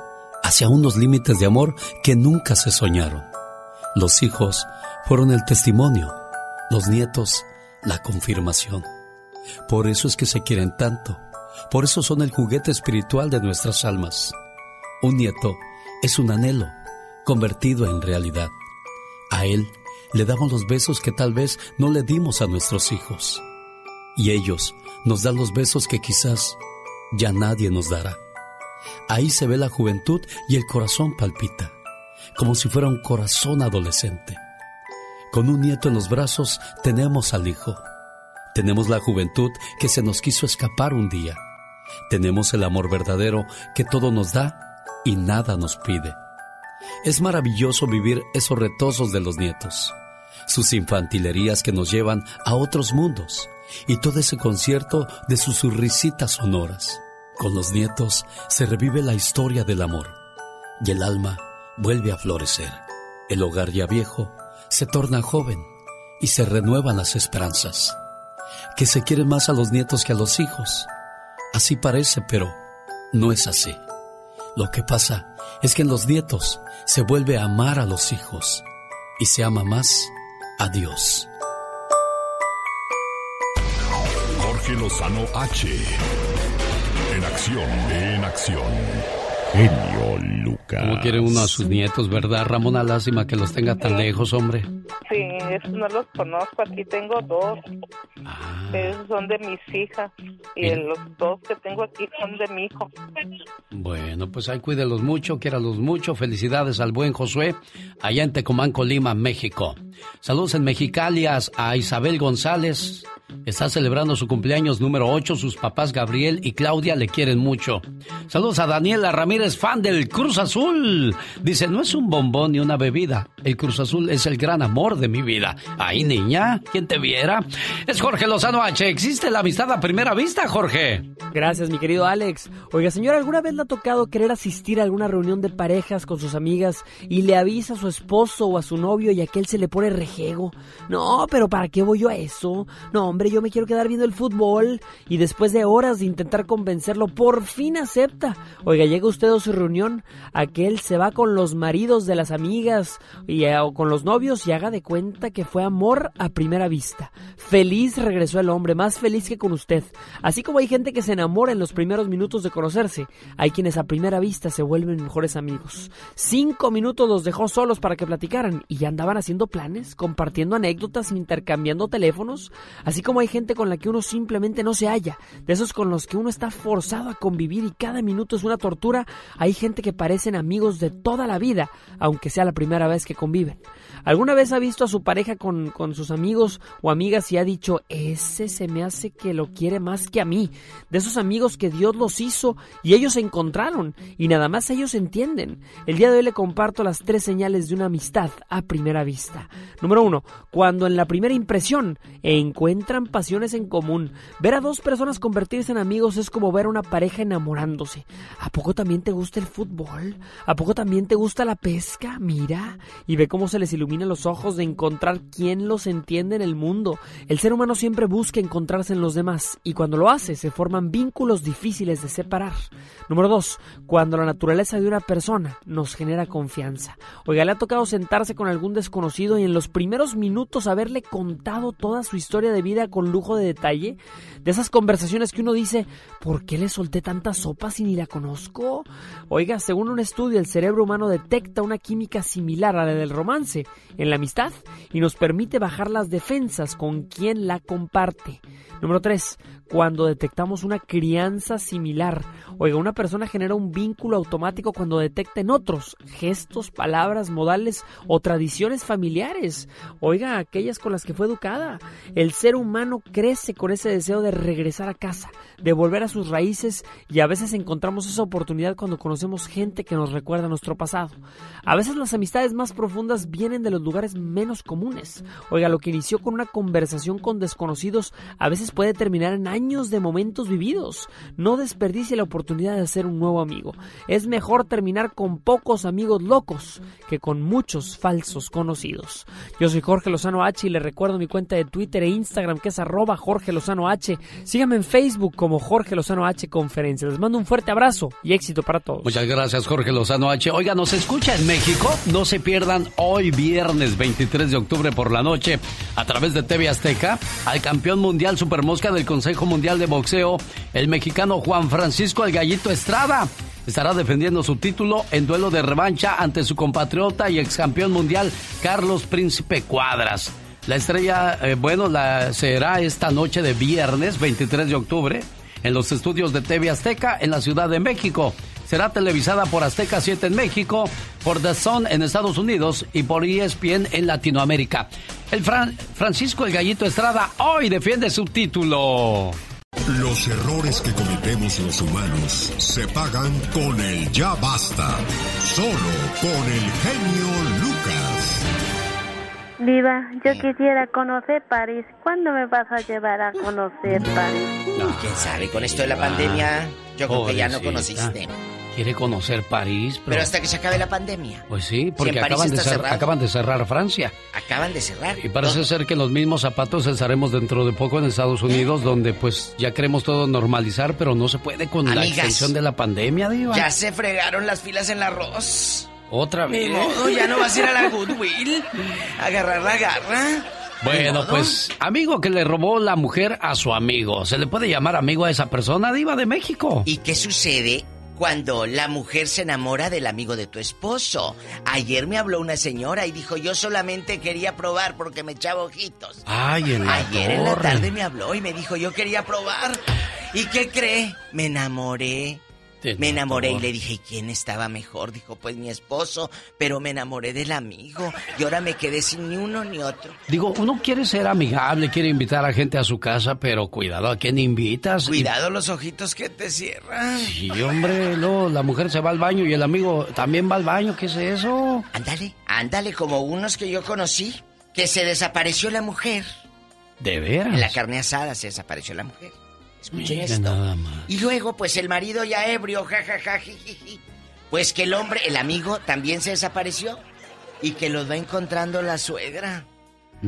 hacia unos límites de amor que nunca se soñaron. Los hijos fueron el testimonio, los nietos la confirmación. Por eso es que se quieren tanto, por eso son el juguete espiritual de nuestras almas. Un nieto es un anhelo convertido en realidad. A él le damos los besos que tal vez no le dimos a nuestros hijos. Y ellos nos dan los besos que quizás ya nadie nos dará. Ahí se ve la juventud y el corazón palpita, como si fuera un corazón adolescente. Con un nieto en los brazos tenemos al hijo. Tenemos la juventud que se nos quiso escapar un día. Tenemos el amor verdadero que todo nos da y nada nos pide. Es maravilloso vivir esos retosos de los nietos, sus infantilerías que nos llevan a otros mundos y todo ese concierto de sus risitas sonoras. Con los nietos se revive la historia del amor y el alma vuelve a florecer. El hogar ya viejo se torna joven y se renuevan las esperanzas. Que se quieren más a los nietos que a los hijos. Así parece, pero no es así. Lo que pasa es que en los nietos se vuelve a amar a los hijos y se ama más a Dios. Jorge Lozano H. En acción, en acción. Genio Lucas. Como quiere uno a sus nietos, ¿verdad? Ramona, lástima que los tenga tan lejos, hombre. Sí, esos no los conozco. Aquí tengo dos. Ah. Esos son de mis hijas. Y los dos que tengo aquí son de mi hijo. Bueno, pues ahí cuídelos mucho, quiéralos mucho. Felicidades al buen Josué, allá en Tecomán, Colima, México. Saludos en Mexicali a Isabel González. Está celebrando su cumpleaños número 8. Sus papás Gabriel y Claudia le quieren mucho. Saludos a Daniela Ramírez, fan del Cruz Azul. Dice, no es un bombón ni una bebida. El Cruz Azul es el gran amor de mi vida. Ay, niña, ¿quién te viera? Es Jorge Lozano H. ¿Existe la amistad a primera vista, Jorge? Gracias, mi querido Alex. Oiga, señora, ¿alguna vez le ha tocado querer asistir a alguna reunión de parejas con sus amigas y le avisa a su esposo o a su novio y aquel se le pone rejego? No, pero ¿para qué voy yo a eso? No, hombre, yo me quiero quedar viendo el fútbol. Y después de horas de intentar convencerlo, por fin acepta. Oiga, llega usted a su reunión, aquel se va con los maridos de las amigas y, eh, o con los novios y haga de cuenta que fue amor a primera vista. Feliz regresó el hombre, más feliz que con usted. Así como hay gente que se enamora en los primeros minutos de conocerse, hay quienes a primera vista se vuelven mejores amigos. Cinco minutos los dejó solos para que platicaran y ya andaban haciendo planes, compartiendo anécdotas, intercambiando teléfonos. Así como hay gente con la que uno simplemente no se halla, de esos con los que uno está forzado a convivir y cada minuto es una tortura, hay gente que parecen amigos de toda la vida, aunque sea la primera vez que conviven. ¿Alguna vez ha visto a su pareja con, con, sus amigos o amigas y ha dicho, ese se me hace que lo quiere más que a mí? De esos amigos que Dios los hizo y ellos se encontraron y nada más ellos entienden. El día de hoy le comparto las tres señales de una amistad a primera vista. Número uno, cuando en la primera impresión pasiones en común. Ver a dos personas convertirse en amigos es como ver a una pareja enamorándose. ¿A poco también te gusta el fútbol? ¿A poco también te gusta la pesca? Mira, y ve cómo se les ilumina los ojos de encontrar quién los entiende en el mundo. El ser humano siempre busca encontrarse en los demás y cuando lo hace se forman vínculos difíciles de separar. Número 2. Cuando la naturaleza de una persona nos genera confianza. Oiga, le ha tocado sentarse con algún desconocido y en los primeros minutos haberle contado toda su historia de vida con lujo de detalle. De esas conversaciones que uno dice, ¿por qué le solté tanta sopa si ni la conozco? Oiga, según un estudio, el cerebro humano detecta una química similar a la del romance en la amistad y nos permite bajar las defensas con quien la comparte. Número 3. Cuando detectamos una crianza similar. Oiga, una persona genera un vínculo automático cuando detecta en otros gestos, palabras, modales o tradiciones familiares. Oiga, aquellas con las que fue educada. El ser humano crece con ese deseo de regresar a casa, de volver a sus raíces y a veces encontramos esa oportunidad cuando conocemos gente que nos recuerda nuestro pasado. A veces las amistades más profundas vienen de los lugares menos comunes. Oiga, lo que inició con una conversación con desconocidos a veces puede terminar en años de momentos vividos. No desperdicie la oportunidad de hacer un nuevo amigo. Es mejor terminar con pocos amigos locos que con muchos falsos conocidos. Yo soy Jorge Lozano H y le recuerdo mi cuenta de Twitter e Instagram que es arroba Jorge Lozano H. Síganme en Facebook como Jorge Lozano H Conferencia. Les mando un fuerte abrazo y éxito para todos. Muchas gracias Jorge Lozano H. Oiga, ¿nos escucha en México? No se pierdan hoy viernes 23 de octubre por la noche a través de TV Azteca al campeón mundial Super Mosca del Consejo Mundial de Boxeo, el mexicano Juan Francisco El Gallito Estrada. Estará defendiendo su título en duelo de revancha ante su compatriota y ex campeón mundial Carlos Príncipe Cuadras. La estrella, eh, bueno, la será esta noche de viernes 23 de octubre en los estudios de TV Azteca en la Ciudad de México. Será televisada por Azteca 7 en México, por The Sun en Estados Unidos y por ESPN en Latinoamérica. El Francisco el Gallito Estrada hoy defiende su título. Los errores que cometemos los humanos se pagan con el ya basta. Solo con el genio Lucas. Viva, yo quisiera conocer París. ¿Cuándo me vas a llevar a conocer París? No, quién sabe, con esto de la pandemia, yo creo que ya no conociste. Quiere conocer París, pero... pero... hasta que se acabe la pandemia. Pues sí, porque acaban, de acaban de cerrar Francia. Acaban de cerrar. Y parece ser que los mismos zapatos estaremos dentro de poco en Estados Unidos, donde pues ya queremos todo normalizar, pero no se puede con la extensión de la pandemia, Diva. Ya se fregaron las filas en el arroz. Otra vez. No, ya no vas a ir a la Goodwill. Agarrar la garra. Bueno, pues amigo que le robó la mujer a su amigo. ¿Se le puede llamar amigo a esa persona, Diva de México? ¿Y qué sucede cuando la mujer se enamora del amigo de tu esposo? Ayer me habló una señora y dijo, yo solamente quería probar porque me echaba ojitos. Ay, en la Ayer en la tarde me habló y me dijo, yo quería probar. ¿Y qué cree? Me enamoré. Me enamoré y le dije, ¿quién estaba mejor? Dijo, pues mi esposo, pero me enamoré del amigo y ahora me quedé sin ni uno ni otro. Digo, uno quiere ser amigable, quiere invitar a gente a su casa, pero cuidado a quién invitas. Cuidado los ojitos que te cierran. Sí, hombre, no, la mujer se va al baño y el amigo también va al baño, ¿qué es eso? Ándale, ándale, como unos que yo conocí, que se desapareció la mujer. ¿De veras? En la carne asada se desapareció la mujer. Escuchen esto. Y luego, pues el marido ya ebrio, jajaja, Pues que el hombre, el amigo, también se desapareció y que los va encontrando la suegra.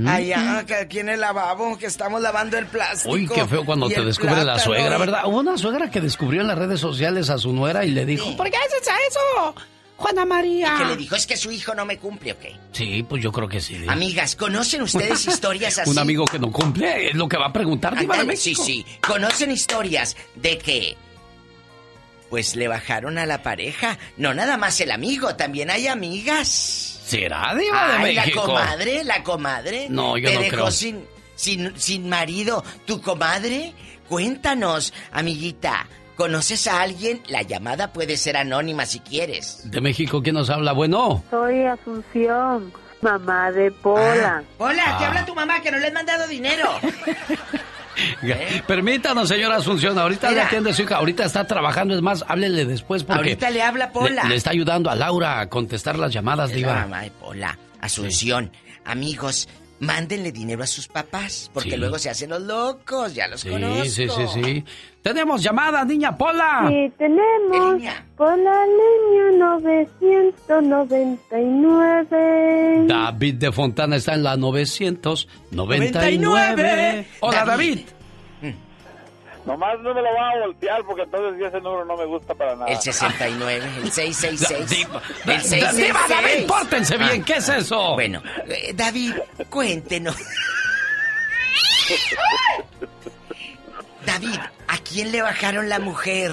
Allá, aquí en el lavabo, que estamos lavando el plástico. Uy, qué feo cuando te descubre la plátano. suegra, ¿verdad? Hubo una suegra que descubrió en las redes sociales a su nuera y le dijo, ¿Por qué haces eso? Juana María. ¿Qué le dijo? ¿Es que su hijo no me cumple o qué? sí, pues yo creo que sí. Amigas, ¿conocen ustedes historias así? Un amigo que no cumple es lo que va a preguntar, Diva de Ándale, sí, México. sí. ¿Conocen historias de que pues le bajaron a la pareja? No nada más el amigo, también hay amigas. ¿Será Diva de Ay, México? la comadre, la comadre. No, yo ¿Te no dejó creo. sin, sin, sin marido tu comadre? Cuéntanos, amiguita. ¿Conoces a alguien? La llamada puede ser anónima si quieres. De México, ¿quién nos habla? Bueno. Soy Asunción, mamá de Pola. Hola, te Ah. habla tu mamá que no le han mandado dinero. Permítanos, señora Asunción, ahorita le Mira. atiende su hija, ahorita está trabajando, es más, háblele después porque... Ahorita le habla Pola. Le, le está ayudando a Laura a contestar las llamadas, Es la Diva. mamá de Pola. Asunción. Amigos, mándenle dinero a sus papás, porque Sí. luego se hacen los locos, ya los Sí, conozco. sí, sí, sí. Tenemos llamada, niña Pola. Sí, tenemos por la línea 999. David de Fontana está en la 999. Hola, David. Nomás no me lo va a voltear porque entonces ese número no me gusta para nada. El 69, el 666. Diva, el 666. Diva, David, pórtense bien, ¿qué es eso? Bueno, eh, David, cuéntenos. David, ¿a quién le bajaron la mujer?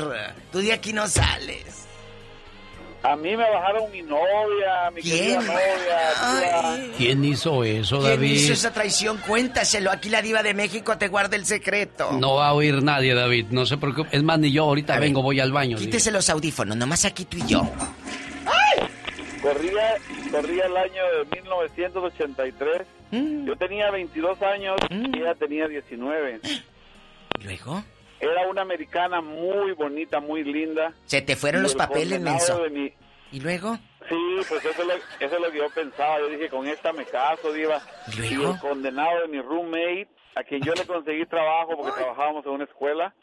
Tú de aquí no sales. A mí me bajaron mi novia, mi ¿Quién? querida novia. tía. ¿Quién hizo eso, ¿Quién David? hizo esa traición? Cuéntaselo. Aquí la diva de México te guarda el secreto. No va a oír nadie, David, no se preocupe. Es más, ni yo ahorita vengo, voy al baño. Quítese los audífonos, nomás aquí tú y yo. Corría, corría el año de 1983. Mm. Yo tenía 22 años y ella tenía 19. ¿Luego? Era una americana muy bonita, muy linda. Se te fueron Y los el papeles, menso. mi- ¿Y luego? Sí, pues eso es, lo, eso es lo que yo pensaba. Yo dije, con esta me caso, diva. ¿Y Y luego? el condenado de mi roommate, a quien yo le conseguí trabajo porque trabajábamos en una escuela,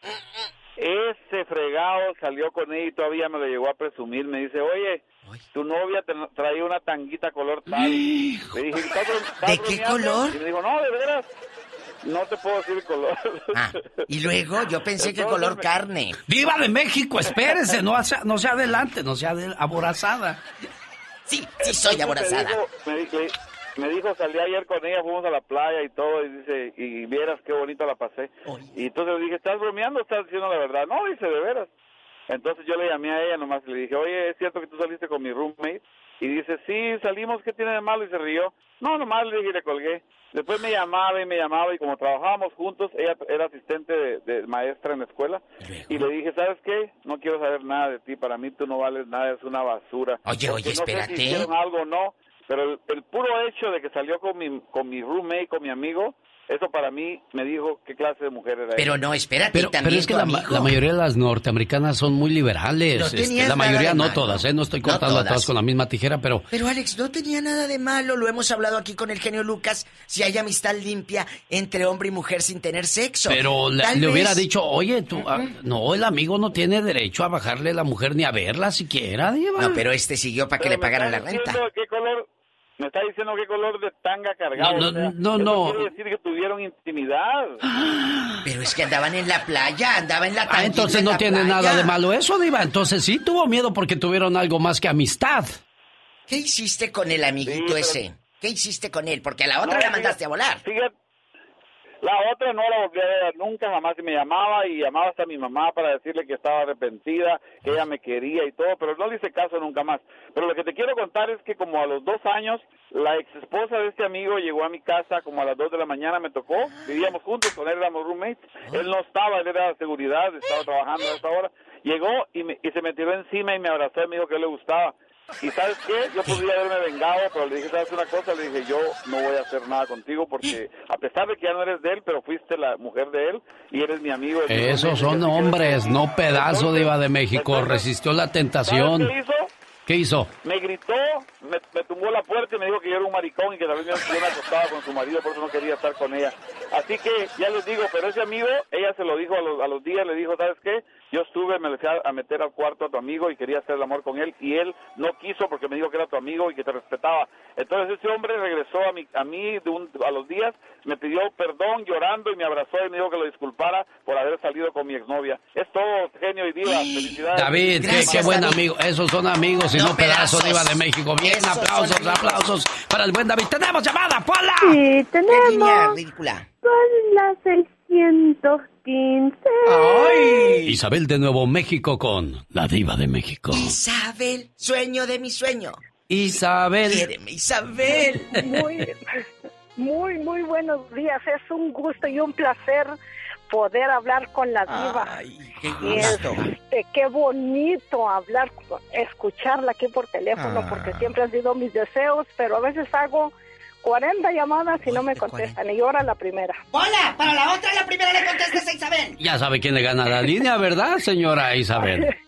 ese fregado salió con ella y todavía me lo llegó a presumir. Me dice, oye, tu novia te traía una tanguita color tal. Le dije, ¿estás, bro- estás ¿De qué bromeando?" color? Y me dijo, no, de veras. No te puedo decir el color. Ah, y luego yo pensé que color me- carne. Diva de México, espérese, no, hace- no sea adelante, no sea de- aborazada. Sí, sí soy Entonces aborazada. Me dijo, me, di- me dijo, salí ayer con ella, fuimos a la playa y todo, y dice, y vieras qué bonito la pasé. Y entonces le dije, ¿estás bromeando o estás diciendo la verdad? No, dice, de veras. Entonces yo le llamé a ella nomás y le dije, oye, ¿es cierto que tú saliste con mi roommate? Y dice, sí, salimos, ¿qué tiene de malo? Y se rió. No, nomás le dije y le colgué. Después me llamaba y me llamaba y como trabajábamos juntos, ella era asistente de, de maestra en la escuela. Y le dije, ¿sabes qué? No quiero saber nada de ti, para mí tú no vales nada, es una basura. Oye, Porque oye, no sé si espérate. hicieron algo o no, pero el, el puro hecho de que salió con mi, con mi roommate, con mi amigo, eso para mí me dijo qué clase de mujer era Pero ella. no, espérate, Pero, también pero es que tu la, la mayoría de las norteamericanas son muy liberales. No este, la mayoría, no todas, ¿eh? No estoy No cortando a todas. todas con la misma tijera, pero Pero Alex, no tenía nada de malo, lo hemos hablado aquí con el genio Lucas, si hay amistad limpia entre hombre y mujer sin tener sexo. Pero le, le hubiera vez- dicho, oye, tú, ah, no, el amigo no tiene derecho a bajarle a la mujer ni a verla siquiera, Diva. No, pero este siguió para que Pero le pagaran la renta. qué color, me está diciendo qué color de tanga cargado. No, no, o sea, no, no. quiere decir que tuvieron intimidad. Pero es que andaban en la playa, andaba en la Ah, tanguita entonces en no tiene playa. nada de malo eso, Diva. Entonces sí tuvo miedo porque tuvieron algo más que amistad. ¿Qué hiciste con el amiguito ese? ¿Qué hiciste con él? Porque a la otra No, la mandaste a volar. Fíjate, la otra no la volví a ver nunca, jamás me llamaba y llamaba hasta mi mamá para decirle que estaba arrepentida, que ella me quería y todo, pero no le hice caso nunca más. Pero lo que te quiero contar es que como a los dos años, la ex esposa de este amigo llegó a mi casa como a las dos de la mañana, me tocó, vivíamos juntos, con él éramos roommates, él no estaba, él era de seguridad, estaba trabajando a esa hora, llegó y, me- y se me tiró encima y me abrazó y me dijo que le gustaba. Y sabes qué, yo podría haberme vengado, pero le dije, ¿sabes una cosa? Le dije, yo no voy a hacer nada contigo porque a pesar de que ya no eres de él, pero fuiste la mujer de él y eres mi amigo. Esos son hombres, no pedazo de Diva de México. Resistió la ¿Sabes tentación. qué hizo? ¿Qué hizo? Me gritó, me, me tumbó la puerta y me dijo que yo era un maricón y que vez yo me acostaba con su marido, por eso no quería estar con ella. Así que ya les digo, pero ese amigo, ella ella se lo dijo a los, a los días, le dijo, ¿sabes qué? Yo estuve, me fui a, meter al cuarto a tu amigo y quería hacer el amor con él y él no quiso porque me dijo que era tu amigo y que te respetaba. Entonces ese hombre regresó a, mi, a mí de un- a los días, me pidió perdón llorando y me abrazó y me dijo que lo disculpara por haber salido con mi exnovia. Es todo, genio y diva. Felicidades. David, qué, qué buen amigo. Esos son amigos y no, pedazos, pedazos. Diva de México. Bien, Esos aplausos, aplausos para el buen David. ¡Tenemos llamada, Pola! Sí, Niña tenemos. ridícula. Son las 615. Isabel de Nuevo México con la Diva de México. Isabel, sueño de mi sueño. Isabel. Isabel. Muy, muy, muy buenos días. Es un gusto y un placer poder hablar con la diva. qué Y gusto. este, qué bonito hablar, escucharla aquí por teléfono, Ah. porque siempre han sido mis deseos, pero a veces hago 40 llamadas y no me contestan. Y ahora la primera. Hola, para la otra, la primera le contestas a Isabel. Ya sabe quién le gana la línea, ¿verdad, señora Isabel?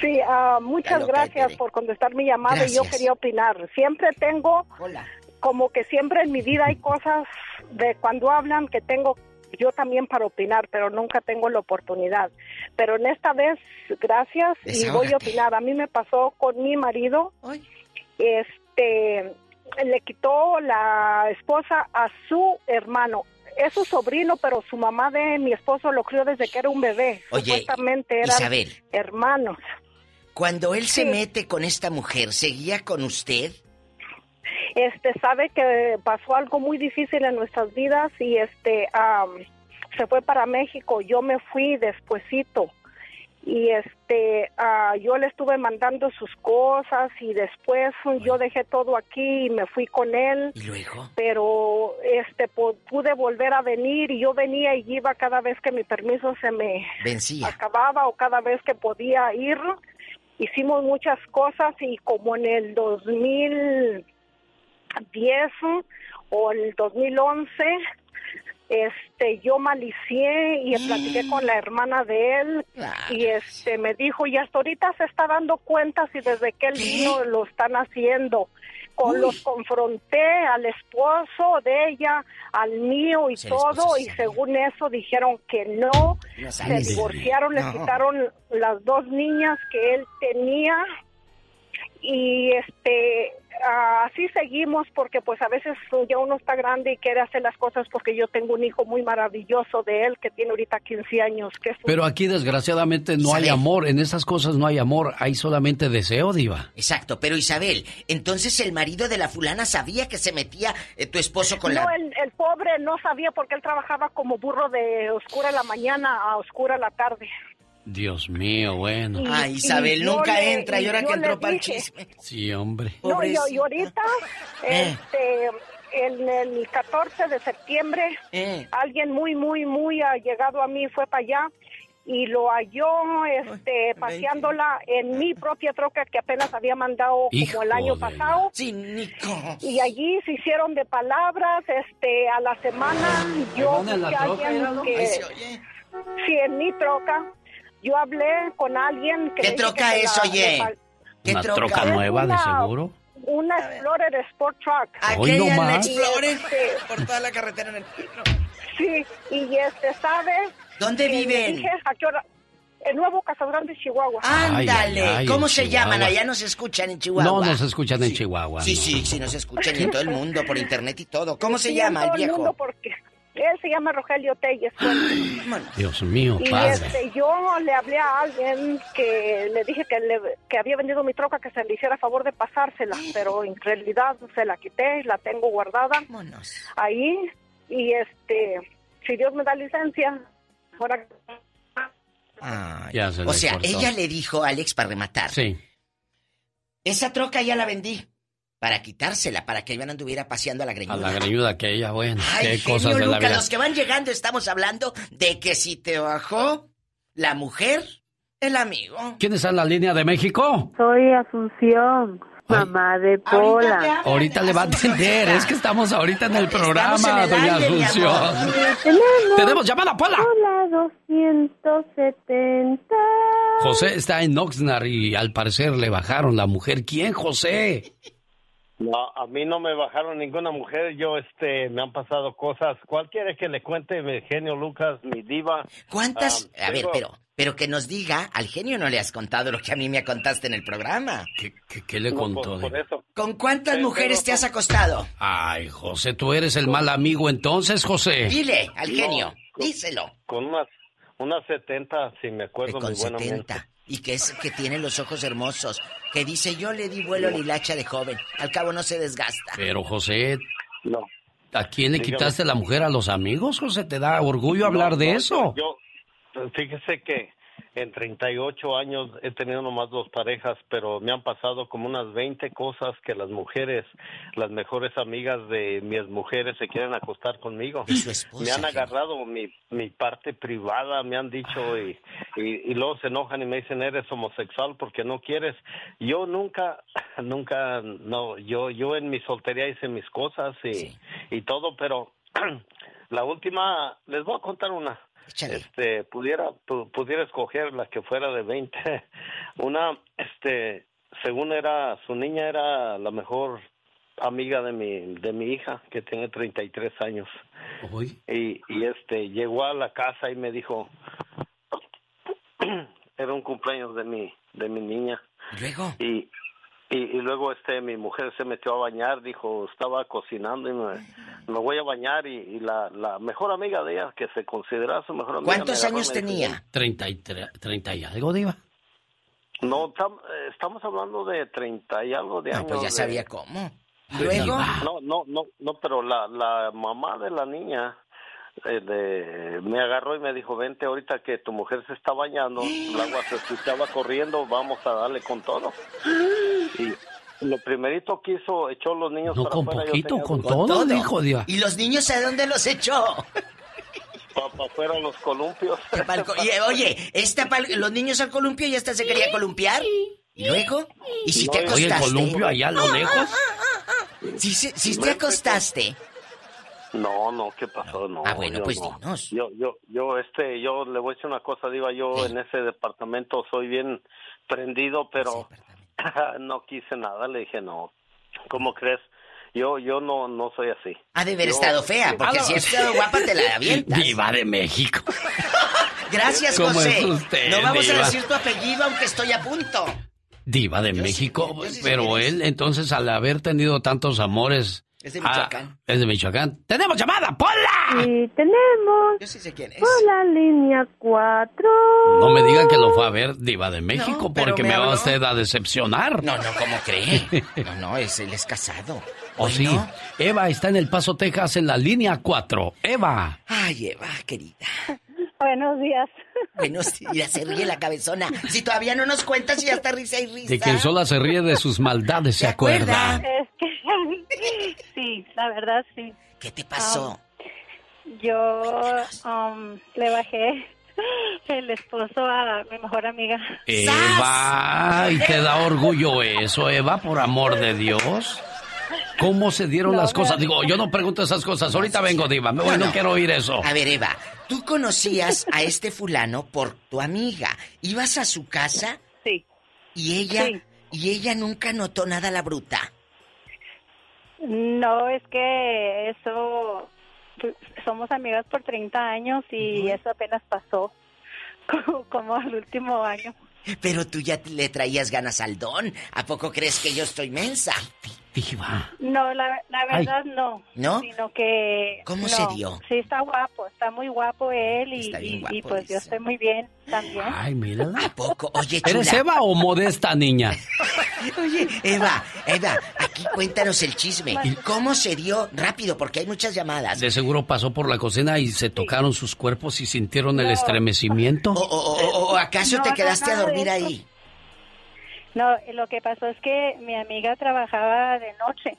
Sí, ah, muchas gracias por contestar mi llamada y yo quería opinar. Siempre tengo, Hola. como que siempre en mi vida hay cosas de cuando hablan que tengo yo también para opinar, pero nunca tengo la oportunidad. Pero en esta vez, gracias y voy a opinar. A mí me pasó con mi marido, este, le quitó la esposa a su hermano. Es su sobrino, pero su mamá de mi esposo lo crió desde que era un bebé. Oye, Supuestamente eran Isabel. hermanos. Cuando él se mete con esta mujer, ¿seguía con usted? este sabe que pasó algo muy difícil en nuestras vidas y este se fue para México yo me fui despuesito y este ah, yo le estuve mandando sus cosas y después yo dejé todo aquí y me fui con él ¿Y luego? pero este pu- pude volver a venir y yo venía y iba cada vez que mi permiso se me Vencía. acababa o cada vez que podía ir. Hicimos muchas cosas y como en el 2010 o el 2011, este, yo malicié y platiqué con la hermana de él y este me dijo y hasta ahorita se está dando cuenta si desde que él vino lo están haciendo. Con, los confronté al esposo de ella, al mío y todo, y según eso dijeron que no, se divorciaron, No. quitaron las dos niñas que él tenía y este así seguimos porque pues a veces ya uno está grande y quiere hacer las cosas porque yo tengo un hijo muy maravilloso de él que tiene ahorita 15 años que es un- Pero aquí desgraciadamente no hay amor. En esas cosas no hay amor. Hay solamente deseo, Diva. Exacto, pero Isabel, entonces el marido de la fulana sabía que se metía eh, tu esposo con no, la... el, el pobre no sabía porque él trabajaba como burro de oscura la mañana a oscura la tarde. Dios mío, bueno. Y- Ay, Isabel, y nunca le- entra y ahora que entró para el chisme. Sí, hombre. No, y, y ahorita, Eh. este, en el 14 de septiembre, Eh. alguien muy, muy, muy allegado a mí fue para allá y lo halló este, paseándola en mi propia troca que apenas había mandado Hijo como el año pasado. Sí, Nico. Y allí se hicieron de palabras, este, a la semana yo busqué a troca, alguien que, Ahí se oye. sí, en mi troca, yo hablé con alguien que ¿Qué troca que es, la- oye? le fal- ¿Qué Una troca? troca Es nueva, de seguro. Una Explorer Sport Truck. Hoy no más. Explorer Este, por toda la carretera en el pino. Sí, y este, ¿sabe? ¿Dónde viven? dije a qué hora- El Nuevo Casagrande, Chihuahua. Ándale, Ay, ay, ¿cómo se Chihuahua. llaman? Allá nos escuchan en Chihuahua. No nos escuchan en Chihuahua. Sí, no. sí, sí, nos escuchan en todo el mundo, por internet y todo. ¿Cómo se llama en el todo viejo? mundo porque él se llama Rogelio Telles. Dios mío, Y padre. este, yo le hablé a alguien que le dije que, le- que había vendido mi troca, que se le hiciera favor de pasársela, pero en realidad se la quité, la tengo guardada ahí. Y este, si Dios me da licencia, ahora Ay, Ya se o sea, cortó. ella le dijo a Alex para rematar. Sí. Esa troca ya la vendí. Para quitársela, para que ella no anduviera paseando a la greñuda. A la greñuda que ella, bueno, Ay, qué genio, cosas de la Luca, vida. los que van llegando estamos hablando de que si te bajó la mujer, el amigo. ¿Quién está en la línea de México? Soy Asunción, mamá de Pola. Ahorita le va a atender, es que estamos ahorita en el programa, en el doña aire, Asunción. Tenemos, Tenemos llamada, Pola. Hola, 270. José está en Oxnard y al parecer le bajaron la mujer. ¿Quién, José? No, a mí no me bajaron ninguna mujer, yo este me han pasado cosas. ¿Cuál quiere que le cuente mi genio Lucas, mi diva? ¿Cuántas? Ah, a ver, pero, pero que nos diga, al genio no le has contado lo que a mí me contaste en el programa. ¿Qué, qué le No, contó? por- por eso. ¿Con cuántas mujeres te has acostado? Ay, José, tú eres el mal amigo entonces, José. Dile al No, genio, con- díselo. Con unas, unas 70, si me acuerdo con muy buenamente. 70. Y que es que tiene los ojos hermosos. Que dice, yo le di vuelo a la hilacha de joven. Al cabo no se desgasta. Pero, José, No. ¿a quién le Dígame. quitaste la mujer? ¿A los amigos, José? ¿Te da orgullo No, hablar de eso? Yo, fíjese que en 38 años he tenido nomás dos parejas, pero me han pasado como unas 20 cosas que las mujeres, las mejores amigas de mis mujeres se quieren acostar conmigo. Me han agarrado mi, mi parte privada, me han dicho y, y, y luego se enojan y me dicen eres homosexual porque no quieres. Yo nunca, nunca, no, yo, yo en mi soltería hice mis cosas y, y todo, pero la última, les voy a contar una. Este, pudiera, pu- pudiera escoger la que fuera de 20. Una, este, según era, su niña era la mejor amiga de mi, de mi hija, que tiene 33 años. Y, y este, llegó a la casa y me dijo, era un cumpleaños de mi, de mi niña. Luego. Y, y, y luego este mi mujer se metió a bañar, dijo, estaba cocinando y me, me voy a bañar y, y la, la mejor amiga de ella, que se considera su mejor amiga. ¿Cuántos agarró y años tenía? 33, 30 y algo, Diva. No, tam- eh, estamos hablando de 30 y algo de No, años. pues ya de- sabía cómo. Luego. No, no, no, no, pero la, la mamá de la niña eh, de, me agarró y me dijo, vente ahorita que tu mujer se está bañando, el agua se escuchaba corriendo, vamos a darle con todo. Lo primerito que hizo, echó los niños No, para con afuera, poquito, con todo, dijo Diva. ¿Y los niños a dónde los echó? Para afuera los columpios. Y, oye, esta pa'l- los niños al columpio y hasta se quería columpiar. ¿Y luego? ¿Y si No, te oye, acostaste? el columpio allá a lo lejos. Si, se- si te acostaste. No, no, ¿qué pasó? No. Ah, bueno, yo pues no. dinos. Yo, yo, yo, este, yo le voy a decir una cosa, Diva, yo en ese departamento soy bien prendido, pero no quise nada, le dije no. ¿Cómo crees? Yo, yo no, no soy así. Ha de haber Yo- estado fea, porque si has estado guapa te la avientas. Diva de México. Gracias, ¿Cómo José. es usted, no vamos diva? a decir tu apellido, aunque estoy a punto. Diva de México. pero él, entonces, al haber tenido tantos amores. Es de ah, Michoacán. es de Michoacán. ¡Tenemos llamada! ¡Ponla! Y tenemos Yo sí sé quién es. por la línea 4. No me diga que lo fue a ver Diva de México, No, porque me me, va habló. usted a decepcionar. No, no, ¿cómo cree? No, no, es, él es casado. ¿O sí? Eva está en El Paso, Texas, en la línea 4. Eva. Ay, Eva, querida. Buenos días. Buenos días, se ríe la cabezona. Si todavía no nos cuentas y ya está risa y risa. De quien sola se ríe de sus maldades, se acuerda. Es que, sí, la verdad sí. ¿Qué te pasó? yo um, le bajé el esposo a mi mejor amiga. Eva, ¿y te da orgullo eso, Eva, por amor de Dios? ¿Cómo se dieron No, las cosas? Digo, yo no pregunto esas cosas. Ahorita vengo, Diva. Me voy, no, quiero oír eso. A ver, Eva, tú conocías a este fulano por tu amiga. ¿Ibas a su casa? Sí. ¿Y ella? Sí. ¿Y ella nunca notó nada la bruta? No, es que eso, pues, somos amigas por 30 años y eso apenas pasó, como, como al último año. Pero tú ya le traías ganas al don. ¿A poco crees que yo estoy mensa? Diva. No, la, la Ay. verdad no. ¿No? Sino que... ¿Cómo no. se dio? Sí, está guapo, está muy guapo él y, Está bien y- guapo, y pues yo estoy muy bien también. Ay, mírala. ¿A poco? Oye, chula. ¿Eres Eva o modesta niña? Oye, Eva, Eva, aquí cuéntanos el chisme. ¿Cómo se dio? Rápido, porque hay muchas llamadas. De seguro pasó por la cocina y se tocaron sus cuerpos y sintieron el estremecimiento. ¿O, o- o- o acaso No, te no, quedaste a dormir eso. ahí? No, lo que pasó es que mi amiga trabajaba de noche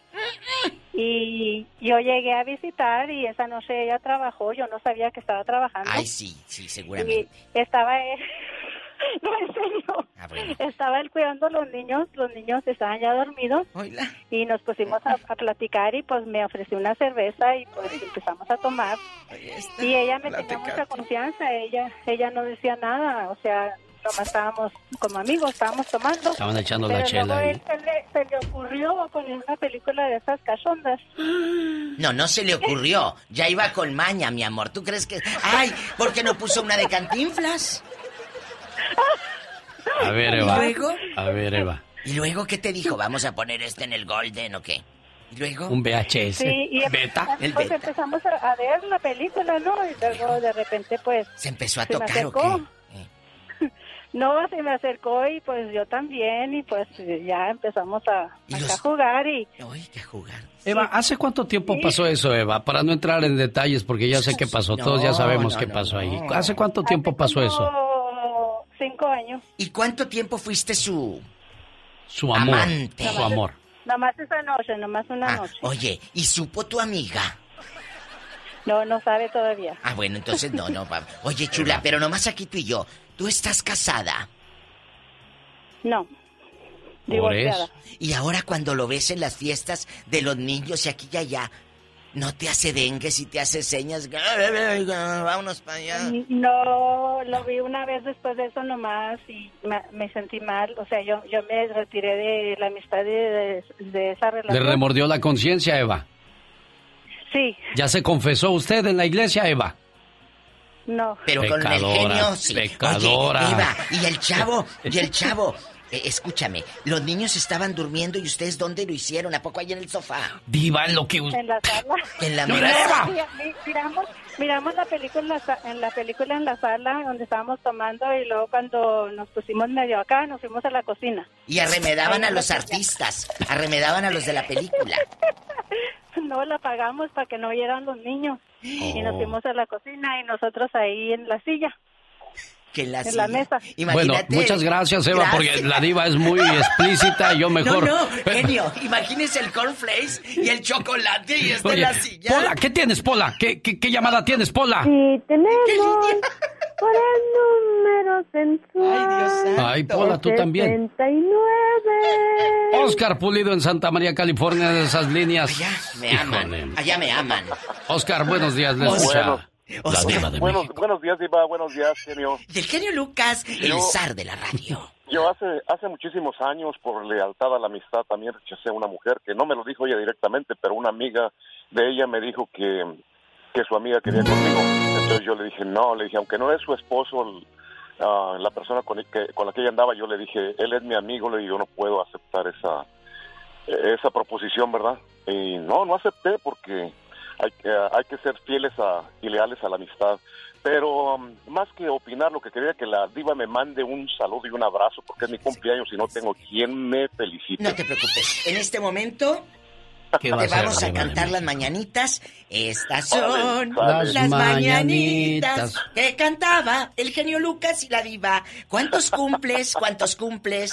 y yo llegué a visitar y esa noche ella trabajó, yo no sabía que estaba trabajando. Ay, sí, sí, seguramente. Y estaba él, no, en serio, Ah, bueno. estaba él cuidando a los niños, los niños estaban ya dormidos y nos pusimos a, a platicar y pues me ofreció una cerveza y pues empezamos a tomar y ella me tenía mucha confianza, ella ella no decía nada, o sea, nomás estábamos como amigos, estábamos tomando. Estaban echando Pero la chela luego él se le, se le ocurrió poner una película de esas cachondas. No, no se le ocurrió. Ya iba con maña, mi amor. ¿Tú crees que.? ¡Ay! ¿Por qué no puso una de cantinflas? A ver, ¿Y Eva. luego? A ver, Eva. ¿Y luego qué te dijo? ¿Vamos a poner este en el Golden o qué? ¿Y luego? Un VHS. Sí, y Beta. El pues beta. empezamos a, ver la película, ¿no? Y luego de repente, pues. ¿Se empezó a se me tocar o qué? No, se me acercó y pues yo también, y pues ya empezamos a, a jugar y. Ay, qué jugar. Eva, ¿hace cuánto tiempo pasó eso, Eva? Para no entrar en detalles, porque ya sé qué pasó. Todos ya No, sabemos no, qué no, pasó ahí. no. ¿Hace cuánto tiempo pasó eso? Cinco años. ¿Y cuánto tiempo fuiste su. Su amor. Amante. Su amor. Nomás esa noche, nomás una Ah, noche. oye, ¿y supo tu amiga? No, no sabe todavía. Ah, bueno, entonces no, no. va. Oye, chula, pero nomás aquí tú y yo. ¿Tú estás casada? No. Divorciada. Y ahora cuando lo ves en las fiestas de los niños y aquí y allá, ¿no te hace dengues y te hace señas? Vámonos para allá. No, lo vi una vez después de eso nomás y me, me sentí mal. O sea, yo, yo me retiré de la amistad de, de, de esa Le relación. remordió la conciencia, Eva. Sí, ¿Ya se confesó usted en la iglesia, Eva? No. Pero con el genio, sí. pecadora. Oye, Eva, y el chavo, y el chavo. eh, escúchame, los niños estaban durmiendo y ustedes dónde lo hicieron, ¿a poco ahí en el sofá? Diva, en lo que. En la sala. En la Mira, mesa. Eva. Mi- Miramos, miramos la película en la, sa- en la película en la sala donde estábamos tomando y luego cuando nos pusimos medio acá nos fuimos a la cocina. Y arremedaban a los artistas, arremedaban a los de la película. No la apagamos para que no oyeran los niños y nos Oh. fuimos a la cocina y nosotros ahí en la silla. Que en la, En la silla. mesa. Bueno, muchas gracias, Eva, porque la diva es muy explícita. Yo mejor... No, no, genio, imagínese el cornflakes y el chocolate y está en la silla. Pola, ¿qué tienes, Pola? ¿Qué, qué, qué llamada tienes, Pola? Y tenemos por el número sensual. Ay, Pola, tú también. 69. Oscar Pulido en Santa María, California, de esas líneas. Me aman, allá me aman. Oscar, buenos días, le Oscar. Escucha la diva de Buenos, México. buenos días, Diva. Buenos días, genio. Y el genio Lucas, el zar de la radio. Yo hace hace muchísimos años, por lealtad a la amistad, también rechacé a una mujer que no me lo dijo ella directamente, pero una amiga de ella me dijo que, que su amiga quería conmigo. Entonces yo le dije, no, le dije, aunque no es su esposo, el- ah, la persona con, el que, con la que ella andaba, yo le dije, él es mi amigo, le digo, yo no puedo aceptar esa, esa proposición, ¿verdad? Y no, no acepté porque hay, que- hay que ser fieles a, y leales a la amistad. Pero um, más que opinar, lo que quería que la diva me mande un saludo y un abrazo porque es mi cumpleaños y no tengo quien me felicite. No te preocupes. En este momento ¿Qué te va vamos a cantar las mañanitas. Estas son las Las mañanitas mañanitas. que cantaba el genio Lucas y la diva. ¿Cuántos cumples? ¿Cuántos cumples?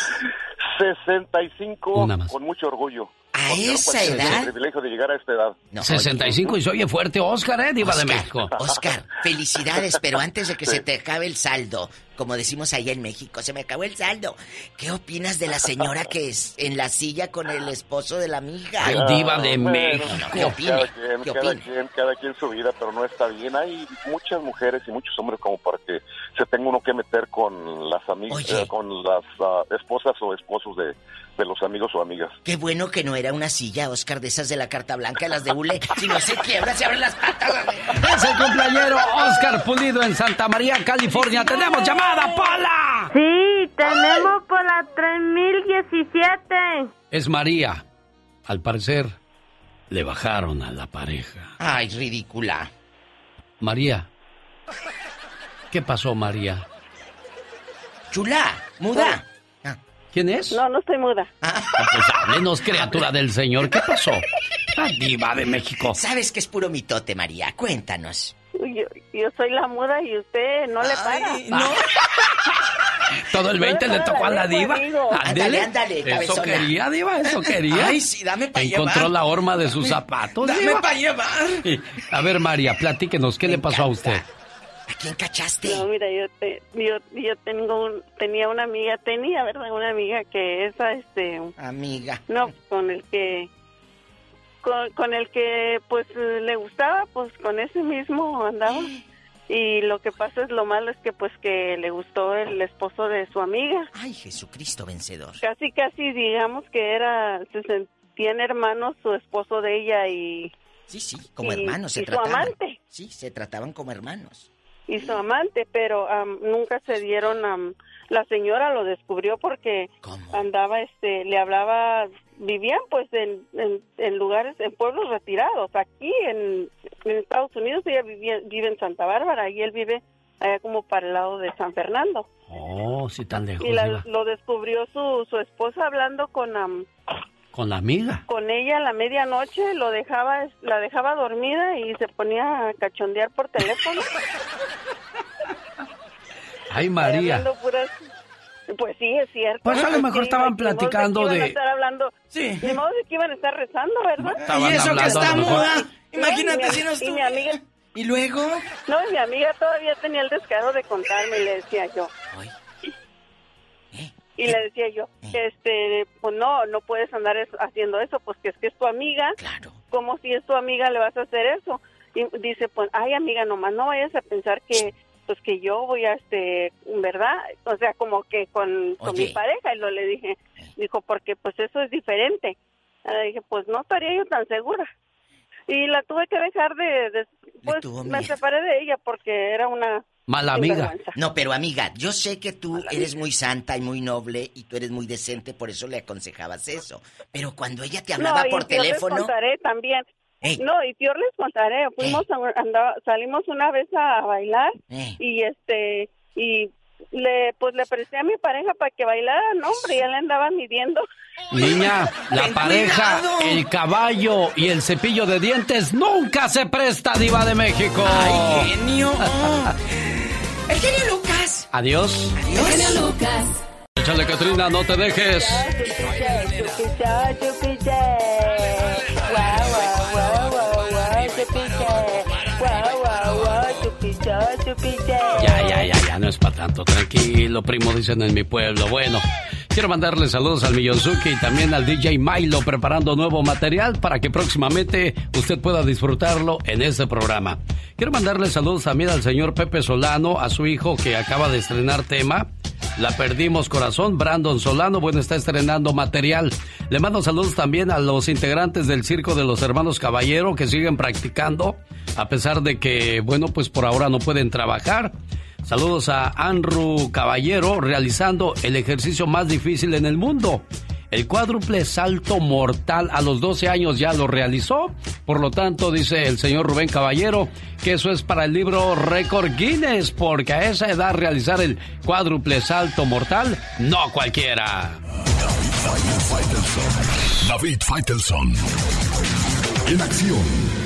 65 Una más. con mucho orgullo. ¿A esa edad? el privilegio de llegar a esta edad. No, 65 y se oye fuerte, Oscar, ¿eh? Diva de México. Oscar, felicidades, pero antes de que se te acabe el saldo, como decimos allá en México, se me acabó el saldo. ¿Qué opinas de la señora que es en la silla con el esposo de la amiga? Ay, diva de Bueno, México. ¿Qué opina? Cada quien, ¿Qué cada quien, cada quien su vida, pero no está bien. Hay muchas mujeres y muchos hombres como para que se tenga uno que meter con las amigas, Oye. con las ah, esposas o esposos de, de los amigos o amigas. Qué bueno que no era una silla, Oscar, de esas de la carta blanca, las de hule. Si no se quiebra, se abren las patas. Es el cumpleañero Oscar Pulido en Santa María, California. ¡Tenemos llamada, Pola! Sí, tenemos por la 3017. Es María. Al parecer, le bajaron a la pareja. Ay, ridícula. María. ¿Qué pasó, María? Chula, muda. ¿Quién es? No, no estoy muda. Ah, pues háblenos, criatura del Señor. ¿Qué pasó? La diva de México. Sabes que es puro mitote, María. Cuéntanos. Yo, yo soy la muda y usted no le para. no. Todo el 20 le tocó a la diva. Ándale, ándale, Eso cabezona. quería, diva, eso quería. Ay, sí, dame pa' Encontró llevar. la horma de sus zapatos. Dame para llevar. A ver, María, platíquenos, ¿qué le pasó a usted? ¿A quién cachaste? No, mira, yo, te- yo, yo tengo un, tenía una amiga, tenía, ¿verdad? Una amiga que esa, este, Amiga. no, con el que, con, con el que, pues, le gustaba, pues, con ese mismo andaba. Y lo que pasa es lo malo es que pues que le gustó el esposo de su amiga. Ay, Jesucristo vencedor. Casi, casi digamos que era, se sentían hermanos su esposo de ella y... Sí, sí, como y- hermanos se y su trataban. amante. Sí, se trataban como hermanos. y su amante, pero nunca se dieron. am, la señora lo descubrió porque andaba, este, le hablaba, vivían pues en, en, en lugares, en pueblos retirados. Aquí en, en Estados Unidos ella vivía, vive en Santa Bárbara y él vive allá como para el lado de San Fernando. Oh, sí, tan lejos. Y la- lo descubrió su, su esposa hablando con am, Con la amiga. con ella a la medianoche, lo dejaba, la dejaba dormida y se ponía a cachondear por teléfono. Ay, María. Puras- Pues sí, es cierto. Pues a lo mejor Sí, estaban de platicando iban a de- estar hablando. Sí. Ni modo de que iban a estar rezando, ¿verdad? Estaban Y eso que está moda. Imagínate y si no y estuvo- mi amiga... ¿Y luego? No, y mi amiga todavía tenía el descaro de contarme y le decía yo. Y le decía yo, este, pues no, no puedes andar es- haciendo eso, pues que es que es tu amiga. Claro. Como si es tu amiga le vas a hacer eso. Y dice, pues, ay amiga, nomás no vayas a pensar que, pues que yo voy a, este, ¿verdad? O sea, como que con, con mi pareja. Y lo le dije, dijo, porque pues eso es diferente. Le dije, pues no estaría yo tan segura. Y la tuve que dejar de, de- pues me separé de ella porque era una Mala amiga. No, pero amiga, yo sé que tú eres muy santa y muy noble y tú eres muy decente, por eso le aconsejabas eso. Pero cuando ella te hablaba no, y por Pior teléfono, Les contaré también. No, y peor les contaré. Fuimos a- andaba- salimos una vez a bailar Ey. y este y le pues le presté a mi pareja para que bailara, no hombre, ya le andaba midiendo. Niña, la pareja, el caballo y el cepillo de dientes nunca se presta, Diva de México. ¡Ay, genio! ¡El genio Lucas! Adiós. El genio Lucas. Échale, Catrina, no te dejes. Chupicha, chupicha. Guau, Ya, ya, ya, ya, no es para tanto. Tranquilo, primo, dicen en mi pueblo. Bueno, quiero mandarle saludos al Millonzuki y también al DJ Milo preparando nuevo material para que próximamente usted pueda disfrutarlo en este programa. Quiero mandarle saludos también al señor Pepe Solano, a su hijo que acaba de estrenar tema. La perdimos corazón, Brandon Solano, bueno, está estrenando material. Le mando saludos también a los integrantes del Circo de los Hermanos Caballero que siguen practicando, a pesar de que, bueno, pues por ahora no pueden trabajar. Saludos a Andrew Caballero realizando el ejercicio más difícil en el mundo. El cuádruple salto mortal a los 12 años ya lo realizó. Por lo tanto, dice el señor Rubén Caballero que eso es para el libro Récord Guinness, porque a esa edad realizar el cuádruple salto mortal, no cualquiera. David Faitelson. En acción.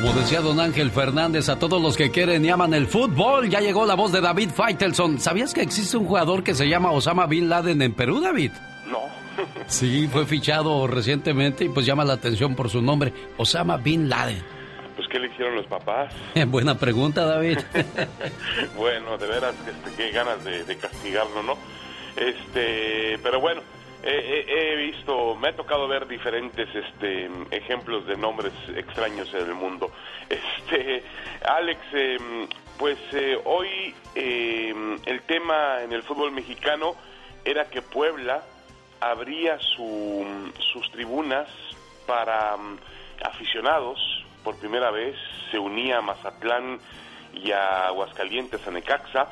Como decía don Ángel Fernández, a todos los que quieren y aman el fútbol, ya llegó la voz de David Faitelson. ¿Sabías que existe un jugador que se llama Osama Bin Laden en Perú, David? No. Sí, fue fichado recientemente y pues llama la atención por su nombre, Osama Bin Laden. Pues, ¿qué le hicieron los papás? Buena pregunta, David. bueno, de veras, este, qué ganas de, de castigarlo, ¿no? Este, pero bueno, he, he- he visto, me ha tocado ver diferentes este, ejemplos de nombres extraños en el mundo. Este, Alex, em, pues eh, hoy em, el tema en el fútbol mexicano era que Puebla abría su, sus tribunas para mm, aficionados por primera vez, se unía a Mazatlán y a Aguascalientes, a Necaxa,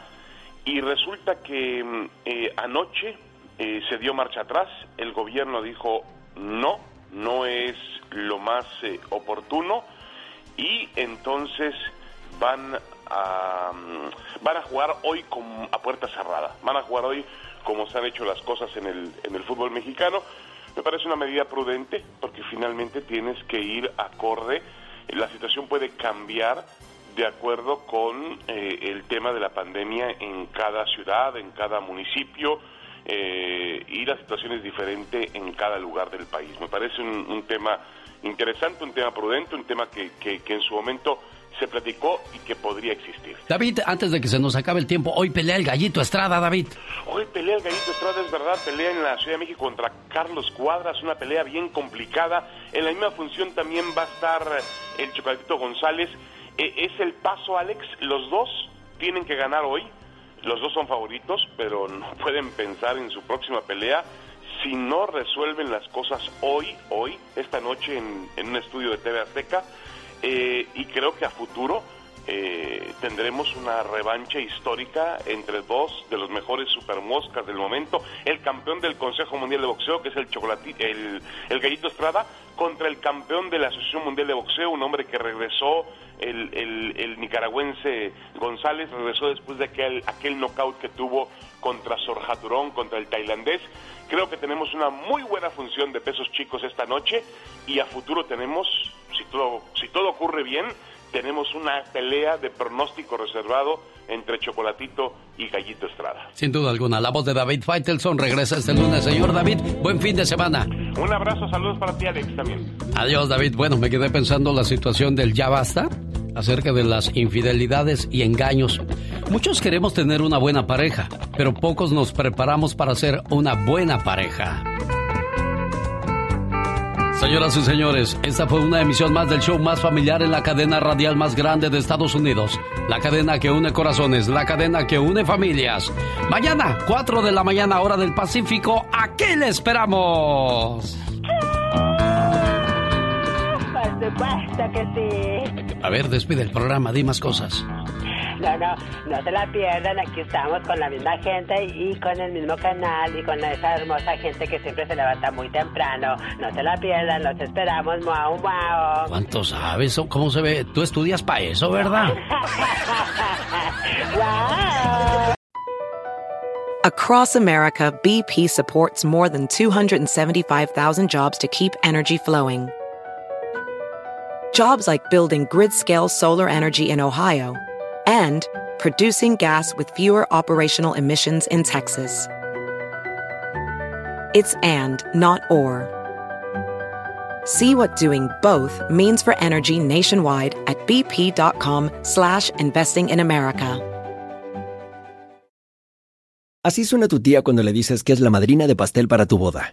y resulta que eh, anoche eh, se dio marcha atrás, el gobierno dijo no, no es lo más eh, oportuno, y entonces van a, mm, van a jugar hoy con, a puerta cerrada, van a jugar hoy como se han hecho las cosas en el, en el fútbol mexicano. Me parece una medida prudente porque finalmente tienes que ir acorde, la situación puede cambiar de acuerdo con eh, el tema de la pandemia en cada ciudad, en cada municipio, eh, y la situación es diferente en cada lugar del país. Me parece un, un tema interesante, un tema prudente, un tema que, que- que en su momento se platicó y que podría existir. David, antes de que se nos acabe el tiempo, hoy pelea el gallito Estrada, David. Hoy pelea el Gallito Estrada, es verdad, pelea en la Ciudad de México contra Carlos Cuadras, una pelea bien complicada. En la misma función también va a estar el Chocolatito González. Eh, es el paso, Alex, los dos tienen que ganar hoy. Los dos son favoritos, pero no pueden pensar en su próxima pelea si no resuelven las cosas hoy, hoy, esta noche en, un estudio de TV Azteca. Eh, y creo que a futuro eh, tendremos una revancha histórica entre dos de los mejores supermoscas del momento, el campeón del Consejo Mundial de Boxeo, que es el, el, el Gallito Estrada, contra el campeón de la Asociación Mundial de Boxeo, un hombre que regresó, el, el- el nicaragüense González, regresó después de aquel, aquel knockout que tuvo contra Sorjaturón, contra el tailandés. Creo que tenemos una muy buena función de pesos chicos esta noche y a futuro tenemos, si todo, si todo ocurre bien, tenemos una pelea de pronóstico reservado entre Chocolatito y Gallito Estrada. Sin duda alguna, la voz de David Faitelson regresa este lunes. Señor David, buen fin de semana. Un abrazo, saludos para ti Alex también. Adiós, David. Bueno, me quedé pensando la situación del ya basta acerca de las infidelidades y engaños. Muchos queremos tener una buena pareja, pero pocos nos preparamos para ser una buena pareja. Señoras y señores, esta fue una emisión más del show más familiar en la cadena radial más grande de Estados Unidos. La cadena que une corazones, la cadena que une familias. Mañana, 4 de la mañana, hora del Pacífico, aquí le esperamos. Por supuesto que sí. A ver, despide el programa, di más cosas. No, no, no se la pierdan. Aquí estamos con la misma gente y con el mismo canal y con esa hermosa gente que siempre se levanta muy temprano. No se la pierdan, los esperamos. Muau, muau. ¿Cuánto sabes? ¿Cómo se ve? Tú estudias para eso, ¿verdad? Wow. Across America, BP supports more than 275,000 jobs to keep energy flowing. Jobs like building grid scale solar energy in Ohio and producing gas with fewer operational emissions in Texas. It's and, not or. See what doing both means for energy nationwide at bp.com slash investing in America. Así suena tu tía cuando le dices que es la madrina de pastel para tu boda.